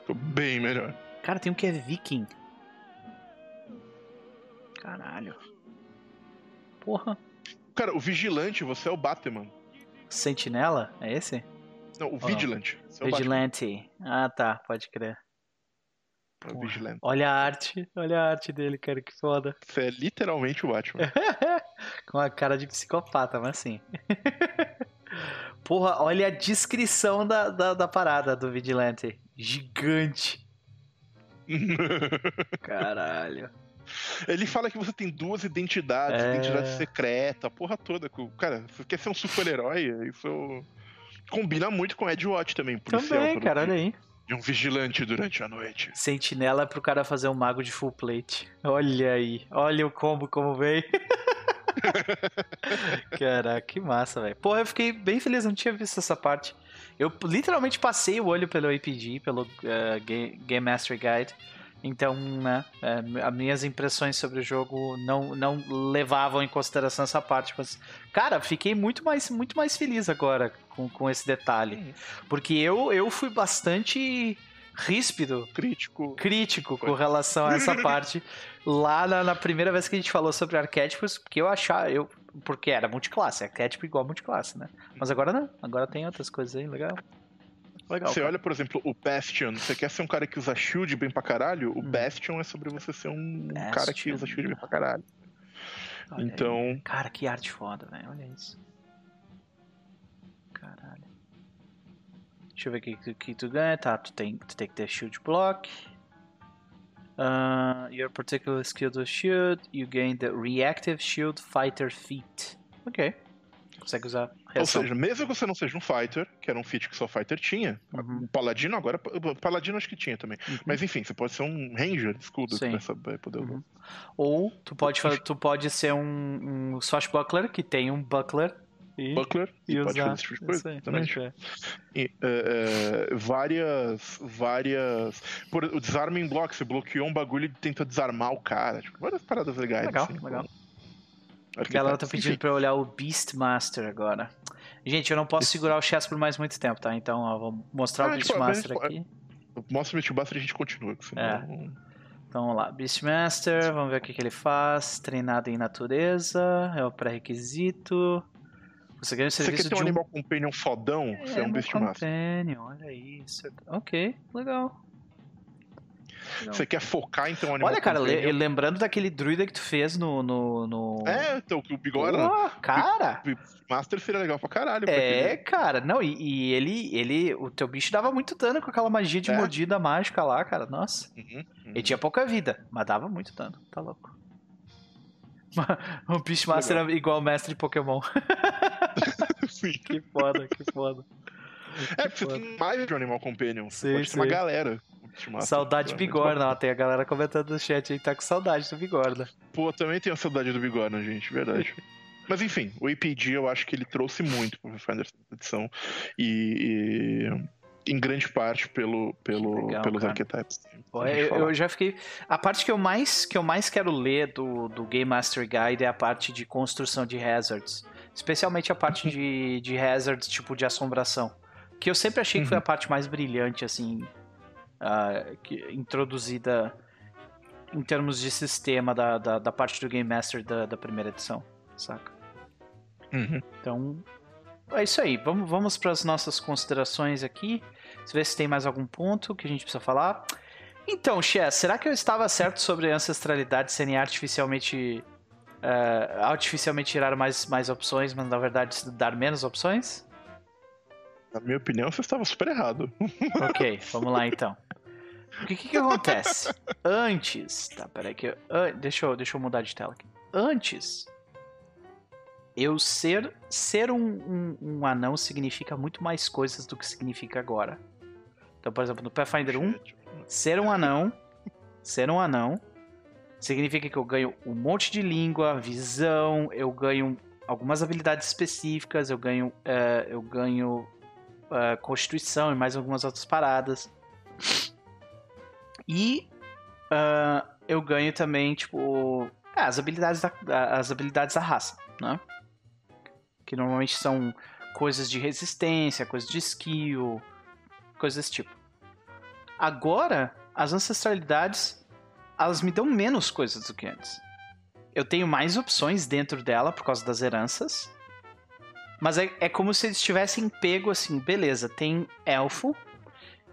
Ficou bem melhor. Cara, tem um que é viking. Caralho. Porra. Cara, o Vigilante, você é o Batman. Sentinela? É esse? Não, o. Vigilante. Você é o. Vigilante. Ah, tá. Pode crer. É Porra. Vigilante. Olha a arte. Olha a arte dele, cara. Que foda. Você é literalmente o Batman. Com a cara de psicopata, mas sim. Porra, olha a descrição da, da, da parada do Vigilante. Gigante. Caralho. Ele fala que você tem duas identidades, É. identidade secreta, a porra toda. Cara, você quer ser um super-herói? Isso combina muito com Ed Watch também, policial. Também, pelo cara, olha aí. De um vigilante durante a noite. Sentinela pro cara fazer um mago de full plate. Olha aí. Olha o combo como veio. Caraca, que massa, velho. Porra, eu fiquei bem feliz, não tinha visto essa parte. Eu literalmente passei o olho pelo APG, pelo Ga- Game Master Guide. Então, né, eh, as minhas impressões sobre o jogo não, não levavam em consideração essa parte. Mas, cara, fiquei muito mais, muito mais feliz agora com, com esse detalhe. Porque eu, eu fui bastante ríspido Crítico. crítico com relação a essa parte lá na, na primeira vez que a gente falou sobre arquétipos, porque eu achava, eu, porque era multiclasse, arquétipo igual multiclasse, né? Mas agora não, agora tem outras coisas aí, legal. Legal. Você cara. olha, por exemplo, o Bastion. Você quer ser um cara que usa shield bem pra caralho? O Hum. Bastion é sobre você ser um Bastion. cara que usa shield bem pra caralho. Olha aí. Então, Cara, que arte foda, velho. Olha isso. Caralho. Deixa eu ver o que, que, tu ganha. Tá, tu tem, tu tem que ter shield block. Uh, your particular skill do shield, you gain the reactive shield fighter feat. Ok. Consegue usar ou seja, mesmo que você não seja um fighter, que era um feat que só fighter tinha, Uhum. um paladino agora, paladino acho que tinha também. Uhum. Mas enfim, você pode ser um ranger, escudo, Sim. que vai poder usar. Uhum. Ou tu pode, tu pode ser um, um swashbuckler que tem um buckler e, Buckler, e e usar. esse tipo de coisa. Aí. E, é, é, várias. Várias. Por, o desarming block, você bloqueou um bagulho e tenta desarmar o cara. Tipo, várias paradas legais. Legal, assim, legal. com A galera tá pedindo Enfim, pra eu olhar o Beastmaster agora. Gente, eu não posso segurar o chess por mais muito tempo, tá? Então, ó, vou mostrar Ah, o tipo, Beastmaster mas- aqui. Mostra o Mythbuster e a gente continua. É. Então, vamos lá. Beastmaster, vamos ver o que, que ele faz. Treinado em natureza, é o pré-requisito. Você ganha o Você serviço quer ter um de um... Animal Companion fodão? você é um Beastmaster. companion, olha isso. Ok, legal. Você quer focar então um Animal Olha, cara, le- lembrando daquele druida que tu fez no... no, no... É, então, que o Bigorna. Pô, cara... Master seria legal pra caralho. pra É, aquele- cara, não, e, e ele, ele, o teu bicho dava muito dano com aquela magia de É. mordida mágica lá, cara, nossa. Uhum, uhum. Ele tinha pouca vida, mas dava muito dano, tá louco. o bicho master igual mestre de Pokémon. Sim. que foda, que foda. É, porque você tem mais de um Animal Companion. Você Sim, pode ter uma sim. galera. Saudade É Bigorna, ó, tem a galera comentando no chat aí que tá com saudade do Bigorna. Pô, também tenho saudade do Bigorna, gente, verdade. Mas enfim, o APG eu acho que ele trouxe muito pro Pathfinder essa edição. E, e em grande parte pelo, pelo, legal, pelos cara. arquetypes. Pô, eu, eu já fiquei. A parte que eu mais que eu mais quero ler do, do Game Master Guide é a parte de construção de hazards. Especialmente a parte de, de hazards tipo de assombração. Que eu sempre achei que foi a parte mais brilhante, assim. Ah, que- introduzida em termos de sistema da, da, da parte do Game Master da, da primeira edição, saca? Uhum. Então, é isso aí. Vamos, vamos para as nossas considerações aqui. Ver se tem mais algum ponto que a gente precisa falar. Então, Chess, será que eu estava certo sobre a ancestralidade serem artificialmente. eh, artificialmente tirar mais, mais opções, mas na verdade dar menos opções? Na minha opinião, você estava super errado. Ok, vamos lá então. O que, que, acontece? Antes. Tá, peraí que. deixa, eu, deixa eu mudar de tela aqui. Antes. Eu ser, ser um, um, um anão significa muito mais coisas do que significa agora. Então, por exemplo, no Pathfinder 1, ser um anão. Ser um anão. Significa que eu ganho um monte de língua, visão, eu ganho algumas habilidades específicas, eu ganho. eh, eu ganho uh, Constituição e mais algumas outras paradas. E uh, eu ganho também, tipo, é, as, habilidades da, da- as habilidades da raça, né? Que normalmente são coisas de resistência, coisas de skill, coisas desse tipo. Agora, as ancestralidades, elas me dão menos coisas do que antes. Eu tenho mais opções dentro dela por causa das heranças. Mas é, é como se eles tivessem pego assim, beleza, tem elfo,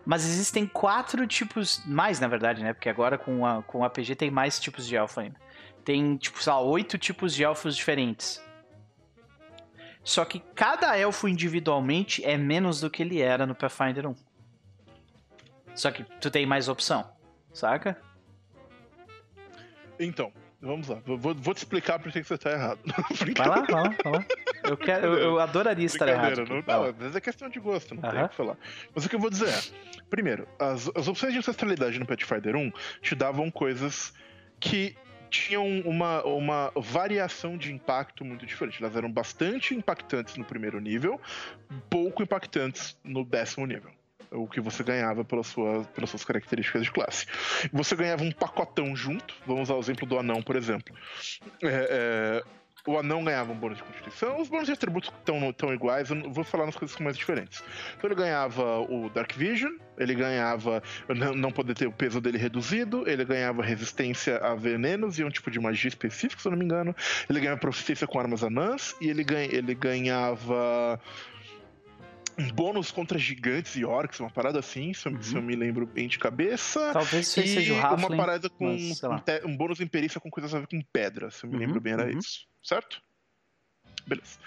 mas existem quatro tipos, mais na verdade, né? Porque agora com, a, com o APG tem mais tipos de elfo ainda. Tem, tipo, sei lá, oito tipos de elfos diferentes. só que cada elfo individualmente é menos do que ele era no Pathfinder 1. Só que tu tem mais opção, saca? Então, vamos lá. Vou, vou te explicar por que você tá errado. vai lá, vai lá, vai lá. Eu, quero, eu, eu adoraria estar errado. Não, não, mas é questão de gosto, não tem o que falar. Mas o que eu vou dizer é: primeiro, as, as opções de ancestralidade no Pathfinder 1 te davam coisas que tinham uma, uma variação de impacto muito diferente. Elas eram bastante impactantes no primeiro nível, pouco impactantes no décimo nível o que você ganhava pela sua, pelas suas características de classe. Você ganhava um pacotão junto, vamos usar o exemplo do anão, por exemplo. É, é, o anão ganhava um bônus de constituição, os bônus de atributos estão tão iguais, eu vou falar nas coisas mais diferentes. Então ele ganhava o Dark Vision, ele ganhava não, não poder ter o peso dele reduzido, ele ganhava resistência a venenos e um tipo de magia específico, se eu não me engano. Ele ganhava proficiência com armas anãs e ele, ganha, ele ganhava um bônus contra gigantes e orcs, uma parada assim, se eu, uhum. se eu me lembro bem de cabeça. Talvez e seja o Halfling, uma parada com mas, um, um, bônus em perícia com coisas a ver com pedra, se eu me uhum, lembro bem, era uhum. isso. Certo? Beleza.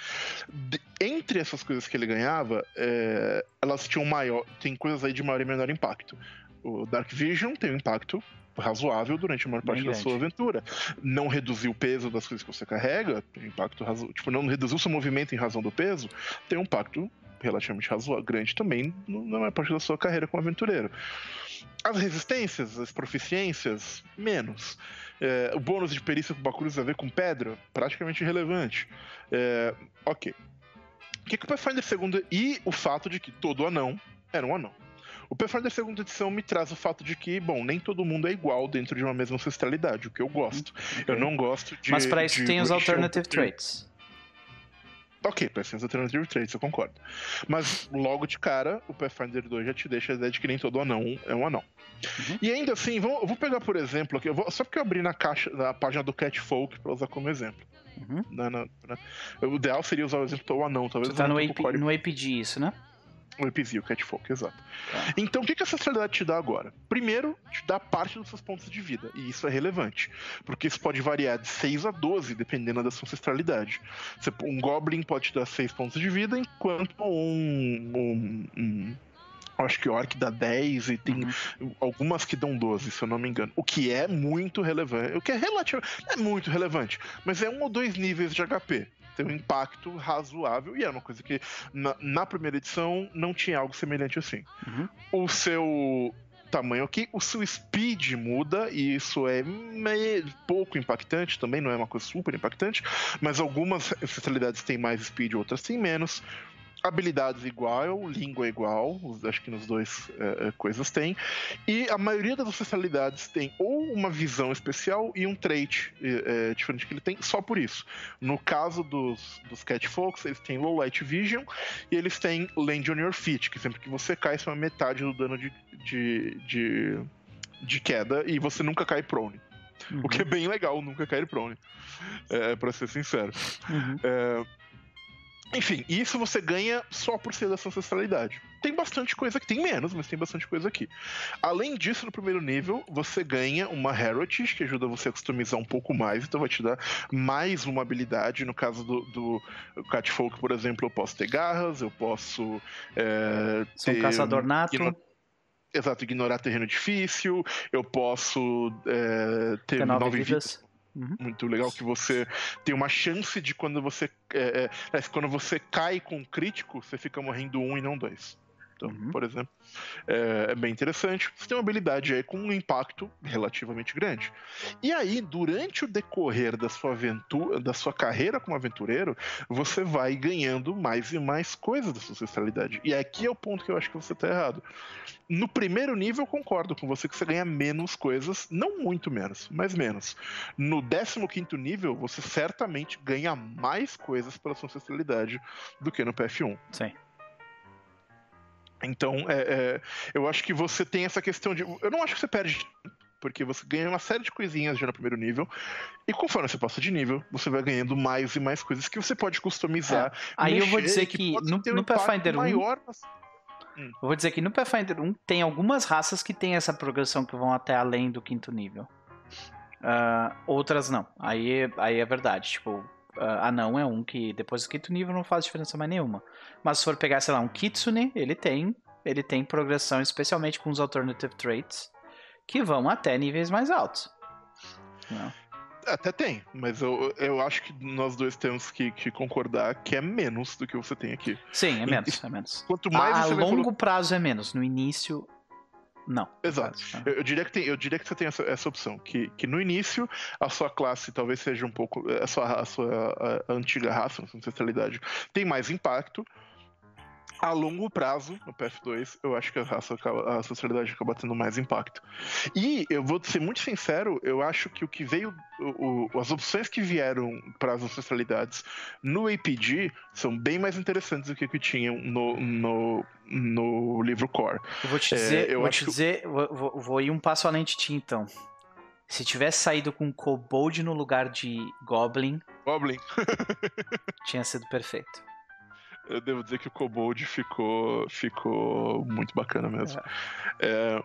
De, entre essas coisas que ele ganhava, é, elas tinham maior. Tem coisas aí de maior e menor impacto. O Dark Vision tem um impacto razoável durante a maior parte da sua aventura. Não reduzir o peso das coisas que você carrega, tem impacto razoável. Tipo, não reduzir o seu movimento em razão do peso, tem um impacto relativamente razoável, grande também na maior parte da sua carreira como aventureiro. As resistências, as proficiências, menos. É, o bônus de perícia com Bacuros a ver com pedra, praticamente irrelevante. É, ok. O que, que o Pathfinder II e o fato de que todo anão era um anão. O Pathfinder segunda edição me traz o fato de que, bom, nem todo mundo é igual dentro de uma mesma ancestralidade, o que eu gosto. Okay. Eu não gosto de. Mas para isso tem os alternative traits. Ok, Pathfinder Alternative Traits, eu concordo. Mas logo de cara, o Pathfinder 2 já te deixa a ideia de que nem todo anão é um anão. Uhum. E ainda assim, vou, vou pegar por exemplo aqui, vou, só porque eu abri na caixa, na página do Catfolk para usar como exemplo. Uhum. Na, na, na, o ideal seria usar o exemplo do anão, talvez. Você tá no, AP, no APG isso, né? O EPZ, o Catfolk, exato. Tá. Então, o que, que a ancestralidade te dá agora? Primeiro, te dá parte dos seus pontos de vida, e isso é relevante, porque isso pode variar de 6 a 12, dependendo da sua ancestralidade. Um Goblin pode te dar 6 pontos de vida, enquanto um, um, um acho que Orc dá 10 e tem uhum. algumas que dão 12, se eu não me engano. O que é muito relevante. O que é relativo. É muito relevante. Mas é um ou dois níveis de HP tem um impacto razoável, e é uma coisa que na, na primeira edição não tinha algo semelhante assim. Uhum. O seu tamanho aqui, o seu speed muda, e isso é meio, pouco impactante também, não é uma coisa super impactante, mas algumas especialidades têm mais speed, outras têm menos habilidades igual, língua igual, acho que nos dois é, é, coisas tem. E a maioria das especialidades tem ou uma visão especial e um trait é, diferente que ele tem só por isso. No caso dos, dos Catfolks, eles têm Low Light Vision e eles têm Land on Your Feet, que sempre que você cai, isso é metade do dano de, de, de, de queda e você nunca cai prone. Uhum. O que é bem legal, nunca cair prone. É, pra ser sincero. Uhum. É, enfim, isso você ganha só por ser da sua ancestralidade. Tem bastante coisa aqui, tem menos, mas tem bastante coisa aqui. Além disso, no primeiro nível, você ganha uma Heritage, que ajuda você a customizar um pouco mais, então vai te dar mais uma habilidade. No caso do, do Catfolk, por exemplo, eu posso ter garras, eu posso. É, Sou um caçador nato. Exato, ignorar terreno difícil, eu posso é, ter nove vidas. vidas Uhum. Muito legal que você tem uma chance de quando você. É, é, quando você cai com um crítico, você fica morrendo um e não dois. Então, uhum. por exemplo, é, é, bem interessante. Você tem uma habilidade aí com um impacto relativamente grande. E aí, durante o decorrer da sua aventura, da sua carreira como aventureiro, você vai ganhando mais e mais coisas da sua ancestralidade. E aqui é o ponto que eu acho que você está errado. No primeiro nível, eu concordo com você que você ganha menos coisas, não muito menos, mas menos. No 15 nível, você certamente ganha mais coisas pela sua ancestralidade do que no PF1. Sim. Então, é, é, eu acho que você tem essa questão de. Eu não acho que você perde porque você ganha uma série de coisinhas já no primeiro nível, e conforme você passa de nível, você vai ganhando mais e mais coisas que você pode customizar. É. Aí mexer, eu vou dizer que, que no, um no Pathfinder 1. Maior... Hum. Eu vou dizer que no Pathfinder 1 tem algumas raças que tem essa progressão que vão até além do quinto nível. Uh, outras não. Aí, aí é verdade. Tipo, uh, anão é um que depois do quinto nível não faz diferença mais nenhuma. Mas se for pegar, sei lá, um Kitsune, ele tem, ele tem progressão, especialmente com os alternative traits, que vão até níveis mais altos. Não. Até tem, mas eu, eu acho que nós dois temos que, que concordar que é menos do que você tem aqui. Sim, é menos, e, é menos. Quanto mais a, longo prazo é menos, no início não. Exato. Eu, eu, diria que tem, eu diria que você tem essa, essa opção, que, que no início a sua classe talvez seja um pouco a sua, a sua a, a antiga raça, a sua ancestralidade tem mais impacto, a longo prazo, no PF2, eu acho que a, raça, a sociedade acaba tendo mais impacto. E eu vou ser muito sincero, eu acho que o que veio, o, o, as opções que vieram para as ancestralidades no APG são bem mais interessantes do que o que tinham no, no, no livro Core. Eu vou te dizer, é, eu vou te dizer, que... vou, vou ir um passo além de ti então. Se tivesse saído com Kobold no lugar de Goblin, Goblin. tinha sido perfeito eu devo dizer que o Kobold ficou, ficou muito bacana mesmo. É. É,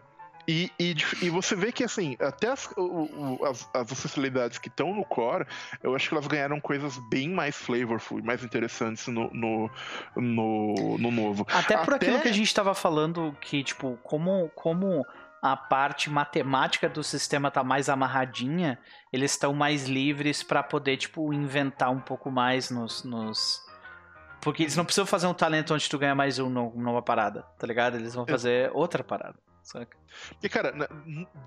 e, e, e, você vê que, assim, até as, o, as, as acessibilidades que estão no core, eu acho que elas ganharam coisas bem mais flavorful, mais interessantes no, no, no, no novo. Até por até... aquilo que a gente estava falando, que, tipo, como, como a parte matemática do sistema tá mais amarradinha, eles estão mais livres para poder, tipo, inventar um pouco mais nos, nos porque eles não precisam fazer um talento onde tu ganha mais um numa parada, tá ligado? Eles vão fazer outra parada. Saca? E, cara,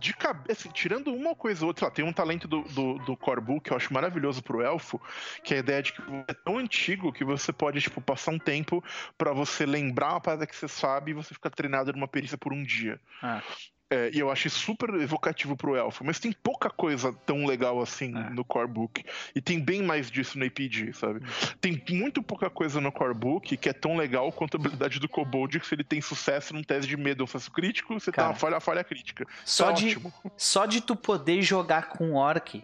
de cabeça, assim, tirando uma coisa ou outra, lá, tem um talento do, do, do Corbu que eu acho maravilhoso pro elfo, que é a ideia de que é tão antigo que você pode, tipo, passar um tempo para você lembrar uma parada que você sabe e você ficar treinado numa perícia por um dia. Ah. É, e eu achei super evocativo pro elfo, mas tem pouca coisa tão legal assim é. no core book. E tem bem mais disso no APG, sabe? Tem muito pouca coisa no core book que é tão legal quanto a habilidade do Kobold, que se ele tem sucesso num teste de medo ou sucesso crítico, você Cara, tá uma falha, falha crítica. Só, tá de, ótimo. só de tu poder jogar com orc,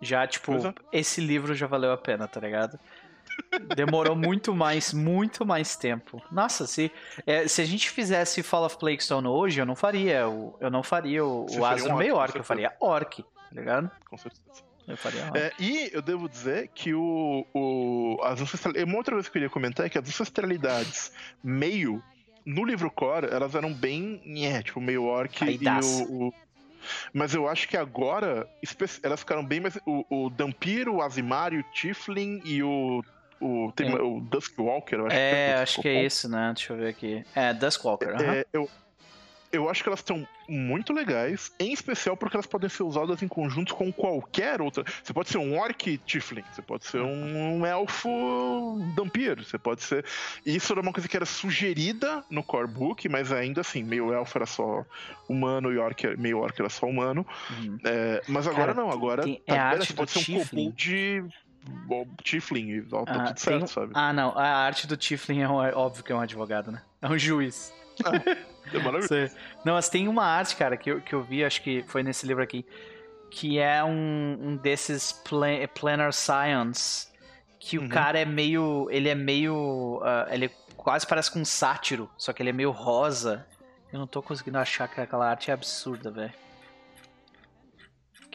já, tipo, esse livro já valeu a pena, tá ligado? Demorou muito mais, muito mais tempo. Nossa, se, é, se a gente fizesse Fall of Plaguestone hoje, eu não faria. Eu, eu não faria o, o Asa um meio orc, eu faria orc, tá ligado? Com certeza. Eu faria é, e eu devo dizer que o, o as ancestralidades. Uma outra coisa que eu queria comentar é que as ancestralidades meio no livro core, elas eram bem. É, tipo, meio orc e o, o, Mas eu acho que agora elas ficaram bem mais. O, o Dampiro, o Azimari, o Tiflin e o o, tem é. o Duskwalker, eu acho é, que é. acho que é isso, né? Deixa eu ver aqui. É, Duskwalker. É, uh -huh. eu, eu acho que elas estão muito legais, em especial porque elas podem ser usadas em conjunto com qualquer outra. Você pode ser um Orc Tiflin, você pode ser um, um Elfo Dampier, você pode ser. Isso era uma coisa que era sugerida no Core Book, mas ainda assim, meio Elfo era só humano e orc, meio Orc era só humano. Uhum. É, mas agora Cara, não, agora. Tem, tá, é a arte pode ser um Kobold Tiflin e tá ah, tudo certo, um... sabe? Ah, não. A arte do Tiflin é um, óbvio que é um advogado, né? É um juiz. Ah, é maravilhoso. não, mas tem uma arte, cara, que eu, que eu vi, acho que foi nesse livro aqui, que é um, um desses plan, Planar Science, que uhum. o cara é meio. Ele é meio. Uh, ele quase parece com um sátiro, só que ele é meio rosa. Eu não tô conseguindo achar que aquela arte é absurda, velho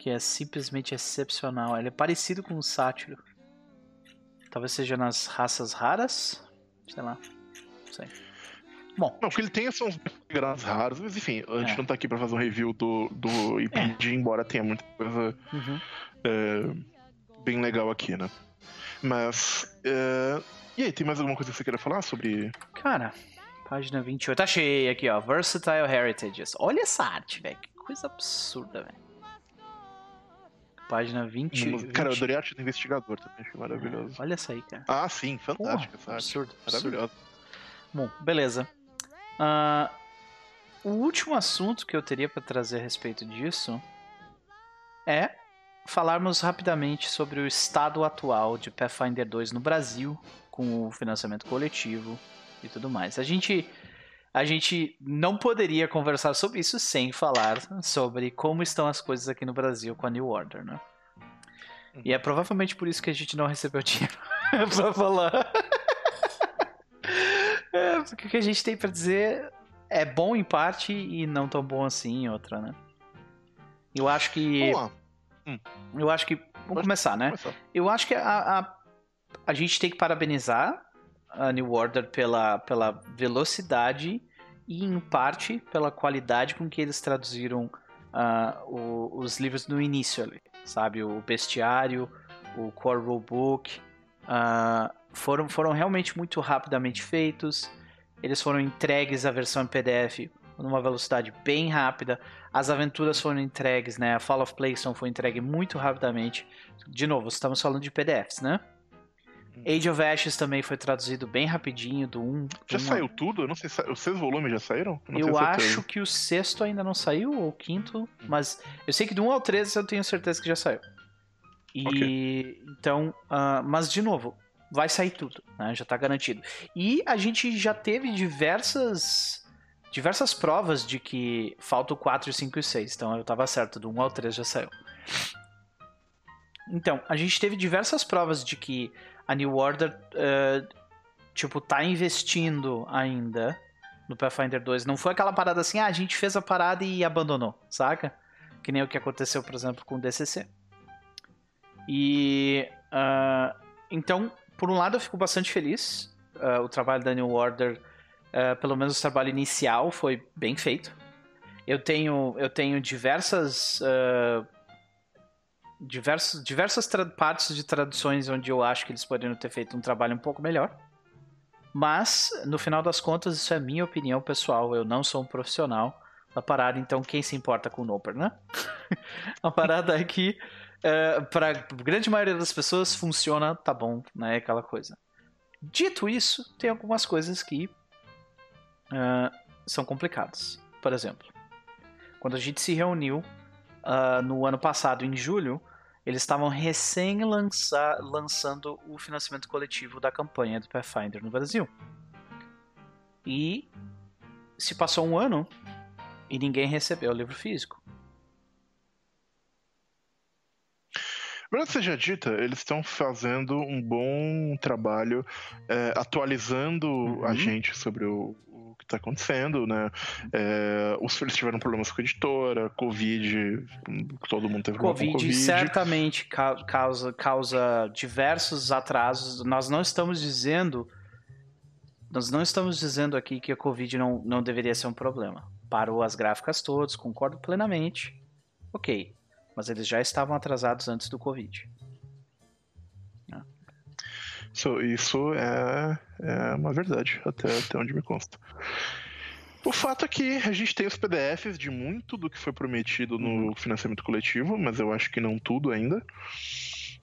que é simplesmente excepcional. Ele é parecido com um sátiro. Talvez seja nas raças raras? Sei lá. Não sei. Bom. Não, o que ele tem são os graus raros, mas enfim, a gente é. não tá aqui pra fazer um review do, do IPD, é. embora tenha muita coisa uhum. é, bem legal aqui, né? Mas. É... E aí, tem mais alguma coisa que você queira falar sobre. Cara, página 28. Achei aqui, ó. Versatile Heritages. Olha essa arte, velho. Que coisa absurda, velho. Página 20. 20... Cara, eu adorei a arte do investigador também, achei maravilhoso. olha essa aí, cara. Ah, sim, fantástico. Porra, absurdo, Maravilhoso. Bom, beleza. Uh, o último assunto que eu teria para trazer a respeito disso é falarmos rapidamente sobre o estado atual de Pathfinder 2 no Brasil, com o financiamento coletivo e tudo mais. A gente a gente não poderia conversar sobre isso sem falar sobre como estão as coisas aqui no Brasil com a New Order, né? E é provavelmente por isso que a gente não recebeu dinheiro pra falar. é, porque o que a gente tem para dizer é bom em parte e não tão bom assim em outra, né? Eu acho que. Hum. Eu acho que Vamos começar, né? Começar. Eu acho que a, a, a gente tem que parabenizar a New Order pela, pela velocidade e, em parte, pela qualidade com que eles traduziram uh, o, os livros no início ali, sabe? O Bestiário, o Core Rulebook, uh, foram, foram realmente muito rapidamente feitos. Eles foram entregues a versão em PDF numa velocidade bem rápida. As aventuras foram entregues, né? A Fall of Playstone foi entregue muito rapidamente. De novo, estamos falando de PDFs, né? Hum. Age of Ashes também foi traduzido bem rapidinho, do 1. Já saiu tudo? Eu não sei os seis volumes já saíram? Eu, eu acho que o sexto ainda não saiu, ou o quinto, hum. mas eu sei que do 1 ao 13 eu tenho certeza que já saiu. E okay. então, uh, mas de novo, vai sair tudo, né? já está garantido. E a gente já teve diversas diversas provas de que falta o 4, 5 e 6. Então eu estava certo, do 1 ao 3 já saiu. Então, a gente teve diversas provas de que a New Order, uh, tipo, tá investindo ainda no Pathfinder 2. Não foi aquela parada assim, ah, a gente fez a parada e abandonou, saca? Que nem o que aconteceu, por exemplo, com o DCC. E, uh, então, por um lado eu fico bastante feliz. Uh, o trabalho da New Order pelo menos o trabalho inicial foi bem feito. Eu tenho, eu tenho diversas. Diversos, diversas partes de traduções onde eu acho que eles poderiam ter feito um trabalho um pouco melhor. Mas, no final das contas, isso é minha opinião pessoal. Eu não sou um profissional da parada, então quem se importa com o Noper, né? a parada é que, uh, para a grande maioria das pessoas, funciona, tá bom, né? Aquela coisa. Dito isso, tem algumas coisas que uh, são complicados. Por exemplo, quando a gente se reuniu uh, no ano passado, em julho, eles estavam recém lança lançando o financiamento coletivo da campanha do Pathfinder no Brasil. E se passou um ano e ninguém recebeu o livro físico. Verdade seja dita, eles estão fazendo um bom trabalho é, atualizando uhum. a gente sobre o, que está acontecendo, né? É, os filhos tiveram problemas com a editora, Covid, todo mundo teve COVID, problema com Covid. certamente causa, causa diversos atrasos. Nós não estamos dizendo. Nós não estamos dizendo aqui que a Covid não, não deveria ser um problema. Parou as gráficas todas, concordo plenamente. Ok. Mas eles já estavam atrasados antes do Covid. So, isso é, é uma verdade, até, até onde me consta. O fato é que a gente tem os PDFs de muito do que foi prometido no uhum. financiamento coletivo, mas eu acho que não tudo ainda.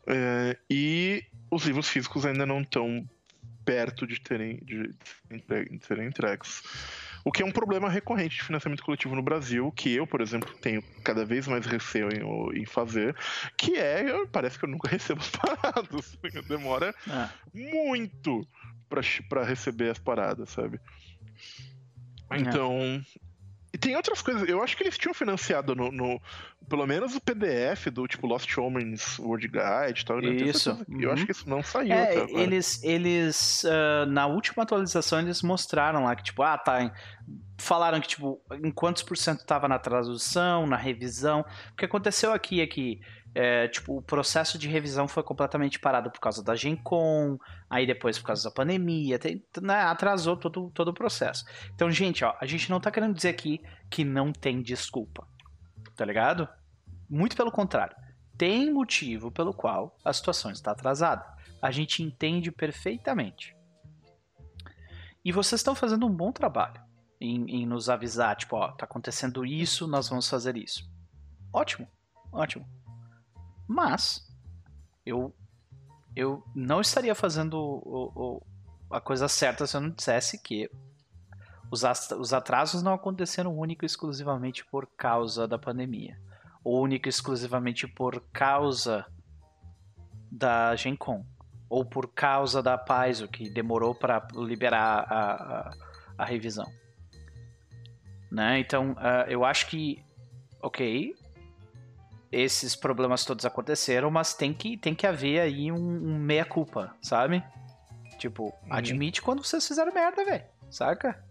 É, e os livros físicos ainda não estão perto de terem, de, de serem entregues. O que é um problema recorrente de financiamento coletivo no Brasil, que eu, por exemplo, tenho cada vez mais receio em, em fazer, que é, parece que eu nunca recebo as paradas. Demora é. muito para receber as paradas, sabe? É. Então, e tem outras coisas. Eu acho que eles tinham financiado no, no pelo menos o PDF do tipo Lost Omens World Guide e tal. Isso. Uhum. Eu acho que isso não saiu. É, eles, eles uh, na última atualização eles mostraram lá que tipo, ah, tá. Falaram que tipo, em quantos por cento estava na tradução, na revisão. O que aconteceu aqui é que é, tipo, o processo de revisão foi completamente parado por causa da Gencom, aí depois por causa da pandemia, tem, né, atrasou todo, todo o processo. Então, gente, ó, a gente não tá querendo dizer aqui que não tem desculpa, tá ligado? Muito pelo contrário. Tem motivo pelo qual a situação está atrasada. A gente entende perfeitamente. E vocês estão fazendo um bom trabalho em, em nos avisar, tipo, ó, tá acontecendo isso, nós vamos fazer isso. Ótimo, ótimo. Mas eu eu não estaria fazendo o, o, a coisa certa se eu não dissesse que os, os atrasos não aconteceram único e exclusivamente por causa da pandemia. Ou único e exclusivamente por causa da Gencom. Ou por causa da Paizo, que demorou para liberar a, a, a, revisão. Né? Então, uh, eu acho que, ok, esses problemas todos aconteceram, mas tem que, tem que haver aí um, um meia-culpa, sabe? Tipo, uhum. admite quando vocês fizeram merda, velho. Saca?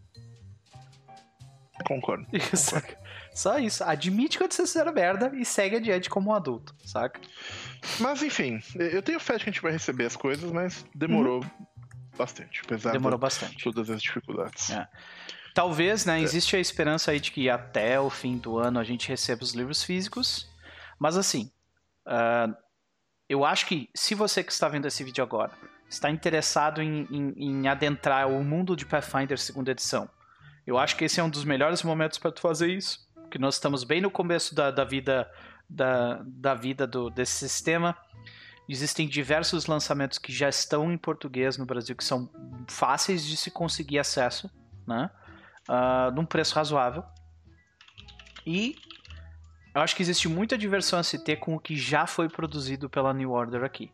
Concordo. Saca? Só isso. Admite quando você fizer merda e segue adiante como um adulto, saca? Mas enfim, eu tenho fé de que a gente vai receber as coisas, mas demorou Uhum. bastante, apesar Demorou de bastante. todas as dificuldades. É. Talvez, né, existe a esperança aí de que até o fim do ano a gente receba os livros físicos. Mas assim, ah, eu acho que se você que está vendo esse vídeo agora está interessado em, em- em adentrar o mundo de Pathfinder segunda edição, eu acho que esse é um dos melhores momentos para tu fazer isso. Porque nós estamos bem no começo da, da vida da, da vida do, desse sistema. Existem diversos lançamentos que já estão em português no Brasil que são fáceis de se conseguir acesso, né? Ah, num preço razoável. E eu acho que existe muita diversão a se ter com o que já foi produzido pela New Order aqui.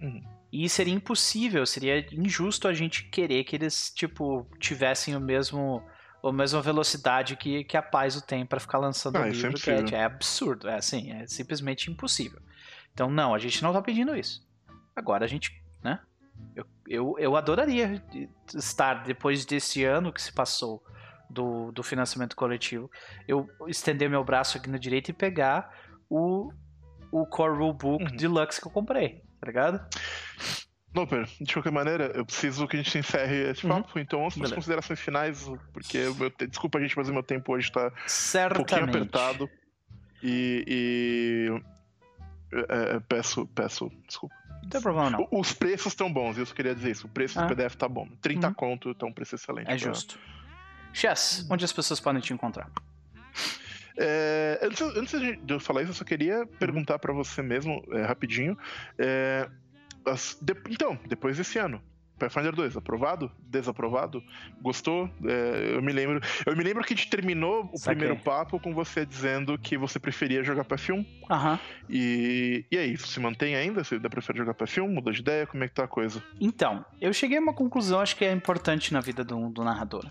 Uhum. E seria impossível, seria injusto a gente querer que eles, tipo, tivessem o mesmo a mesma velocidade que, que a Paizo tem para ficar lançando Ah, é livro, é, impossível. é absurdo, é assim, é simplesmente impossível. Então, não, a gente não tá pedindo isso. Agora a gente, né? Eu, eu, eu adoraria estar, depois desse ano que se passou do, do financiamento coletivo, eu estender meu braço aqui na direita e pegar o, o Core Rulebook Uhum. Deluxe que eu comprei, tá ligado? Noper, de qualquer maneira, eu preciso que a gente encerre esse Uhum. papo, então vamos para as considerações finais, porque meu te- desculpa, gente, mas o meu tempo hoje está um pouquinho apertado. E. e- é, é, peço, peço, desculpa. Não tem problema não. Os preços estão bons, isso eu queria dizer isso. O preço Ah. do PDF tá bom. 30 Uhum. conto tá um preço excelente. É pra- justo. Chess, onde as pessoas podem te encontrar? É, antes, antes de eu falar isso, eu só queria perguntar pra você mesmo, é, rapidinho. é, as- de- então, depois desse ano, Pathfinder 2, aprovado? Desaprovado? Gostou? É, eu me lembro. Eu me lembro que a gente terminou o Saquei. primeiro papo com você dizendo que você preferia jogar PF1. Aham. E, e aí, isso se mantém ainda? Você ainda prefere jogar PF1? Mudou de ideia? Como é que tá a coisa? Então, eu cheguei a uma conclusão, acho que é importante na vida do, do narrador.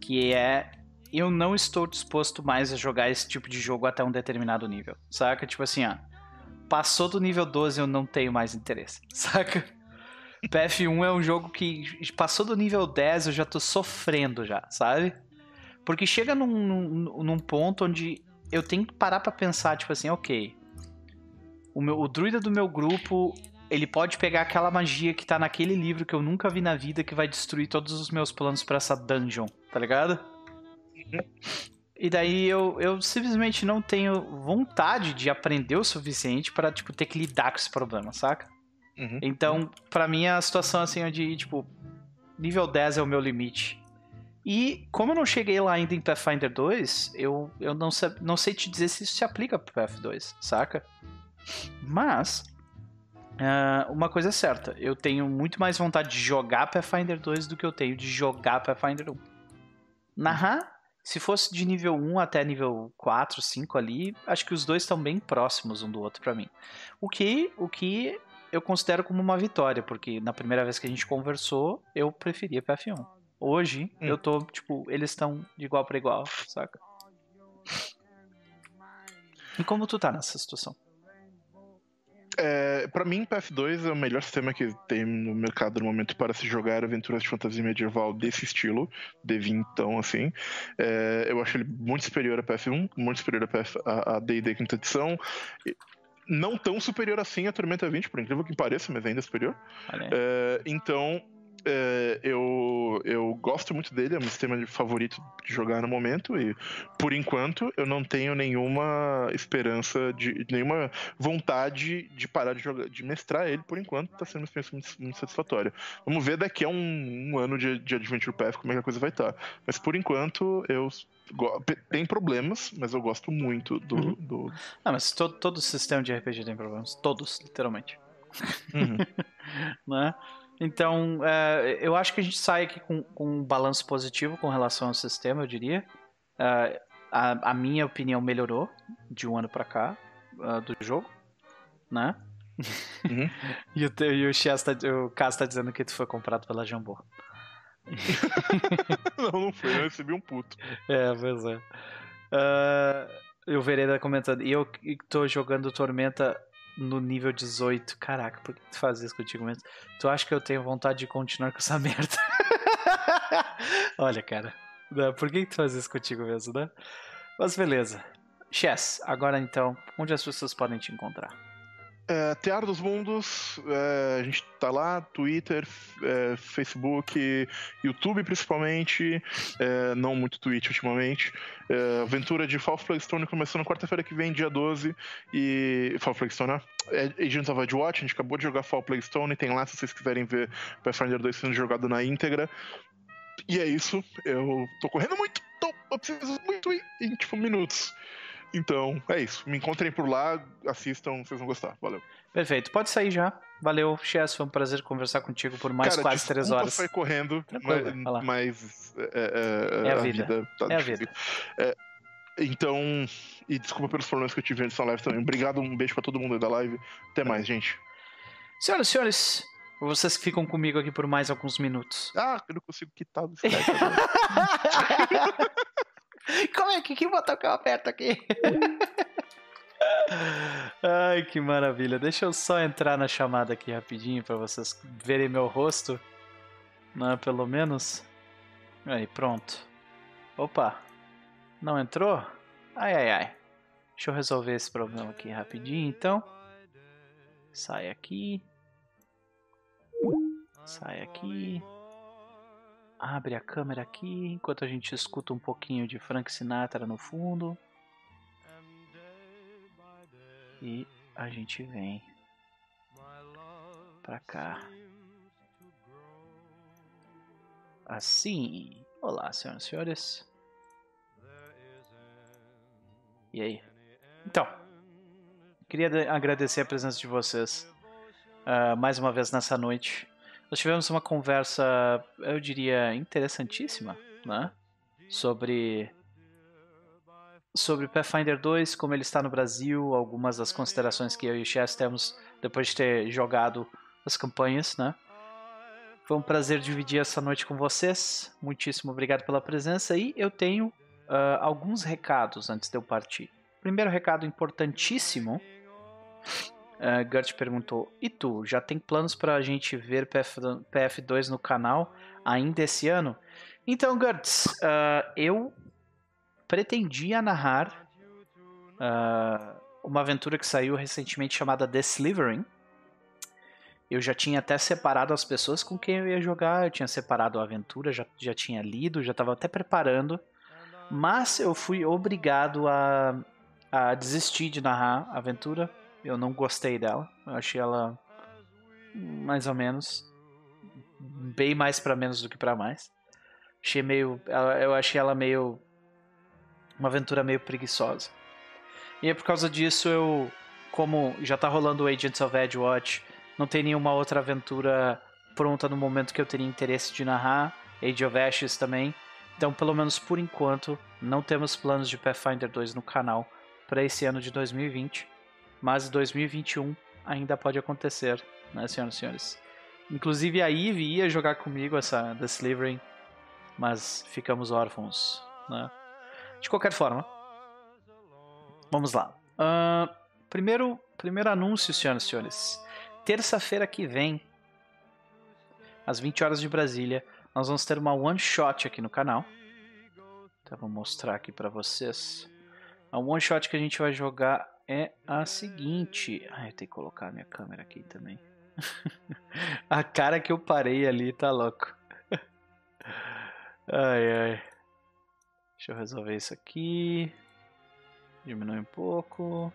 Que é. Eu não estou disposto mais a jogar esse tipo de jogo até um determinado nível. Saca? Tipo assim, ó. Passou do nível 12, eu não tenho mais interesse. Saca? PF1 é um jogo que passou do nível 10, eu já tô sofrendo já, sabe? Porque chega num, num, num ponto onde eu tenho que parar pra pensar, tipo assim, ok. O, meu, o druida do meu grupo ele pode pegar aquela magia que tá naquele livro que eu nunca vi na vida que vai destruir todos os meus planos pra essa dungeon, tá ligado? E daí eu, eu simplesmente não tenho vontade de aprender o suficiente para tipo ter que lidar com esse problema, saca? Uhum. Então, pra mim é a situação assim onde tipo nível 10 é o meu limite. E como eu não cheguei lá ainda em Pathfinder 2, eu, eu não, sei, não sei te dizer se isso se aplica pro PF2, saca? Mas ah, uma coisa é certa, eu tenho muito mais vontade de jogar Pathfinder 2 do que eu tenho de jogar Pathfinder 1. Narrar, se fosse de nível 1 até nível 4, 5 ali, acho que os dois estão bem próximos um do outro pra mim. O que, o que eu considero como uma vitória, porque na primeira vez que a gente conversou, eu preferia PF1. Hoje, Hum. eu tô, tipo, eles estão de igual pra igual, saca? E como tu tá nessa situação? É, para mim, PF2 é o melhor sistema que tem no mercado no momento para se jogar aventuras de fantasia medieval desse estilo, de vintão, assim. É, eu acho ele muito superior a PF1, muito superior a PF a D&D quinta edição. E Não tão superior assim a Tormenta 20, por incrível que pareça, mas ainda é superior. É, então, é, eu, eu gosto muito dele, é meu sistema de favorito de jogar no momento, e por enquanto eu não tenho nenhuma esperança, de nenhuma vontade de parar de jogar, de mestrar ele por enquanto, tá sendo uma experiência muito, muito satisfatória. Vamos ver daqui a um, um ano de, de Adventure Path como é que a coisa vai estar. Mas por enquanto eu. Tem problemas, mas eu gosto muito do. Uhum. do- Ah, mas todo, todo sistema de RPG tem problemas. Todos, literalmente. Uhum. né? Então, é, eu acho que a gente sai aqui com, com um balanço positivo com relação ao sistema, eu diria. É, a, a minha opinião melhorou de um ano pra cá ah, do jogo, né? Uhum. E o, e o, Chess tá, o Cass tá dizendo que tu foi comprado pela Jambô. não, não foi, eu recebi um puto. É, pois é. Ah, e o Vereda comentando, e eu tô jogando Tormenta no nível 18. Caraca, por que tu faz isso contigo mesmo? Tu acha que eu tenho vontade de continuar com essa merda? Olha, cara, Não, por que, que tu faz isso contigo mesmo, né? Mas beleza. Chess, agora então, onde as pessoas podem te encontrar? É, Tear dos Mundos, é, a gente tá lá, Twitter, é, Facebook, YouTube principalmente, é, não muito Twitch ultimamente. É, aventura de Fall Flagstone começou na quarta-feira que vem, dia 12, e... Fall Flagstone, é Agents of Edgewatch, a gente acabou de jogar Fall Flagstone, tem lá se vocês quiserem ver Pathfinder 2 sendo jogado na íntegra. E é isso, eu tô correndo muito, então eu preciso muito ir em, tipo, minutos. Então, é isso. Me encontrem por lá, assistam, vocês vão gostar. Valeu. Perfeito. Pode sair já. Valeu, Chess. Foi um prazer conversar contigo por mais Cara, quase três horas. sair correndo, Tranquilo, mas, mas é, é, É a a vida. vida. tá É a difícil. vida. É, então, e desculpa pelos problemas que eu tive antes da live também. Obrigado, um beijo pra todo mundo aí da live. Até mais, gente. Senhoras e senhores, vocês que ficam comigo aqui por mais alguns minutos. Ah, eu não consigo quitar do Skype. Como é que que botão que eu aperto aqui? Ai, que maravilha. Deixa eu só entrar na chamada aqui rapidinho para vocês verem meu rosto. Né, pelo menos. Aí, pronto. Opa. Não entrou? Ai, ai, ai. Deixa eu resolver esse problema aqui rapidinho, então. Sai aqui. Sai aqui. Abre a câmera aqui enquanto a gente escuta um pouquinho de Frank Sinatra no fundo. E a gente vem pra cá. Assim. Olá, senhoras e senhores. E aí? Então, queria de- agradecer a presença de vocês ah, mais uma vez nessa noite. Nós tivemos uma conversa, eu diria, interessantíssima, né? Sobre sobre Pathfinder 2, como ele está no Brasil, algumas das considerações que eu e o Chess temos depois de ter jogado as campanhas, né? Foi um prazer dividir essa noite com vocês. Muitíssimo obrigado pela presença e eu tenho ah, alguns recados antes de eu partir. Primeiro recado importantíssimo. Uh, Gert perguntou: E tu, já tem planos para a gente ver PF, PF2 no canal ainda esse ano? Então, Gertz, uh, eu pretendia narrar uh, uma aventura que saiu recentemente chamada The Slivering. Eu já tinha até separado as pessoas com quem eu ia jogar, eu tinha separado a aventura, já, já tinha lido, já estava até preparando. Mas eu fui obrigado a, a desistir de narrar a aventura. Eu não gostei dela. Eu achei ela mais ou menos bem mais para menos do que para mais. Achei meio, eu achei ela meio uma aventura meio preguiçosa. E é por causa disso eu, como já tá rolando o Agents of Edgewatch, não tem nenhuma outra aventura pronta no momento que eu teria interesse de narrar. Age of Ashes também. Então, pelo menos por enquanto, não temos planos de Pathfinder 2 no canal para esse ano de 2020 mas 2021 ainda pode acontecer, né, senhoras e senhores? Inclusive a Eve ia jogar comigo essa The Slivering, mas ficamos órfãos, né? De qualquer forma, vamos lá. Ahn, primeiro, primeiro anúncio, senhoras e senhores. Terça-feira que vem, às 20 horas de Brasília, nós vamos ter uma one shot aqui no canal. Então, vou mostrar aqui para vocês. A one shot que a gente vai jogar é a seguinte. Ah, eu tenho que colocar a minha câmera aqui também. a cara que eu parei ali tá louco. ai, ai. Deixa eu resolver isso aqui. Diminui um pouco.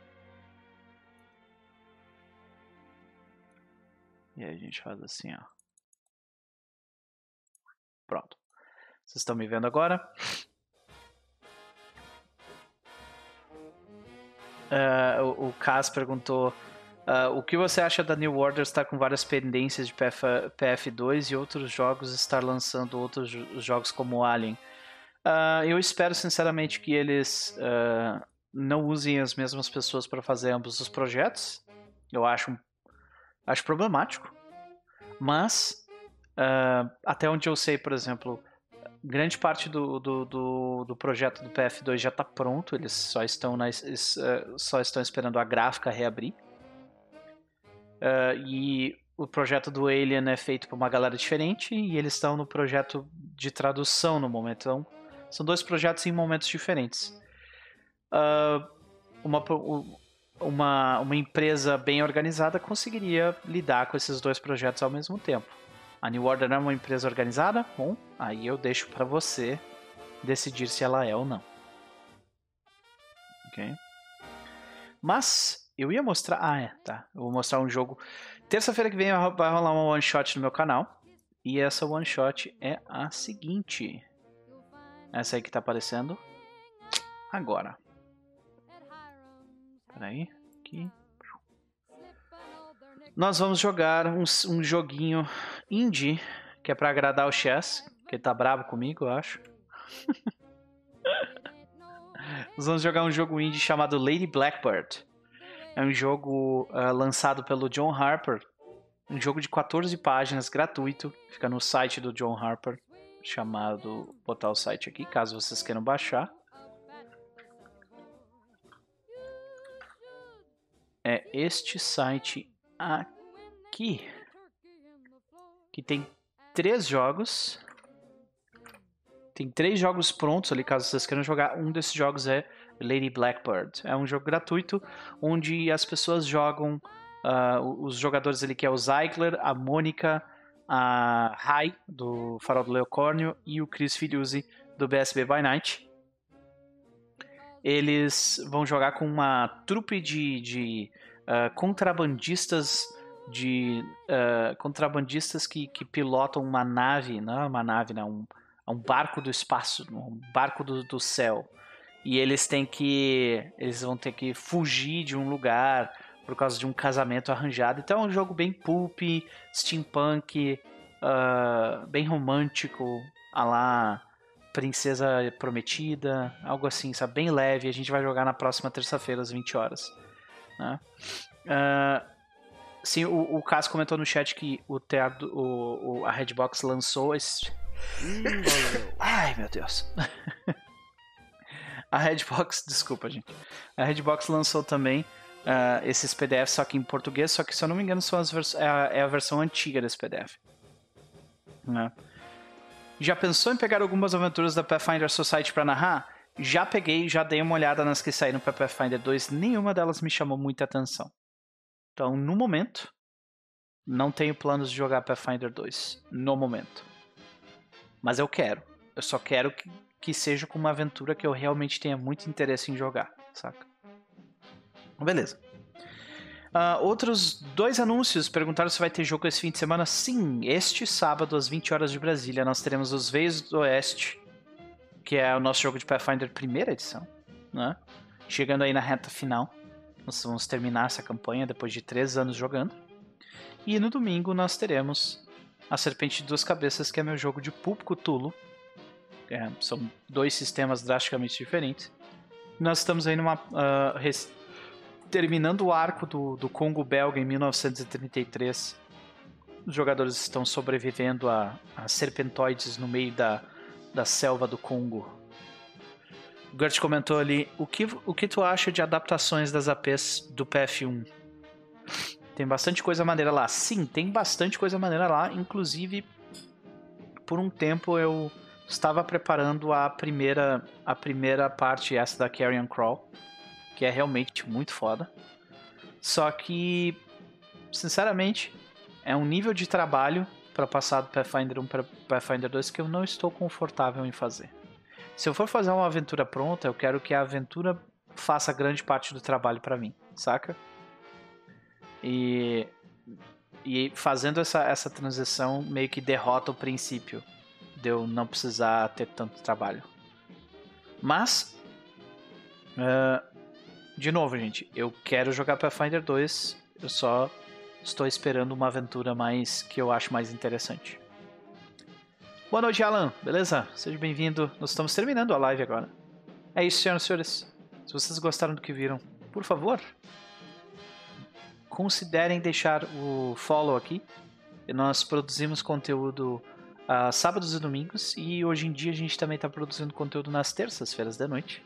E aí a gente faz assim, ó. Pronto. Vocês estão me vendo agora? Ah, o, Cas perguntou ah, o que você acha da New Order estar com várias pendências de PF, PF2 e outros jogos estar lançando outros jo- jogos como Alien? Ah, eu espero sinceramente que eles não usem as mesmas pessoas para fazer ambos os projetos. Eu acho, acho problemático. Mas, até onde eu sei, por exemplo, grande parte do, do, do, do projeto do PF2 já está pronto, eles só estão, na, eh, só estão esperando a gráfica reabrir. Eh, e o projeto do Alien é feito por uma galera diferente e eles estão no projeto de tradução no momento. Então, São dois projetos em momentos diferentes. Uh, uma, uma, uma empresa bem organizada conseguiria lidar com esses dois projetos ao mesmo tempo. A New Order é uma empresa organizada? Bom, aí eu deixo para você decidir se ela é ou não. Ok? Mas eu ia mostrar. Ah, é, tá. Eu vou mostrar um jogo. Terça-feira que vem vai rolar uma one shot no meu canal. E essa one shot é a seguinte. Essa aí que tá aparecendo agora. Peraí, aqui. Nós vamos jogar um, um joguinho indie, que é para agradar o Chess, que ele tá bravo comigo, eu acho. Nós vamos jogar um jogo indie chamado Lady Blackbird. É um jogo uh, lançado pelo John Harper. Um jogo de 14 páginas, gratuito. Fica no site do John Harper. Chamado. Vou botar o site aqui, caso vocês queiram baixar. É este site aqui. Que tem três jogos. Tem três jogos prontos ali, caso vocês queiram jogar. Um desses jogos é Lady Blackbird. É um jogo gratuito onde as pessoas jogam. Uh, os jogadores ali que é o Zeigler, a Mônica, a Rai, do Farol do Leocórnio, e o Chris Filiuzzi, do BSB by Night. Eles vão jogar com uma trupe de, de uh, contrabandistas de uh, contrabandistas que, que pilotam uma nave, não é uma nave, não, um, um barco do espaço, um barco do, do céu e eles têm que eles vão ter que fugir de um lugar por causa de um casamento arranjado. Então é um jogo bem pulp, steampunk, uh, bem romântico, a lá Princesa Prometida, algo assim, sabe? Bem leve. A gente vai jogar na próxima terça-feira às 20 horas. Né? Uh, sim, o, o Caso comentou no chat que o teatro, o, o a Redbox lançou esse. Ai, meu Deus. A Redbox, desculpa, gente. A Redbox lançou também uh, esses PDFs, só que em português, só que se eu não me engano são as é, a, é, a, versão antiga desse PDF. Né? Já pensou em pegar algumas aventuras da Pathfinder Society para narrar? Já peguei, já dei uma olhada nas que saíram para Pathfinder 2, nenhuma delas me chamou muita atenção. Então, no momento, não tenho planos de jogar Pathfinder 2. No momento. Mas eu quero. Eu só quero que que seja com uma aventura que eu realmente tenha muito interesse em jogar, saca? Beleza. Uh, outros dois anúncios perguntaram se vai ter jogo esse fim de semana. Sim, este sábado às 20 horas de Brasília nós teremos os Veios do Oeste, que é o nosso jogo de Pathfinder primeira edição, né? Chegando aí na reta final. Nós vamos terminar essa campanha depois de três anos jogando. E no domingo nós teremos a Serpente de Duas Cabeças, que é meu jogo de Pulp Cthulhu, é, são dois sistemas drasticamente diferentes. Nós estamos aí numa. Uh, res... terminando o arco do, do Congo belga em 1933. Os jogadores estão sobrevivendo a, a serpentoides no meio da, da selva do Congo. Gert comentou ali: o que, o que tu acha de adaptações das APs do PF1? Tem bastante coisa maneira lá. Sim, tem bastante coisa maneira lá. Inclusive, por um tempo eu estava preparando a primeira a primeira parte essa da Carrion Crawl, que é realmente muito foda. Só que sinceramente, é um nível de trabalho para passar do Pathfinder 1 para Pathfinder 2 que eu não estou confortável em fazer. Se eu for fazer uma aventura pronta, eu quero que a aventura faça grande parte do trabalho para mim, saca? E, e fazendo essa, essa transição meio que derrota o princípio de eu não precisar ter tanto trabalho. Mas, uh, de novo, gente, eu quero jogar Pathfinder 2, eu só estou esperando uma aventura mais que eu acho mais interessante. Boa noite, Alan, beleza? Seja bem-vindo. Nós estamos terminando a live agora. É isso, senhoras e senhores. Se vocês gostaram do que viram, por favor, considerem deixar o follow aqui. Nós produzimos conteúdo uh, sábados e domingos. E hoje em dia a gente também está produzindo conteúdo nas terças-feiras da noite.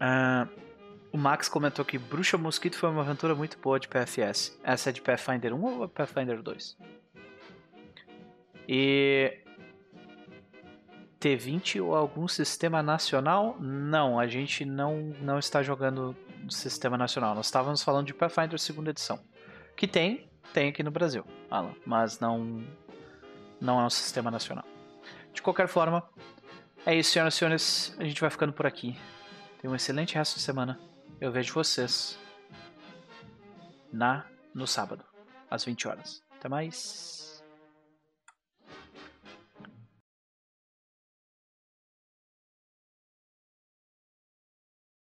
Uh, o Max comentou que Bruxa Mosquito foi uma aventura muito boa de PFS. Essa é de Pathfinder 1 ou Pathfinder 2? E T20 ou algum sistema nacional? Não, a gente não, não está jogando sistema nacional. Nós estávamos falando de Pathfinder segunda edição. Que tem, tem aqui no Brasil, Alan, mas não, não é um sistema nacional. De qualquer forma, é isso, senhoras e senhores. A gente vai ficando por aqui. Tenha um excelente resto de semana. Eu vejo vocês na no sábado, às 20 horas. Até mais.